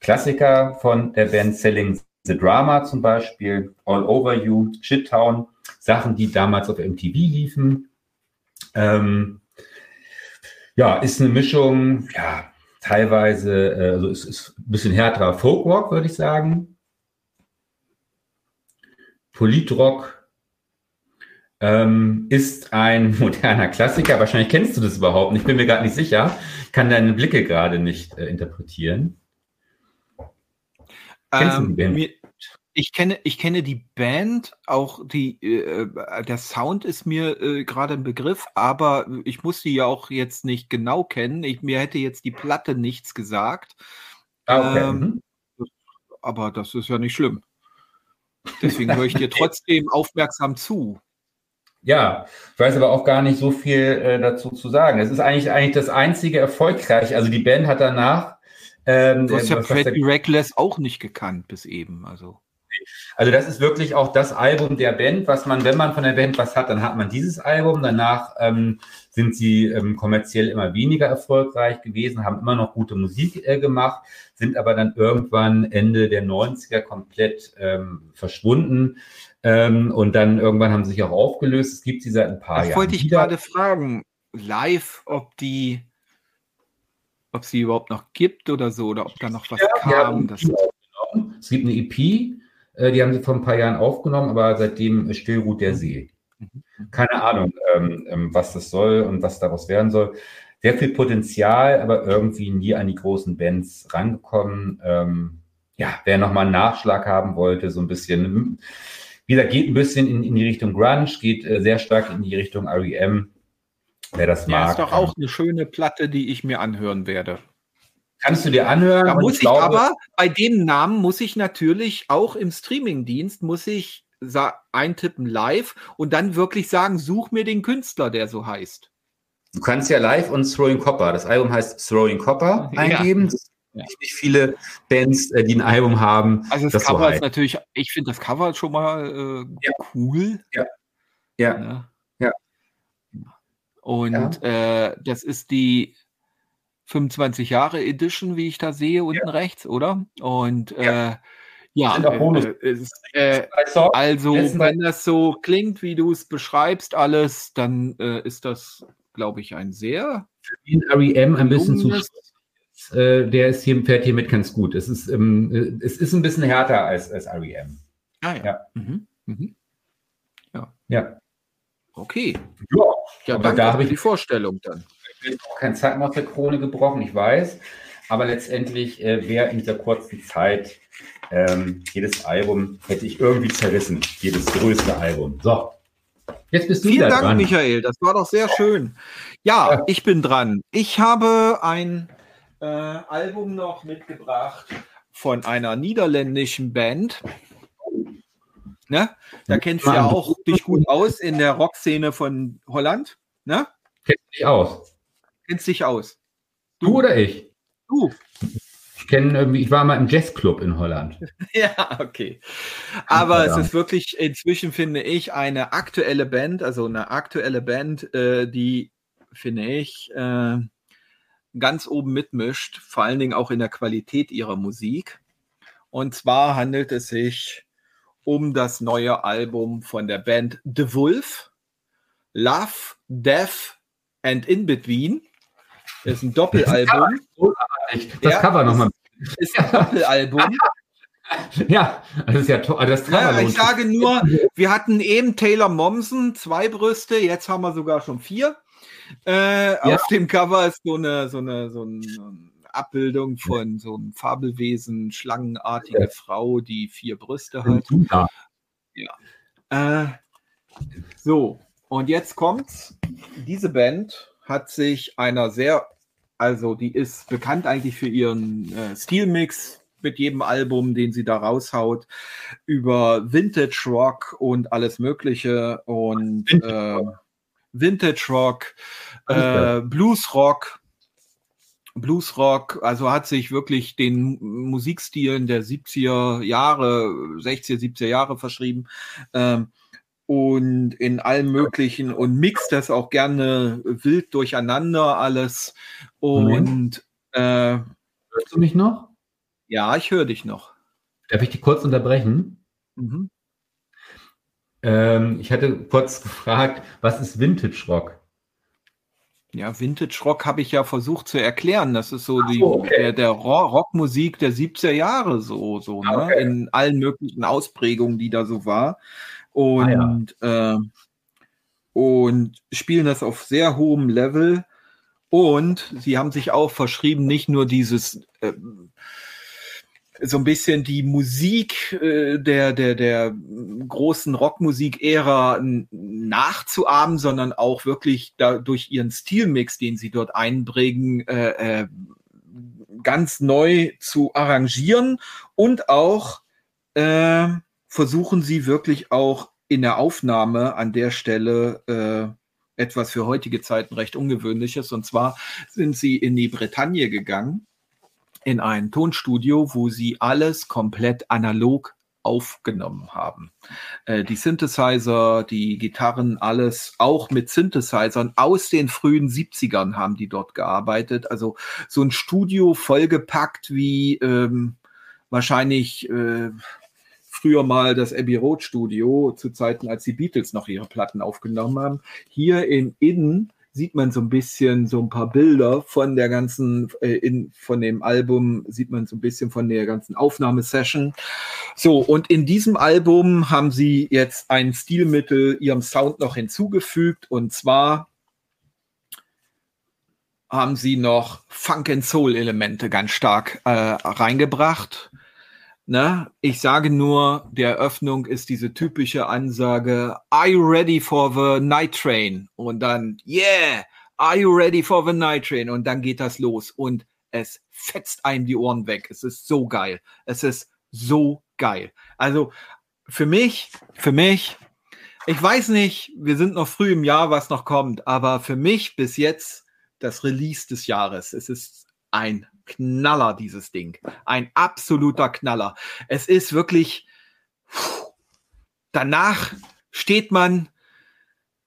Speaker 2: Klassiker von der Band Selling the Drama zum Beispiel, All Over You, Shittown, Sachen, die damals auf MTV liefen. Ähm, ja, ist eine Mischung, ja, teilweise, äh, also es ist ein bisschen härterer Folkrock, würde ich sagen. Politrock, ähm, ist ein moderner Klassiker. Wahrscheinlich kennst du das überhaupt nicht. Ich bin mir gerade nicht sicher. Kann deine Blicke gerade nicht äh, interpretieren.
Speaker 1: Kennst ähm, du die Band? Mir, ich kenne, ich kenne die Band, auch die, äh, der Sound ist mir äh, gerade ein Begriff, aber ich muss die ja auch jetzt nicht genau kennen. Ich, mir hätte jetzt die Platte nichts gesagt. Ah, okay. Ähm, mhm. aber das ist ja nicht schlimm. Deswegen höre ich dir trotzdem aufmerksam zu.
Speaker 2: Ja, ich weiß aber auch gar nicht so viel äh, dazu zu sagen. Es ist eigentlich eigentlich das einzige erfolgreich. Also die Band hat danach.
Speaker 1: Ähm, du hast ja Pretty Reckless auch nicht gekannt bis eben. Also.
Speaker 2: Also das ist wirklich auch das Album der Band, was man, wenn man von der Band was hat, dann hat man dieses Album. Danach ähm, sind sie ähm, kommerziell immer weniger erfolgreich gewesen, haben immer noch gute Musik äh, gemacht, sind aber dann irgendwann Ende der 90er komplett ähm, verschwunden. Ähm, und dann irgendwann haben sie sich auch aufgelöst. Es gibt sie seit ein paar das Jahren.
Speaker 1: wollte ich wieder. gerade fragen, live, ob die, ob sie überhaupt noch gibt oder so, oder ob da noch was ja, kam.
Speaker 2: Es gibt eine EP, äh, die haben sie vor ein paar Jahren aufgenommen, aber seitdem still ruht der See. Mhm. Keine Ahnung, ähm, ähm, was das soll und was daraus werden soll. Sehr viel Potenzial, aber irgendwie nie an die großen Bands rangekommen. Ähm, ja, wer nochmal einen Nachschlag haben wollte, so ein bisschen wie gesagt, geht ein bisschen in, in die Richtung Grunge, geht äh, sehr stark in die Richtung REM. wer das
Speaker 1: Ja,
Speaker 2: mag.
Speaker 1: ist doch auch eine schöne Platte, die ich mir anhören werde.
Speaker 2: Kannst du dir anhören?
Speaker 1: Da muss ich
Speaker 2: glaube-
Speaker 1: aber, bei dem Namen muss ich natürlich auch im Streamingdienst, muss ich eintippen live und dann wirklich sagen, such mir den Künstler, der so heißt.
Speaker 2: Du kannst ja live und Throwing Copper, das Album heißt Throwing Copper,
Speaker 1: Ja.
Speaker 2: eingeben.
Speaker 1: Ja.
Speaker 2: nicht viele Bands, äh, die ein Album haben.
Speaker 1: Also das,
Speaker 2: das so
Speaker 1: Cover ist
Speaker 2: heißt.
Speaker 1: natürlich, ich finde das Cover schon mal äh,
Speaker 2: Ja.
Speaker 1: cool.
Speaker 2: Ja.
Speaker 1: Ne?
Speaker 2: Ja.
Speaker 1: Und Äh, das ist die 25 Jahre Edition, wie ich da sehe, unten rechts, oder? Und äh, ja, äh, ist, äh, also wenn das so klingt, wie du es beschreibst, alles, dann äh, ist das, glaube ich, ein sehr
Speaker 2: den REM ein bisschen zu
Speaker 1: gelungenes-
Speaker 2: äh, der ist hier, fährt hiermit ganz gut. Es ist, ähm, äh, es ist ein bisschen härter als, als REM.
Speaker 1: Ah ja.
Speaker 2: Ja.
Speaker 1: Mhm. Mhm.
Speaker 2: Ja.
Speaker 1: Okay.
Speaker 2: Ja,
Speaker 1: Ja,
Speaker 2: Aber da hab
Speaker 1: für
Speaker 2: ich-
Speaker 1: die Vorstellung dann.
Speaker 2: ich bin auch kein Zeit mehr der Krone gebrochen, ich weiß. Aber letztendlich äh, wäre in dieser kurzen Zeit ähm, jedes Album, hätte ich irgendwie zerrissen. Jedes größte Album. So. Jetzt bist du
Speaker 1: Vielen Dank,
Speaker 2: dran.
Speaker 1: Michael. Das war doch sehr schön. Ja,
Speaker 2: Ja.
Speaker 1: ich bin dran. Ich habe ein äh, Album noch mitgebracht von einer niederländischen Band. Ne? Da kennst du ja auch dich gut aus in der Rockszene von Holland. Ne?
Speaker 2: Kennst du dich aus?
Speaker 1: Kennst dich aus.
Speaker 2: Du oder ich?
Speaker 1: Du.
Speaker 2: Ich kenne irgendwie, ich war mal im Jazzclub in Holland.
Speaker 1: Ja, okay. Aber es ist wirklich inzwischen, finde ich, eine aktuelle Band, also eine aktuelle Band, äh, die, finde ich, äh, ganz oben mitmischt, vor allen Dingen auch in der Qualität ihrer Musik. Und zwar handelt es sich um das neue Album von der Band The Wolf, Love, Death and In Between. Das ist ein Doppelalbum.
Speaker 2: Das. Cover nochmal.
Speaker 1: Ist ein Doppelalbum.
Speaker 2: Ja, das ist ja toll. Das
Speaker 1: Ja, ich sage nur, wir hatten eben Taylor Momsen, zwei Brüste, jetzt haben wir sogar schon vier. Äh, Auf dem Cover ist so eine, so eine, so eine Abbildung von so einem Fabelwesen, schlangenartige Frau, die vier Brüste hat.
Speaker 2: Ja.
Speaker 1: Äh, so, und jetzt kommt's. Diese Band hat sich einer sehr, also die ist bekannt eigentlich für ihren äh, Stilmix mit jedem Album, den sie da raushaut, über Vintage Rock und alles Mögliche und äh, Vintage Rock, äh, Blues Rock. Blues Rock, also hat sich wirklich den Musikstilen der 70er Jahre, 60er, 70er Jahre verschrieben. Ähm, und in allem Möglichen und mixt das auch gerne wild durcheinander alles. Und äh,
Speaker 2: Hörst du mich noch?
Speaker 1: ja, ich höre dich noch.
Speaker 2: Darf ich dich kurz unterbrechen?
Speaker 1: Mhm.
Speaker 2: Ähm, ich hatte kurz gefragt, was ist Vintage Rock?
Speaker 1: Ja, Vintage Rock habe ich ja versucht zu erklären. Das ist so die
Speaker 2: so, okay.
Speaker 1: der, der Ro- Rockmusik der 70er Jahre so, so,
Speaker 2: Ah,
Speaker 1: ne?
Speaker 2: okay.
Speaker 1: In allen möglichen Ausprägungen, die da so war. Und, äh, und spielen das auf sehr hohem Level. Und sie haben sich auch verschrieben, nicht nur dieses äh, so ein bisschen die Musik äh, der, der, der großen Rockmusik-Ära nachzuahmen, sondern auch wirklich da durch ihren Stilmix, den sie dort einbringen, äh, äh, ganz neu zu arrangieren und auch äh, versuchen sie wirklich auch in der Aufnahme an der Stelle äh, etwas für heutige Zeiten recht ungewöhnliches. Und zwar sind sie in die Bretagne gegangen in ein Tonstudio, wo sie alles komplett analog aufgenommen haben. Äh, die Synthesizer, die Gitarren, alles auch mit Synthesizern aus den frühen 70ern haben die dort gearbeitet. Also so ein Studio vollgepackt wie ähm, wahrscheinlich äh, früher mal das Abbey Road Studio zu Zeiten, als die Beatles noch ihre Platten aufgenommen haben. Hier in Innen sieht man so ein bisschen so ein paar Bilder von der ganzen, äh, in, von dem Album, sieht man so ein bisschen von der ganzen Aufnahmesession. So, und in diesem Album haben sie jetzt ein Stilmittel ihrem Sound noch hinzugefügt und zwar haben sie noch Funk and Soul Elemente ganz stark äh, reingebracht. Ne? Ich sage nur, der Eröffnung ist diese typische Ansage, Are you ready for the night train? Und dann, yeah, Are you ready for the night train? Und dann geht das los und es fetzt einem die Ohren weg. Es ist so geil. Es ist so geil. Also für mich, für mich, ich weiß nicht, wir sind noch früh im Jahr, was noch kommt, aber für mich bis jetzt das Release des Jahres. Es ist ein Knaller, dieses Ding. Ein absoluter Knaller. Es ist wirklich, danach steht man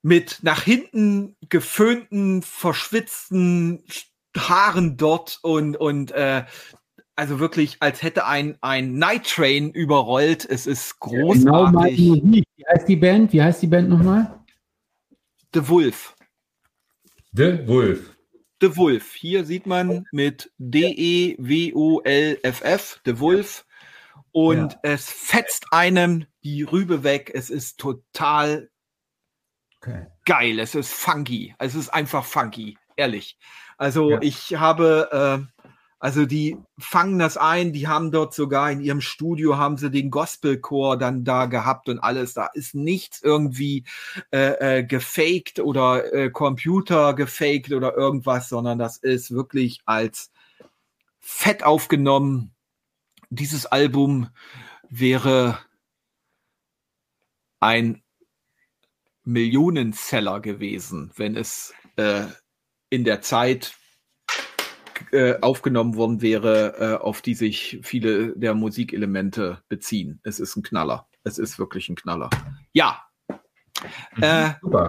Speaker 1: mit nach hinten geföhnten, verschwitzten Haaren dort und, und äh, also wirklich, als hätte ein, ein Night Train überrollt. Es ist großartig.
Speaker 3: Genau Wie heißt die Band? Wie heißt die Band nochmal?
Speaker 1: The Wolf.
Speaker 2: The Wolf.
Speaker 1: The Wolf. Hier sieht man mit D-E-W-O-L-F-F, The Wolf. Und ja. es fetzt einem die Rübe weg. Es ist total okay. geil. Es ist funky. Es ist einfach funky, ehrlich. Also ja. ich habe, äh, also die fangen das ein, die haben dort sogar in ihrem Studio haben sie den Gospelchor dann da gehabt und alles. Da ist nichts irgendwie äh, äh, gefaked oder äh, Computer gefaked oder irgendwas, sondern das ist wirklich als fett aufgenommen. Dieses Album wäre ein Millionenseller gewesen, wenn es äh, in der Zeit äh, aufgenommen worden wäre, äh, auf die sich viele der Musikelemente beziehen. Es ist ein Knaller. Es ist wirklich ein Knaller. Ja. Mhm, äh, super.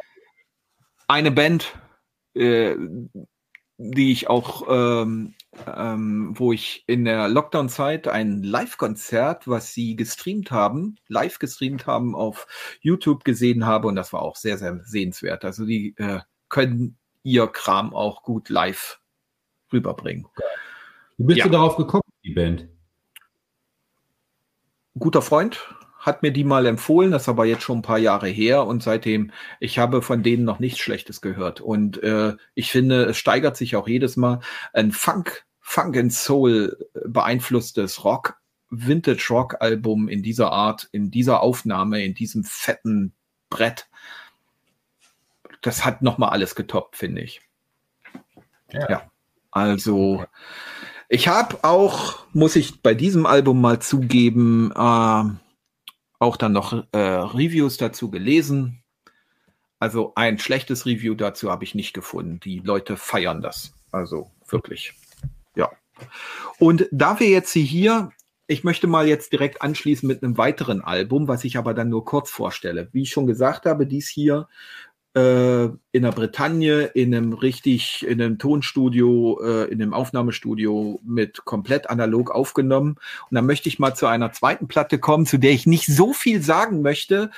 Speaker 1: Eine Band, äh, die ich auch, ähm, ähm, wo ich in der Lockdown-Zeit ein Live-Konzert, was sie gestreamt haben, live gestreamt haben, auf YouTube gesehen habe und das war auch sehr, sehr sehenswert. Also die äh, können ihr Kram auch gut live rüberbringen.
Speaker 3: Wie bist ja. du darauf gekommen, die Band?
Speaker 1: Guter Freund hat mir die mal empfohlen, das ist aber jetzt schon ein paar Jahre her und seitdem, ich habe von denen noch nichts Schlechtes gehört. Und äh, ich finde, es steigert sich auch jedes Mal ein Funk, Funk and Soul beeinflusstes Rock, Vintage Rock Album in dieser Art, in dieser Aufnahme, in diesem fetten Brett. Das hat nochmal alles getoppt, finde ich. ja. ja. Also ich habe auch, muss ich bei diesem Album mal zugeben, äh, auch dann noch äh, Reviews dazu gelesen. Also ein schlechtes Review dazu habe ich nicht gefunden. Die Leute feiern das. Also wirklich. Ja. Und da wir jetzt hier, ich möchte mal jetzt direkt anschließen mit einem weiteren Album, was ich aber dann nur kurz vorstelle. Wie ich schon gesagt habe, dies hier äh, in der Bretagne in einem richtig, in einem Tonstudio, äh, in einem Aufnahmestudio mit komplett analog aufgenommen. Und dann möchte ich mal zu einer zweiten Platte kommen, zu der ich nicht so viel sagen möchte,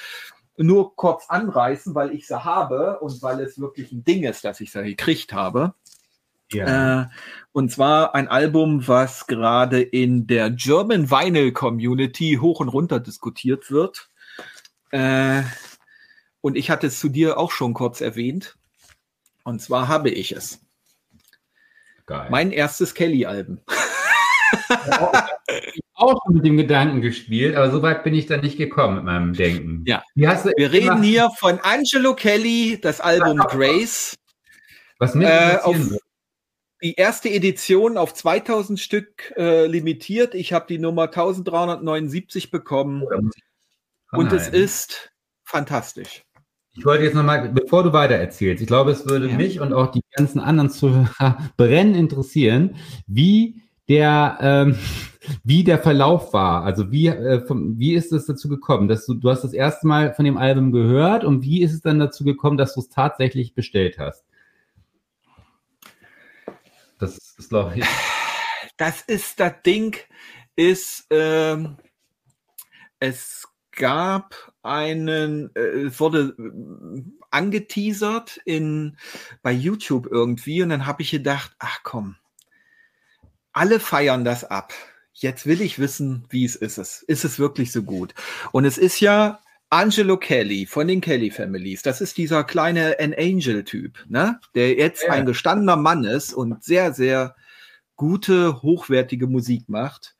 Speaker 1: nur kurz anreißen, weil ich sie habe und weil es wirklich ein Ding ist, dass ich sie gekriegt habe. Ja. Äh, und zwar ein Album, was gerade in der German Vinyl Community hoch und runter diskutiert wird. Äh, und ich hatte es zu dir auch schon kurz erwähnt. Und zwar habe ich es. Geil. Mein erstes Kelly-Album.
Speaker 3: ich auch schon mit dem Gedanken gespielt, aber so weit bin ich dann nicht gekommen mit meinem Denken.
Speaker 1: Ja. Wir reden hier von Angelo Kelly, das Album Grace. Was mich äh, auf die erste Edition auf 2000 Stück äh, limitiert. Ich habe die Nummer 1379 bekommen. Oh, und es ist fantastisch.
Speaker 3: Ich wollte jetzt nochmal, bevor du weiter erzählst, ich glaube, es würde ja. mich und auch die ganzen anderen Zuhörer brennend interessieren, wie der, ähm, wie der Verlauf war. Also wie, äh, vom, wie ist es dazu gekommen, dass du, du hast das erste Mal von dem Album gehört und wie ist es dann dazu gekommen, dass du es tatsächlich bestellt hast?
Speaker 1: Das ist, glaube ich. Das ist das Ding, ist, ähm, es gab einen, äh, es wurde angeteasert in, bei YouTube irgendwie und dann habe ich gedacht, ach komm, alle feiern das ab. Jetzt will ich wissen, wie es ist. Ist es wirklich so gut? Und es ist ja Angelo Kelly von den Kelly Families. Das ist dieser kleine An Angel-Typ, ne? Der jetzt ja. ein gestandener Mann ist und sehr, sehr gute, hochwertige Musik macht.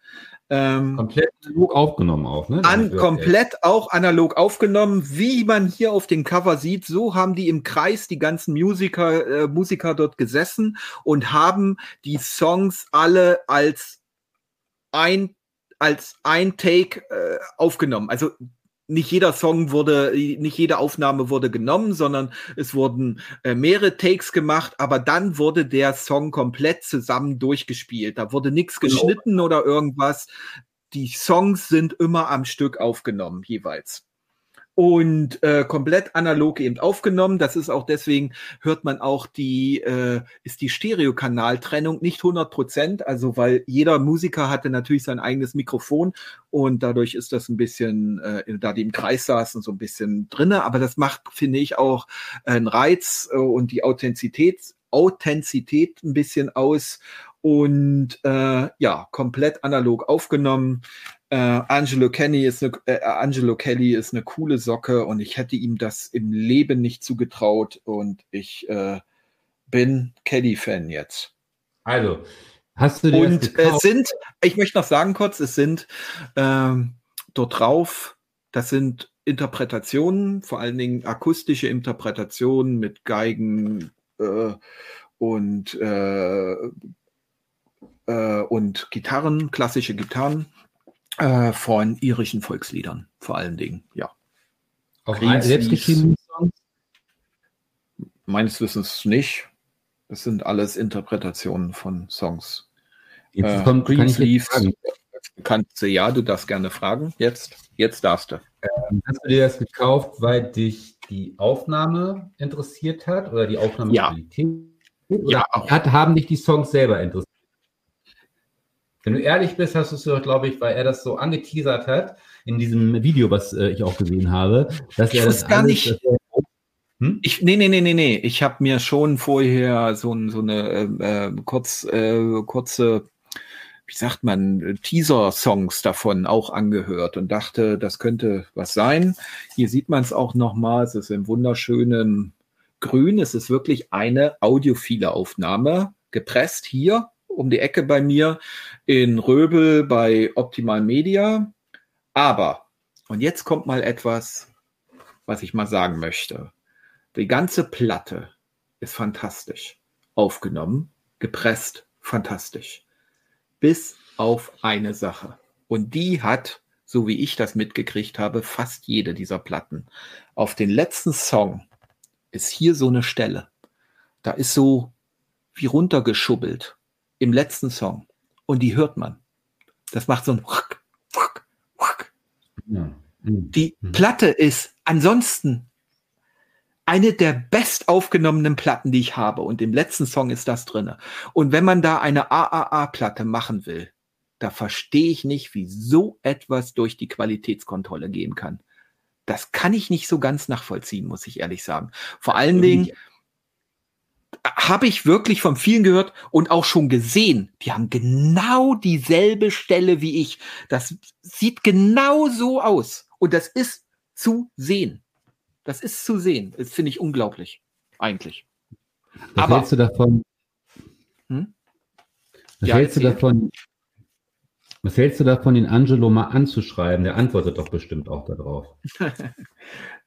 Speaker 3: Ähm, komplett analog aufgenommen auch, ne?
Speaker 1: An, komplett auch analog aufgenommen, wie man hier auf dem Cover sieht. So haben die im Kreis die ganzen Musiker, äh, Musiker dort gesessen und haben die Songs alle als ein als ein Take äh, aufgenommen. Also nicht jeder Song wurde, nicht jede Aufnahme wurde genommen, sondern es wurden äh, mehrere Takes gemacht, aber dann wurde der Song komplett zusammen durchgespielt. Da wurde nichts genau. geschnitten oder irgendwas. Die Songs sind immer am Stück aufgenommen, jeweils und äh, komplett analog eben aufgenommen. Das ist auch deswegen hört man auch die äh, ist die Stereokanaltrennung nicht 100 Prozent, also weil jeder Musiker hatte natürlich sein eigenes Mikrofon und dadurch ist das ein bisschen, äh, da die im Kreis saßen, so ein bisschen drinne. Aber das macht, finde ich, auch einen Reiz äh, und die Authentizität Authentizität ein bisschen aus und äh, ja komplett analog aufgenommen. Äh, Angelo Kelly ist eine äh, Angelo Kelly ist eine coole Socke und ich hätte ihm das im Leben nicht zugetraut und ich äh, bin Kelly-Fan jetzt.
Speaker 3: Also, hast du
Speaker 1: dir Und es sind, ich möchte noch sagen kurz, es sind ähm, dort drauf, das sind Interpretationen, vor allen Dingen akustische Interpretationen mit Geigen äh, und äh, äh, und Gitarren, klassische Gitarren äh, von irischen Volksliedern, vor allen Dingen, ja.
Speaker 3: Auch selbstgeschriebene Songs?
Speaker 1: Meines Wissens nicht. Das sind alles Interpretationen von Songs.
Speaker 3: Jetzt äh, kommt, Greensleeves,
Speaker 1: kannst du, ja, du darfst gerne fragen. Jetzt, jetzt darfst du.
Speaker 3: Ähm, hast du dir das gekauft, weil dich die Aufnahme interessiert hat oder die Aufnahmequalität?
Speaker 1: Ja. ja,
Speaker 3: auch. Hat, haben dich die Songs selber interessiert? Wenn du ehrlich bist, hast du es doch, glaube ich, weil er das so angeteasert hat in diesem Video, was äh, ich auch gesehen habe, dass
Speaker 1: ich
Speaker 3: er das
Speaker 1: gar alles, nicht. Hm? Ich, nee, nee, nee, nee, nee. Ich habe mir schon vorher so, so eine äh, äh, kurz, äh, kurze, wie sagt man, Teaser-Songs davon auch angehört und dachte, das könnte was sein. Hier sieht man es auch nochmal. Es ist im wunderschönen Grün. Es ist wirklich eine audiophile Aufnahme, gepresst hier um die Ecke bei mir in Röbel bei Optimal Media. Aber, und jetzt kommt mal etwas, was ich mal sagen möchte. Die ganze Platte ist fantastisch. Aufgenommen, gepresst, fantastisch. Bis auf eine Sache. Und die hat, so wie ich das mitgekriegt habe, fast jede dieser Platten. Auf den letzten Song ist hier so eine Stelle. Da ist so wie runtergeschubbelt im letzten Song. Und die hört man. Das macht so ein ja. Mhm. Die mhm. Platte ist ansonsten eine der best aufgenommenen Platten, die ich habe. Und im letzten Song ist das drinne. Und wenn man da eine AAA-Platte machen will, da verstehe ich nicht, wie so etwas durch die Qualitätskontrolle gehen kann. Das kann ich nicht so ganz nachvollziehen, muss ich ehrlich sagen. Vor allen Dingen, habe ich wirklich von vielen gehört und auch schon gesehen. Die haben genau dieselbe Stelle wie ich. Das sieht genau so aus. Und das ist zu sehen. Das ist zu sehen. Das finde ich unglaublich. Eigentlich.
Speaker 3: Was Aber, hältst du davon? Hm? Was ja, hältst du davon? Was hältst du davon, den Angelo mal anzuschreiben? Der antwortet doch bestimmt auch darauf.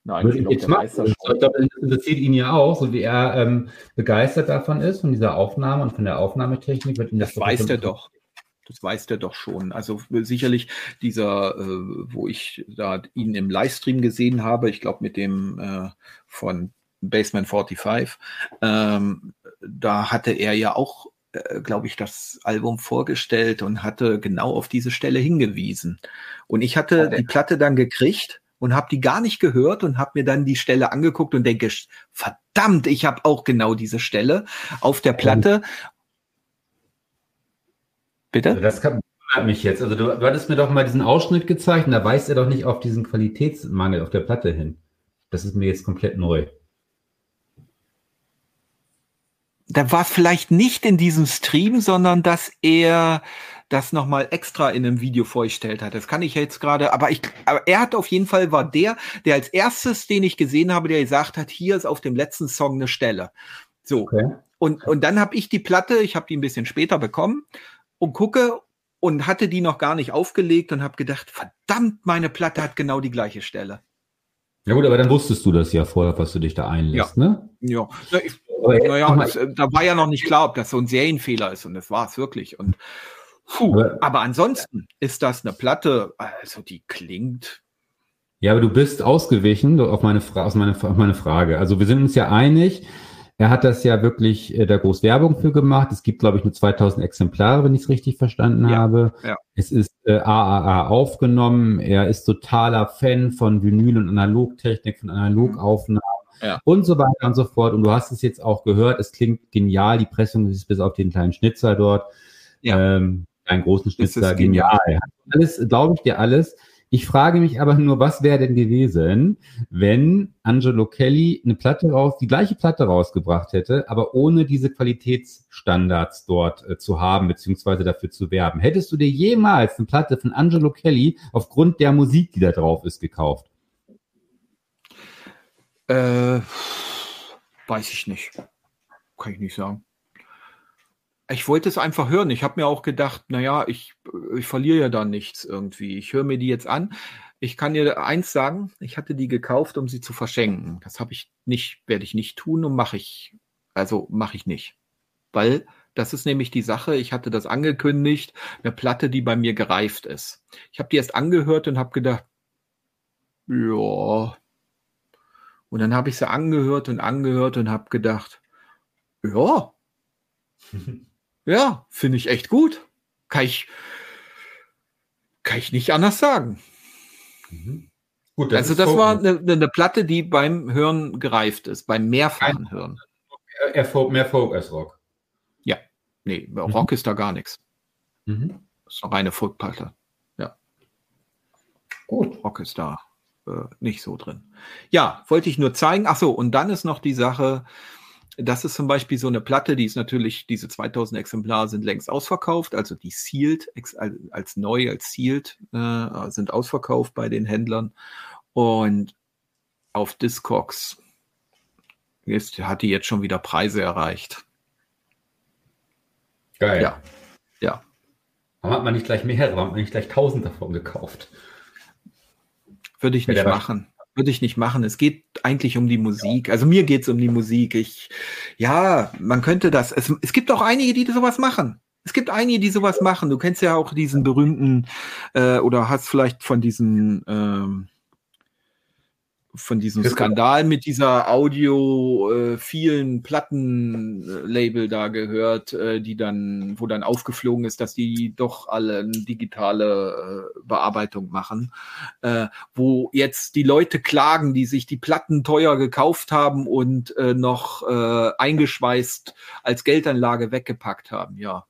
Speaker 3: Nein, Würde ich jetzt machen. Ich glaube, das interessiert ihn ja auch, so wie er ähm, begeistert davon ist, von dieser Aufnahme und von der Aufnahmetechnik.
Speaker 1: Wird ihn das, das weiß er doch. Das weiß der doch schon. Also sicherlich dieser, äh, wo ich da ihn im Livestream gesehen habe, ich glaube mit dem äh, von Basement 45, ähm, da hatte er ja auch, äh, glaube ich, das Album vorgestellt und hatte genau auf diese Stelle hingewiesen. Und ich hatte die Platte dann gekriegt und habe die gar nicht gehört und habe mir dann die Stelle angeguckt und denke, verdammt, ich habe auch genau diese Stelle auf der Platte.
Speaker 3: Bitte? Also das kann, mich jetzt. Also du, du hattest mir doch mal diesen Ausschnitt gezeigt und da weist er doch nicht auf diesen Qualitätsmangel auf der Platte hin. Das ist mir jetzt komplett neu.
Speaker 1: Da war vielleicht nicht in diesem Stream, sondern dass er das nochmal extra in einem Video vorgestellt hat. Das kann ich jetzt gerade, aber ich, aber er hat auf jeden Fall war der, der als erstes, den ich gesehen habe, der gesagt hat, hier ist auf dem letzten Song eine Stelle. So. Okay. Und, und dann habe ich die Platte, ich habe die ein bisschen später bekommen und gucke und hatte die noch gar nicht aufgelegt und habe gedacht, verdammt, meine Platte hat genau die gleiche Stelle.
Speaker 2: Ja gut, aber dann wusstest du das ja vorher, was du dich da einlässt,
Speaker 1: ja.
Speaker 2: ne?
Speaker 1: Ja, ich, naja, das, äh, da war ja noch nicht klar, ob das so ein Serienfehler ist und das war es wirklich. Und puh, aber, ansonsten ist das eine Platte, also die klingt.
Speaker 2: Ja, aber du bist ausgewichen auf meine, auf meine, auf meine Frage. Also wir sind uns ja einig, er hat das ja wirklich äh, da groß Werbung für gemacht. Es gibt, glaube ich, nur 2000 Exemplare, wenn ich es richtig verstanden ja, habe. Ja. Es ist äh, AAA aufgenommen. Er ist totaler Fan von Vinyl und Analogtechnik, von Analogaufnahmen ja. und so weiter und so fort. Und du hast es jetzt auch gehört. Es klingt genial. Die Pressung ist bis auf den kleinen Schnitzer dort. Ja. Ähm, einen großen Schnitzer, genial. genial. Alles, glaube ich dir alles. Ich frage mich aber nur, was wäre denn gewesen, wenn Angelo Kelly eine Platte raus, die gleiche Platte rausgebracht hätte, aber ohne diese Qualitätsstandards dort äh, zu haben, beziehungsweise dafür zu werben. Hättest du dir jemals eine Platte von Angelo Kelly aufgrund der Musik, die da drauf ist, gekauft?
Speaker 1: Äh, weiß ich nicht. Kann ich nicht sagen. Ich wollte es einfach hören. Ich habe mir auch gedacht, naja, ich, ich verliere ja da nichts irgendwie. Ich höre mir die jetzt an. Ich kann dir eins sagen, ich hatte die gekauft, um sie zu verschenken. Das habe ich nicht, werde ich nicht tun und mache ich, also mache ich nicht. Weil das ist nämlich die Sache, ich hatte das angekündigt, eine Platte, die bei mir gereift ist. Ich habe die erst angehört und habe gedacht, ja. Und dann habe ich sie angehört und angehört und habe gedacht, ja. Ja, finde ich echt gut. Kann ich, kann ich nicht anders sagen. Mhm. Gut, das also das war eine, eine, Platte, die beim Hören gereift ist, beim mehrfachen Hören.
Speaker 4: Mehr Folk, mehr Folk als Rock.
Speaker 1: Ja, nee, Rock mhm. ist da gar nichts. Mhm. Das ist eine reine Folkplatte. Ja. Gut. Rock ist da äh, nicht so drin. Ja, wollte ich nur zeigen. Ach so, und dann ist noch die Sache, das ist zum Beispiel so eine Platte, die ist natürlich, diese 2000 Exemplare sind längst ausverkauft, also die Sealed, als neu, als Sealed, äh, sind ausverkauft bei den Händlern. Und auf Discogs ist, hat die jetzt schon wieder Preise erreicht.
Speaker 4: Geil.
Speaker 1: Ja. Ja.
Speaker 4: Warum hat man nicht gleich mehrere? Warum hat man nicht gleich tausend davon gekauft?
Speaker 1: Würde ich nicht machen würde ich nicht machen. Es geht eigentlich um die Musik. Also mir geht es um die Musik. Ich, ja, man könnte das. Es, es gibt auch einige, die sowas machen. Es gibt einige, die sowas machen. Du kennst ja auch diesen berühmten äh, oder hast vielleicht von diesen ähm, von diesem Skandal mit dieser Audio äh, vielen Plattenlabel da gehört, äh, die dann, wo dann aufgeflogen ist, dass die doch alle eine digitale äh, Bearbeitung machen, äh, wo jetzt die Leute klagen, die sich die Platten teuer gekauft haben und äh, noch äh, eingeschweißt als Geldanlage weggepackt haben. Ja,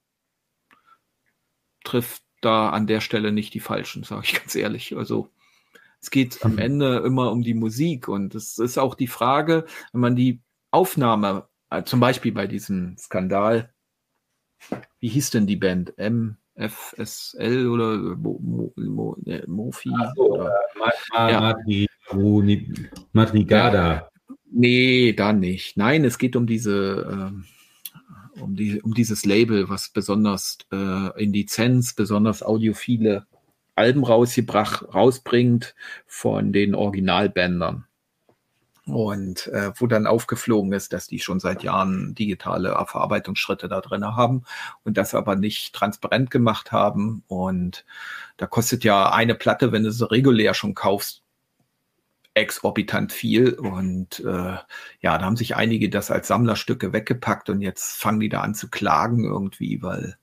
Speaker 1: trifft da an der Stelle nicht die falschen, sage ich ganz ehrlich. Also es geht am mhm. Ende immer um die Musik und es ist auch die Frage, wenn man die Aufnahme, äh, zum Beispiel bei diesem Skandal, wie hieß denn die Band? MFSL oder Mo, Mo, Mo, ne, Mofi? So, oder?
Speaker 2: Äh, ja. Madrigada.
Speaker 1: Nee, da nicht. Nein, es geht um diese, ähm, um, die, um dieses Label, was besonders äh, in Lizenz, besonders audiophile Alben rausgebracht, rausbringt von den Originalbändern. Und äh, wo dann aufgeflogen ist, dass die schon seit Jahren digitale Verarbeitungsschritte da drin haben und das aber nicht transparent gemacht haben. Und da kostet ja eine Platte, wenn du sie regulär schon kaufst, exorbitant viel. Und äh, ja, da haben sich einige das als Sammlerstücke weggepackt und jetzt fangen die da an zu klagen irgendwie, weil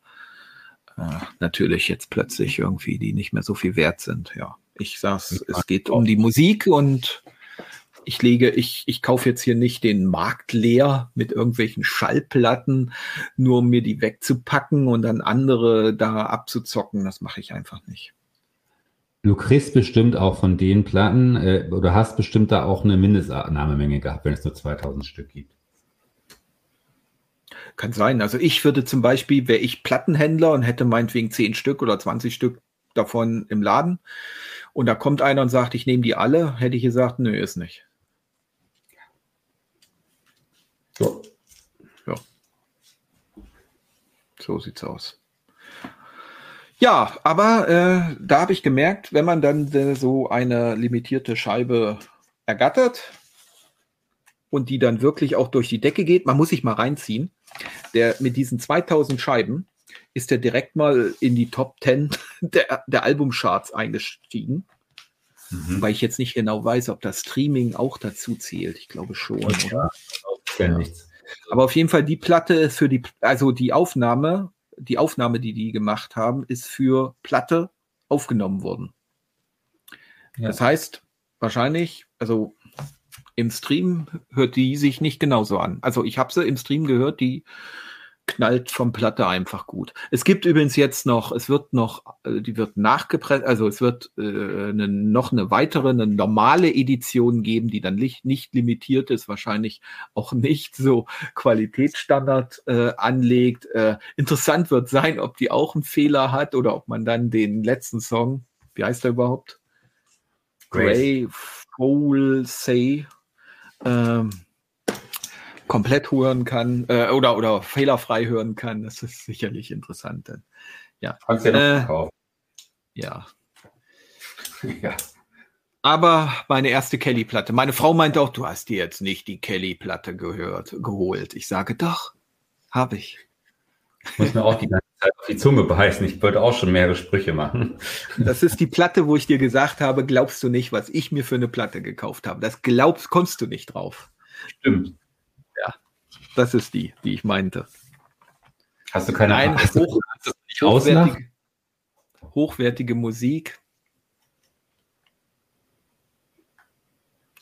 Speaker 1: äh, natürlich jetzt plötzlich irgendwie die nicht mehr so viel wert sind. Ja, ich sag's, es geht um die Musik und ich lege, ich, ich kaufe jetzt hier nicht den Markt leer mit irgendwelchen Schallplatten, nur um mir die wegzupacken und dann andere da abzuzocken. Das mache ich einfach nicht.
Speaker 2: Du kriegst bestimmt auch von den Platten äh, oder hast bestimmt da auch eine Mindestannahmemenge gehabt, wenn es nur 2000 Stück gibt.
Speaker 1: Kann sein. Also ich würde zum Beispiel, wäre ich Plattenhändler und hätte meinetwegen 10 Stück oder 20 Stück davon im Laden und da kommt einer und sagt, ich nehme die alle, hätte ich gesagt, nö, ist nicht. So. Ja. So sieht's aus. Ja, aber äh, da habe ich gemerkt, wenn man dann äh, so eine limitierte Scheibe ergattert und die dann wirklich auch durch die Decke geht, man muss sich mal reinziehen. Der mit diesen 2000 Scheiben ist er direkt mal in die Top 10 der, der Albumcharts eingestiegen. Mhm. Weil ich jetzt nicht genau weiß, ob das Streaming auch dazu zählt. Ich glaube schon, ja, oder? Ja. Aber auf jeden Fall die Platte für die, also die Aufnahme, die Aufnahme, die die gemacht haben, ist für Platte aufgenommen worden. Ja. Das heißt, wahrscheinlich, also im Stream hört die sich nicht genauso an. Also ich habe sie im Stream gehört, die knallt vom Platte einfach gut. Es gibt übrigens jetzt noch, es wird noch, äh, die wird nachgepresst, also es wird äh, eine, noch eine weitere, eine normale Edition geben, die dann nicht, nicht limitiert ist, wahrscheinlich auch nicht so Qualitätsstandard äh, anlegt. Äh, interessant wird sein, ob die auch einen Fehler hat oder ob man dann den letzten Song, wie heißt der überhaupt? Grey Foul Say. Ähm, komplett hören kann äh, oder, oder fehlerfrei hören kann. Das ist sicherlich interessant. Denn, ja. Kannst ja noch äh, verkaufen. Ja. ja. Aber meine erste Kelly-Platte. Meine Frau meinte auch, du hast dir jetzt nicht die Kelly-Platte gehört, geholt. Ich sage, doch, habe ich.
Speaker 2: Ich muss mir auch die ganze Zeit auf die Zunge beißen. Ich wollte auch schon mehrere Sprüche machen.
Speaker 1: Das ist die Platte, wo ich dir gesagt habe, glaubst du nicht, was ich mir für eine Platte gekauft habe. Das glaubst, kommst du nicht drauf.
Speaker 2: Stimmt.
Speaker 1: Das ist die, die ich meinte.
Speaker 2: Hast du keine
Speaker 1: Nein, hoch, hochwertige, hochwertige Musik.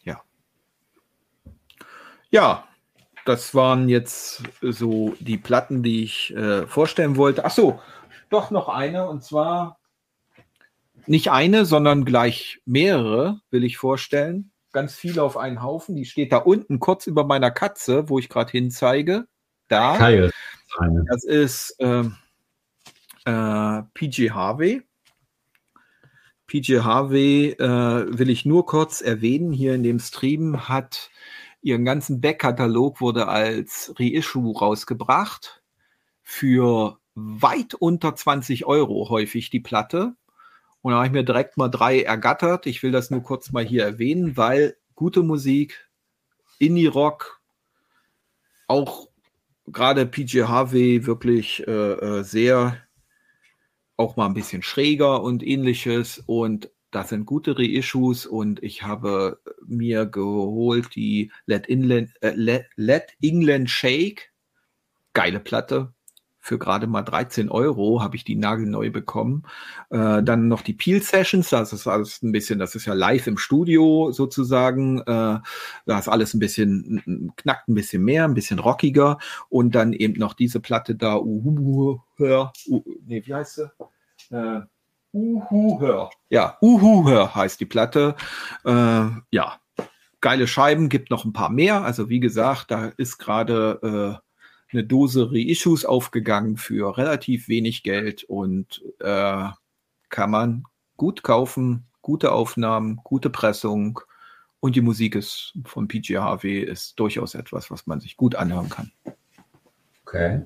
Speaker 1: Ja. Ja, das waren jetzt so die Platten, die ich äh, vorstellen wollte. Ach so, doch noch eine und zwar nicht eine, sondern gleich mehrere will ich vorstellen ganz viele auf einen Haufen. Die steht da unten kurz über meiner Katze, wo ich gerade hinzeige. Da. Kyle. Das ist ähm, äh, PG Harvey. PG Harvey äh, will ich nur kurz erwähnen. Hier in dem Stream hat ihren ganzen Backkatalog wurde als Reissue rausgebracht. Für weit unter 20 Euro häufig die Platte. Und da habe ich mir direkt mal drei ergattert. Ich will das nur kurz mal hier erwähnen, weil gute Musik, Indie-Rock, auch gerade PJ Harvey wirklich äh, äh, sehr auch mal ein bisschen schräger und ähnliches. Und das sind gute Reissues und ich habe mir geholt die Let England, äh, Let, Let England Shake. Geile Platte für gerade mal 13 Euro habe ich die nagelneu bekommen. Äh, dann noch die Peel Sessions, das ist alles ein bisschen, das ist ja live im Studio sozusagen. Äh, da ist alles ein bisschen, knackt ein bisschen mehr, ein bisschen rockiger. Und dann eben noch diese Platte da, Uhu, hör, uh, nee, wie heißt sie? Uhu, hör. Ja, Uhu, hör heißt die Platte. Äh, ja, geile Scheiben, gibt noch ein paar mehr. Also wie gesagt, da ist gerade äh, eine Dose Reissues aufgegangen für relativ wenig Geld und äh, kann man gut kaufen, gute Aufnahmen, gute Pressung und die Musik ist von PGHW ist durchaus etwas, was man sich gut anhören kann.
Speaker 2: Okay.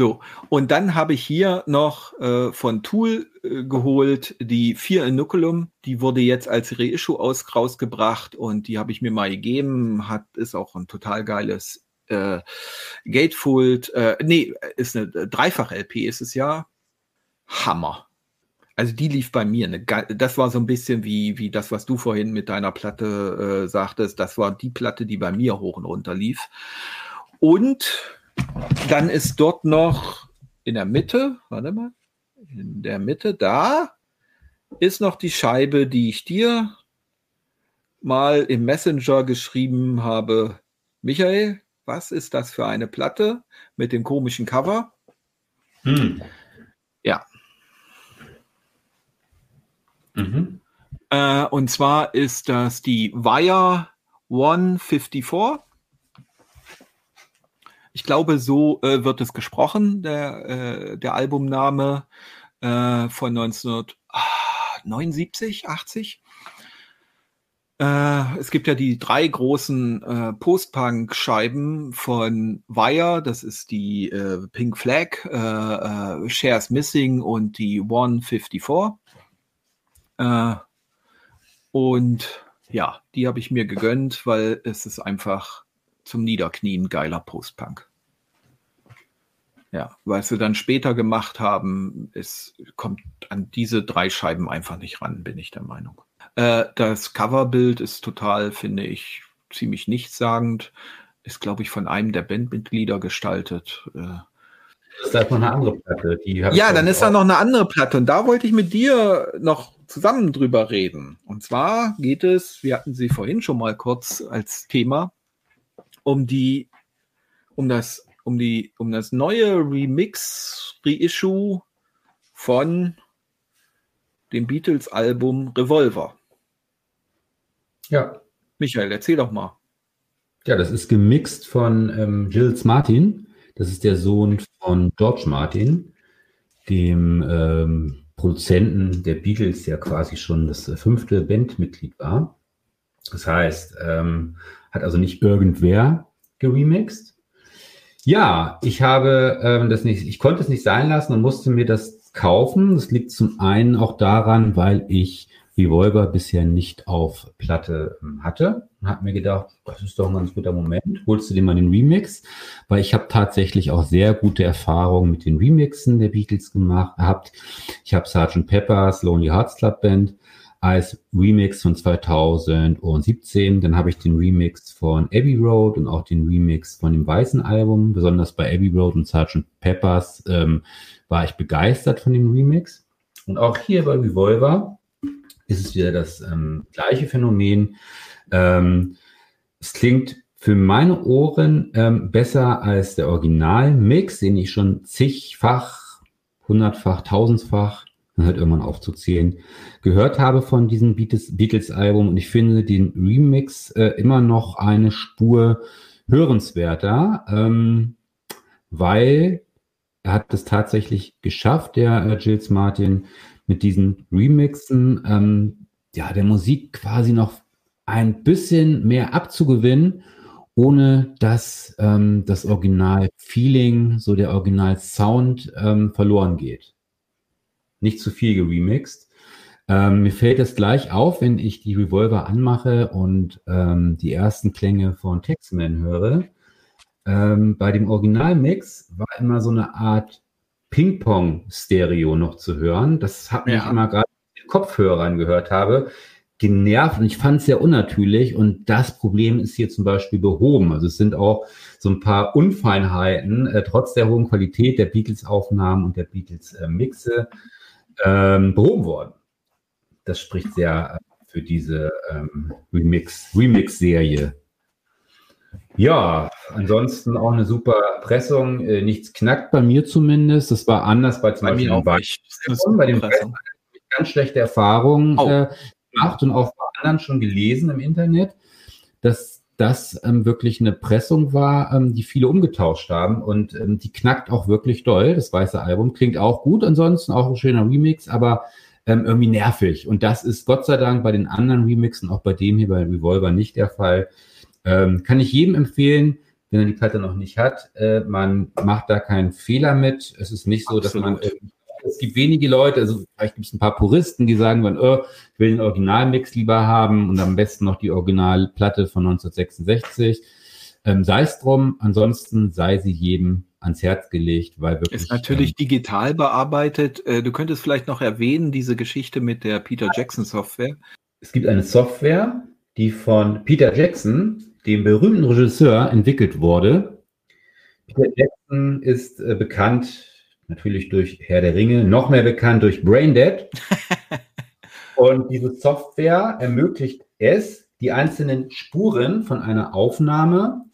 Speaker 1: So, und dann habe ich hier noch äh, von Tool äh, geholt die 4 Inoculum. Die wurde jetzt als Reissue aus, rausgebracht und die habe ich mir mal gegeben. Hat, ist auch ein total geiles äh, Gatefold, äh, nee, ist eine Dreifach-LP, ist es ja. Hammer. Also die lief bei mir. Eine, das war so ein bisschen wie, wie das, was du vorhin mit deiner Platte äh, sagtest. Das war die Platte, die bei mir hoch und runter lief. Und dann ist dort noch in der Mitte, warte mal, in der Mitte, da ist noch die Scheibe, die ich dir mal im Messenger geschrieben habe. Michael, was ist das für eine Platte mit dem komischen Cover? Hm. Ja. Mhm. Äh, und zwar ist das die Wire 154. Ich glaube, so äh, wird es gesprochen, der, äh, der Albumname äh, von 1979, 80. Äh, es gibt ja die drei großen äh, Post-Punk-Scheiben von Wire, das ist die äh, Pink Flag, äh, äh, Shares Missing und die 154. Äh, und ja, die habe ich mir gegönnt, weil es ist einfach zum Niederknien geiler Post-Punk. Ja, weil sie dann später gemacht haben, es kommt an diese drei Scheiben einfach nicht ran, bin ich der Meinung. Äh, das Coverbild ist total, finde ich, ziemlich nichtssagend. Ist, glaube ich, von einem der Bandmitglieder gestaltet. Äh,
Speaker 5: das ist einfach eine andere Platte.
Speaker 1: ja, dann ist da noch eine andere Platte. Und da wollte ich mit dir noch zusammen drüber reden. Und zwar geht es, wir hatten sie vorhin schon mal kurz als Thema, um die, um das, um die, um das neue Remix, Reissue von dem Beatles-Album Revolver.
Speaker 5: Ja.
Speaker 1: Michael, erzähl doch mal.
Speaker 2: Ja, das ist gemixt von ähm, Gilles Martin. Das ist der Sohn von George Martin, dem ähm, Produzenten der Beatles, der quasi schon das äh, fünfte Bandmitglied war. Das heißt, ähm, hat also nicht irgendwer geremixed. Ja, ich habe ähm, das nicht, ich konnte es nicht sein lassen und musste mir das kaufen. Das liegt zum einen auch daran, weil ich Revolver bisher nicht auf Platte ähm, hatte. Und habe mir gedacht, das ist doch ein ganz guter Moment. Holst du dir mal den Remix? Weil ich habe tatsächlich auch sehr gute Erfahrungen mit den Remixen der Beatles gemacht gehabt. Ich habe Sgt. Pepper's Lonely Hearts Club Band als Remix von 2017. Dann habe ich den Remix von Abbey Road und auch den Remix von dem weißen Album. Besonders bei Abbey Road und Sgt. Peppers ähm, war ich begeistert von dem Remix. Und auch hier bei Revolver ist es wieder das ähm, gleiche Phänomen. Ähm, es klingt für meine Ohren ähm, besser als der Originalmix, den ich schon zigfach, hundertfach, tausendfach, man hört irgendwann aufzuzählen, gehört habe von diesem Beatles-Album. Und ich finde den Remix äh, immer noch eine Spur hörenswerter, ähm, weil er hat es tatsächlich geschafft, der äh, Gilles Martin, mit diesen Remixen ähm, ja, der Musik quasi noch ein bisschen mehr abzugewinnen, ohne dass ähm, das Original-Feeling, so der Original-Sound ähm, verloren geht. Nicht zu viel geremixed. Ähm, mir fällt es gleich auf, wenn ich die Revolver anmache und ähm, die ersten Klänge von Textman höre. Ähm, bei dem Originalmix war immer so eine Art Ping-Pong-Stereo noch zu hören. Das hat mich ja. immer gerade mit Kopfhörern gehört habe, genervt und ich fand es sehr unnatürlich und das Problem ist hier zum Beispiel behoben. Also es sind auch so ein paar Unfeinheiten, äh, trotz der hohen Qualität der Beatles-Aufnahmen und der Beatles-Mixe äh, ähm, behoben worden. Das spricht sehr äh, für diese ähm, Remix, Remix-Serie. Ja, ansonsten auch eine super Pressung. Äh, nichts knackt bei mir zumindest. Das war anders bei zum bei Beispiel bei, bei den Pressungen. Ganz schlechte Erfahrungen oh. äh, gemacht und auch bei anderen schon gelesen im Internet, dass das ähm, wirklich eine Pressung war, ähm, die viele umgetauscht haben und ähm, die knackt auch wirklich doll. Das weiße Album klingt auch gut, ansonsten auch ein schöner Remix, aber ähm, irgendwie nervig. Und das ist Gott sei Dank bei den anderen Remixen, auch bei dem hier bei Revolver nicht der Fall. Ähm, kann ich jedem empfehlen, wenn er die Platte noch nicht hat. Äh, man macht da keinen Fehler mit. Es ist nicht so, Absolut. dass man. Es gibt wenige Leute, also vielleicht gibt es ein paar Puristen, die sagen, wenn, oh, ich will den Originalmix lieber haben und am besten noch die Originalplatte von 1966. Ähm, sei es drum, ansonsten sei sie jedem ans Herz gelegt, weil wirklich.
Speaker 1: Ist natürlich ähm, digital bearbeitet. Äh, du könntest vielleicht noch erwähnen, diese Geschichte mit der Peter Jackson Software.
Speaker 2: Es gibt eine Software, die von Peter Jackson dem berühmten Regisseur entwickelt wurde. Peter Jackson ist äh, bekannt natürlich durch Herr der Ringe, noch mehr bekannt durch Braindead. Und diese Software ermöglicht es, die einzelnen Spuren von einer Aufnahme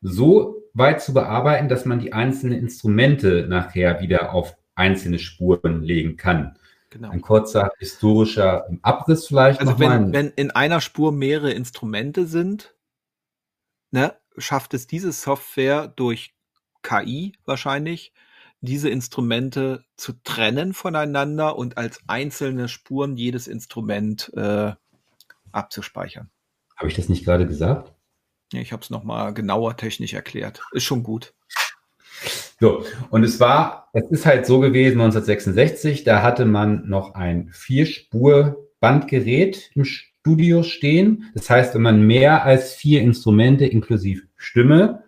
Speaker 2: so weit zu bearbeiten, dass man die einzelnen Instrumente nachher wieder auf einzelne Spuren legen kann. Genau. Ein kurzer historischer Abriss vielleicht.
Speaker 1: Also wenn, wenn in einer Spur mehrere Instrumente sind, ne, schafft es diese Software durch KI wahrscheinlich, diese Instrumente zu trennen voneinander und als einzelne Spuren jedes Instrument äh, abzuspeichern.
Speaker 2: Habe ich das nicht gerade gesagt?
Speaker 1: Ich habe es nochmal genauer technisch erklärt. Ist schon gut.
Speaker 2: So, und es war, es ist halt so gewesen, 1966, da hatte man noch ein Vierspur-Bandgerät im Studio stehen. Das heißt, wenn man mehr als vier Instrumente inklusive Stimme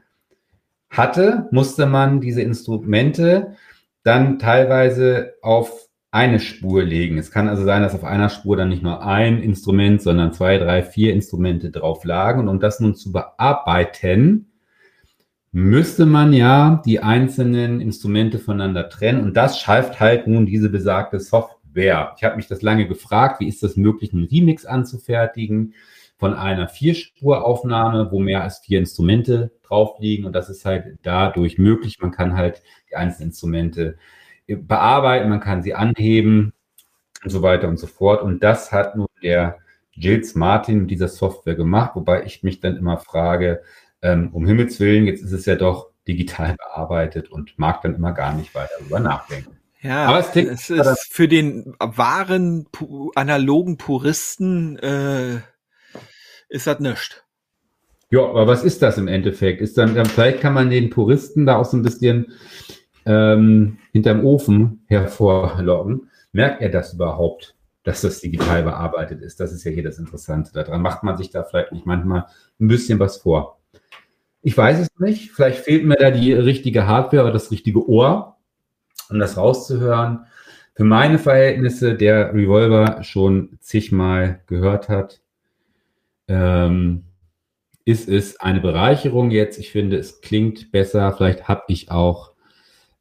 Speaker 2: hatte, musste man diese Instrumente dann teilweise auf eine Spur legen. Es kann also sein, dass auf einer Spur dann nicht nur ein Instrument, sondern zwei, drei, vier Instrumente drauf lagen. Und um das nun zu bearbeiten, müsste man ja die einzelnen Instrumente voneinander trennen. Und das schafft halt nun diese besagte Software. Ich habe mich das lange gefragt, wie ist das möglich, einen Remix anzufertigen von einer Vierspuraufnahme, wo mehr als vier Instrumente drauf liegen. Und das ist halt dadurch möglich. Man kann halt die einzelnen Instrumente bearbeiten, man kann sie anheben und so weiter und so fort. Und das hat nun der Gilles Martin mit dieser Software gemacht, wobei ich mich dann immer frage, ähm, um Himmels Willen, jetzt ist es ja doch digital bearbeitet und mag dann immer gar nicht weiter darüber nachdenken.
Speaker 1: Ja, aber es, es ist für den wahren analogen Puristen äh, ist das nichts.
Speaker 2: Ja, aber was ist das im Endeffekt? Ist dann, vielleicht kann man den Puristen da auch so ein bisschen ähm, hinterm Ofen hervorlocken. Merkt er das überhaupt, dass das digital bearbeitet ist? Das ist ja hier das Interessante. Daran macht man sich da vielleicht nicht manchmal ein bisschen was vor. Ich weiß es nicht. Vielleicht fehlt mir da die richtige Hardware oder das richtige Ohr, um das rauszuhören. Für meine Verhältnisse, der Revolver schon zigmal gehört hat, ähm, ist es eine Bereicherung jetzt. Ich finde, es klingt besser. Vielleicht habe ich auch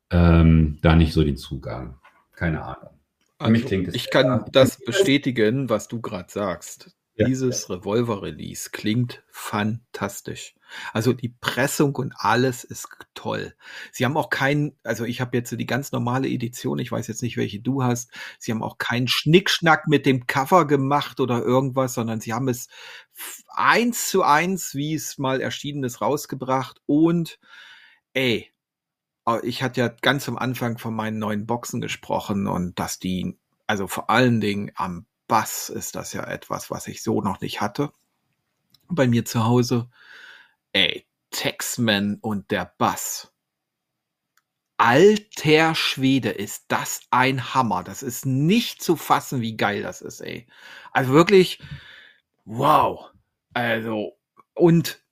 Speaker 2: ähm, da nicht so den Zugang. Keine Ahnung.
Speaker 1: Also, ich kann das bestätigen, was du gerade sagst. Dieses. Revolver-Release klingt fantastisch. Also die Pressung und alles ist toll. Sie haben auch keinen, also ich habe jetzt die ganz normale Edition, ich weiß jetzt nicht, welche du hast. Sie haben auch keinen Schnickschnack mit dem Cover gemacht oder irgendwas, sondern sie haben es eins zu eins, wie es mal erschienen ist, rausgebracht. Und ey, ich hatte ja ganz am Anfang von meinen neuen Boxen gesprochen und dass die, also vor allen Dingen am Bass ist das ja etwas, was ich so noch nicht hatte. Bei mir zu Hause. Ey, Texman und der Bass. Alter Schwede, ist das ein Hammer. Das ist nicht zu fassen, wie geil das ist, ey. Also wirklich, wow. Also, und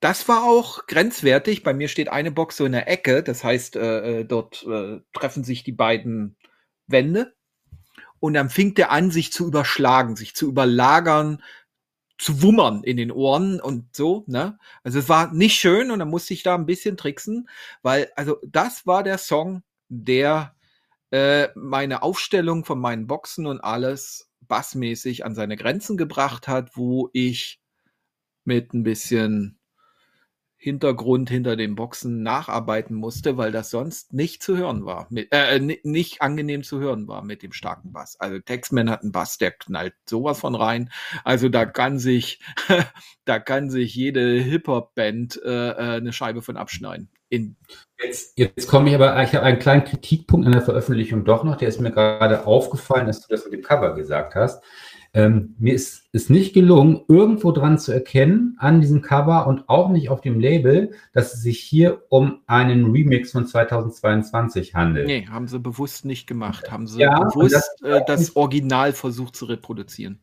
Speaker 1: das war auch grenzwertig. Bei mir steht eine Box so in der Ecke. Das heißt, äh, äh dort äh, treffen sich die beiden Wände und dann fing der an, sich zu überschlagen, sich zu überlagern, zu wummern in den Ohren und so, ne? Also es war nicht schön und dann musste ich da ein bisschen tricksen, weil, also das war der Song, der äh, meine Aufstellung von meinen Boxen und alles bassmäßig an seine Grenzen gebracht hat, wo ich mit ein bisschen Hintergrund hinter den Boxen nacharbeiten musste, weil das sonst nicht zu hören war, mit, äh, nicht angenehm zu hören war mit dem starken Bass. Also Texman hat einen Bass, der knallt sowas von rein. Also da kann sich, da kann sich jede Hip-Hop-Band äh, äh, eine Scheibe von abschneiden.
Speaker 2: In jetzt, jetzt komme ich aber, ich habe einen kleinen Kritikpunkt in der Veröffentlichung doch noch, der ist mir gerade aufgefallen, dass du das mit dem Cover gesagt hast. Ähm, mir ist es nicht gelungen, irgendwo dran zu erkennen an diesem Cover und auch nicht auf dem Label, dass es sich hier um einen Remix von 2022 handelt.
Speaker 1: Nee, haben sie bewusst nicht gemacht. Haben sie ja, bewusst das, äh, das Original versucht zu reproduzieren.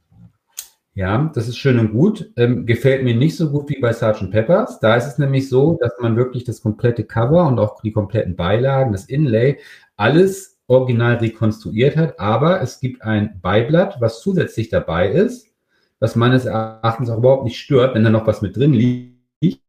Speaker 2: Ja, das ist schön und gut. Ähm, gefällt mir nicht so gut wie bei Sgt. Peppers. Da ist es nämlich so, dass man wirklich das komplette Cover und auch die kompletten Beilagen, das Inlay, alles original rekonstruiert hat, aber es gibt ein Beiblatt, was zusätzlich dabei ist, was meines Erachtens auch überhaupt nicht stört, wenn da noch was mit drin liegt,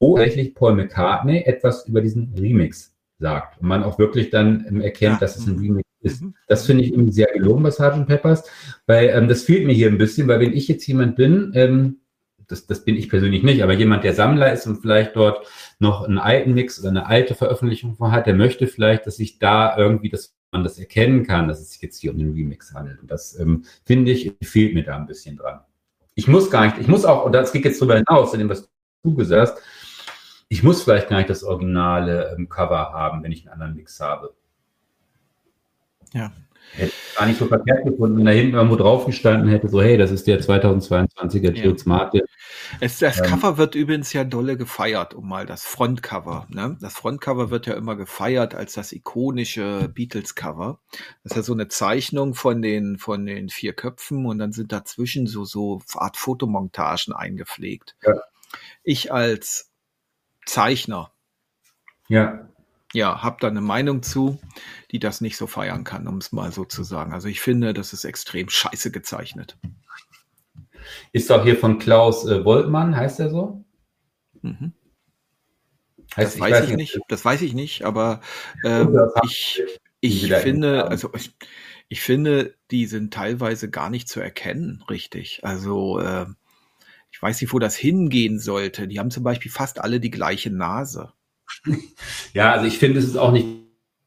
Speaker 2: wo tatsächlich Paul McCartney etwas über diesen Remix sagt und man auch wirklich dann erkennt, ja. dass es ein Remix ist. Mhm. Das finde ich irgendwie sehr gelungen bei Sgt. Peppers, weil ähm, das fehlt mir hier ein bisschen, weil wenn ich jetzt jemand bin, ähm, das, das bin ich persönlich nicht, aber jemand, der Sammler ist und vielleicht dort noch einen alten Mix oder eine alte Veröffentlichung hat, der möchte vielleicht, dass ich da irgendwie das man das erkennen kann, dass es sich jetzt hier um den Remix handelt. Und das ähm, finde ich, fehlt mir da ein bisschen dran. Ich muss gar nicht, ich muss auch, und das geht jetzt darüber hinaus, in dem, was du gesagt hast, ich muss vielleicht gar nicht das originale ähm, Cover haben, wenn ich einen anderen Mix habe.
Speaker 1: Ja.
Speaker 2: Hätte gar nicht so verkehrt gefunden, wenn da hinten irgendwo drauf gestanden hätte, so hey, das ist der 2022er ja. Smart.
Speaker 1: Es, das ähm, Cover wird übrigens ja dolle gefeiert, um mal das Frontcover. Ne? Das Frontcover wird ja immer gefeiert als das ikonische Beatles-Cover. Das ist ja so eine Zeichnung von den, von den vier Köpfen und dann sind dazwischen so, so Art Fotomontagen eingepflegt. Ja. Ich als Zeichner.
Speaker 2: Ja
Speaker 1: ja, habe da eine Meinung zu, die das nicht so feiern kann, um es mal so zu sagen. Also ich finde, das ist extrem scheiße gezeichnet.
Speaker 2: Ist doch hier von Klaus äh, Woltmann, heißt er so? Mhm.
Speaker 1: Heißt, das ich weiß, weiß ich nicht, das weiß ich nicht, aber äh, ich, ich finde, also ich, ich finde, die sind teilweise gar nicht zu erkennen, richtig. Also äh, ich weiß nicht, wo das hingehen sollte. Die haben zum Beispiel fast alle die gleiche Nase.
Speaker 2: Ja, also ich finde, es ist auch nicht.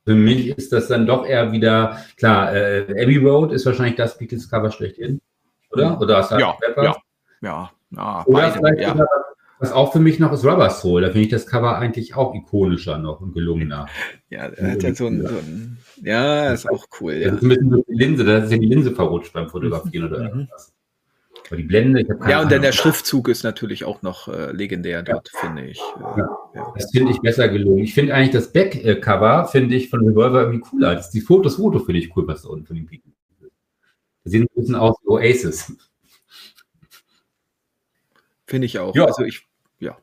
Speaker 2: Für mich ist das dann doch eher wieder, klar, äh, Abbey Road ist wahrscheinlich das Beatles-Cover schlechthin, oder? Oder
Speaker 1: hast du ja, ja, ja,
Speaker 2: ja, Oder beide, vielleicht ja. was auch für mich noch ist Rubber Soul. Da finde ich das Cover eigentlich auch ikonischer noch und gelungener.
Speaker 1: Ja, hat ja so ein, so ein, ja, ist auch cool.
Speaker 2: Ja. Das ist ein bisschen so die Linse, da ist ja die Linse verrutscht beim Fotografieren oder mhm. irgendwas.
Speaker 1: Aber die Blende, Ja, und Ahnung. dann der Schriftzug ist natürlich auch noch äh, legendär dort, ja. finde ich.
Speaker 2: Äh, ja. ja. Das finde ich besser gelungen. Ich finde eigentlich das Backcover, finde ich, von Revolver irgendwie cooler. Das, die Fotos, Foto finde ich cool, was da unten von den Beatles Da sehen ein bisschen aus wie Oasis.
Speaker 1: Finde ich auch. Ja. Also ich, ja.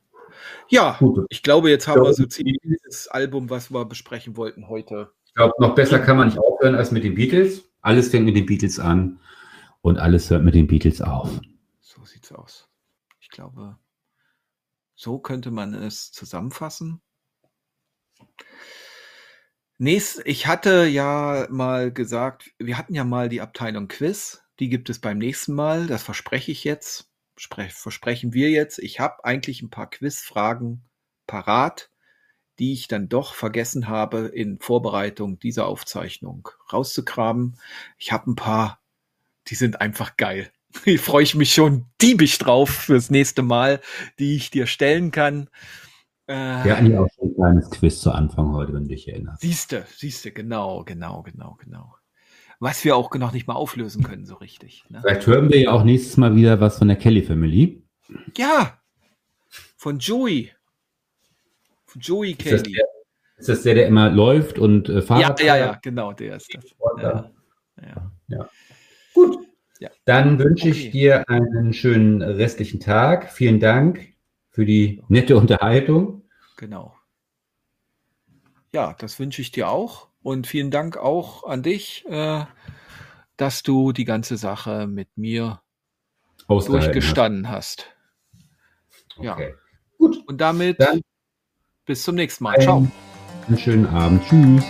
Speaker 1: Ja, Gut. ich glaube, jetzt haben wir so ziemlich das Album, was wir besprechen wollten heute.
Speaker 2: Ich glaube, noch besser kann man nicht aufhören als mit den Beatles. Alles fängt mit den Beatles an. Und alles hört mit den Beatles auf.
Speaker 1: So sieht's aus. Ich glaube, so könnte man es zusammenfassen. Nächst, ich hatte ja mal gesagt, wir hatten ja mal die Abteilung Quiz. Die gibt es beim nächsten Mal. Das verspreche ich jetzt. Versprechen wir jetzt. Ich habe eigentlich ein paar Quizfragen parat, die ich dann doch vergessen habe in Vorbereitung dieser Aufzeichnung rauszugraben. Ich habe ein paar die sind einfach geil. Hier freue ich mich schon diebisch drauf fürs nächste Mal, die ich dir stellen kann.
Speaker 2: Äh, Wir hatten ja auch schon ein kleines Quiz zu Anfang heute, wenn du dich erinnerst.
Speaker 1: Siehste, siehste, genau, genau, genau, genau. Was wir auch noch nicht mal auflösen können, so richtig.
Speaker 2: Ne? Vielleicht hören wir ja auch nächstes Mal wieder was von der Kelly Family.
Speaker 1: Ja, von Joey. Von Joey Kelly. Ist das
Speaker 2: der, ist das der, der immer läuft und äh,
Speaker 1: Fahrrad? Ja, ja, ja, genau, der ist das. Ja,
Speaker 2: ja. ja. Ja. Dann wünsche okay. ich dir einen schönen restlichen Tag. Vielen Dank für die nette Unterhaltung.
Speaker 1: Genau. Ja, das wünsche ich dir auch. Und vielen Dank auch an dich, äh, dass du die ganze Sache mit mir durchgestanden hast. hast. Ja. Okay. Gut. Und damit Dann bis zum nächsten Mal. Ciao.
Speaker 2: Einen schönen Abend. Tschüss.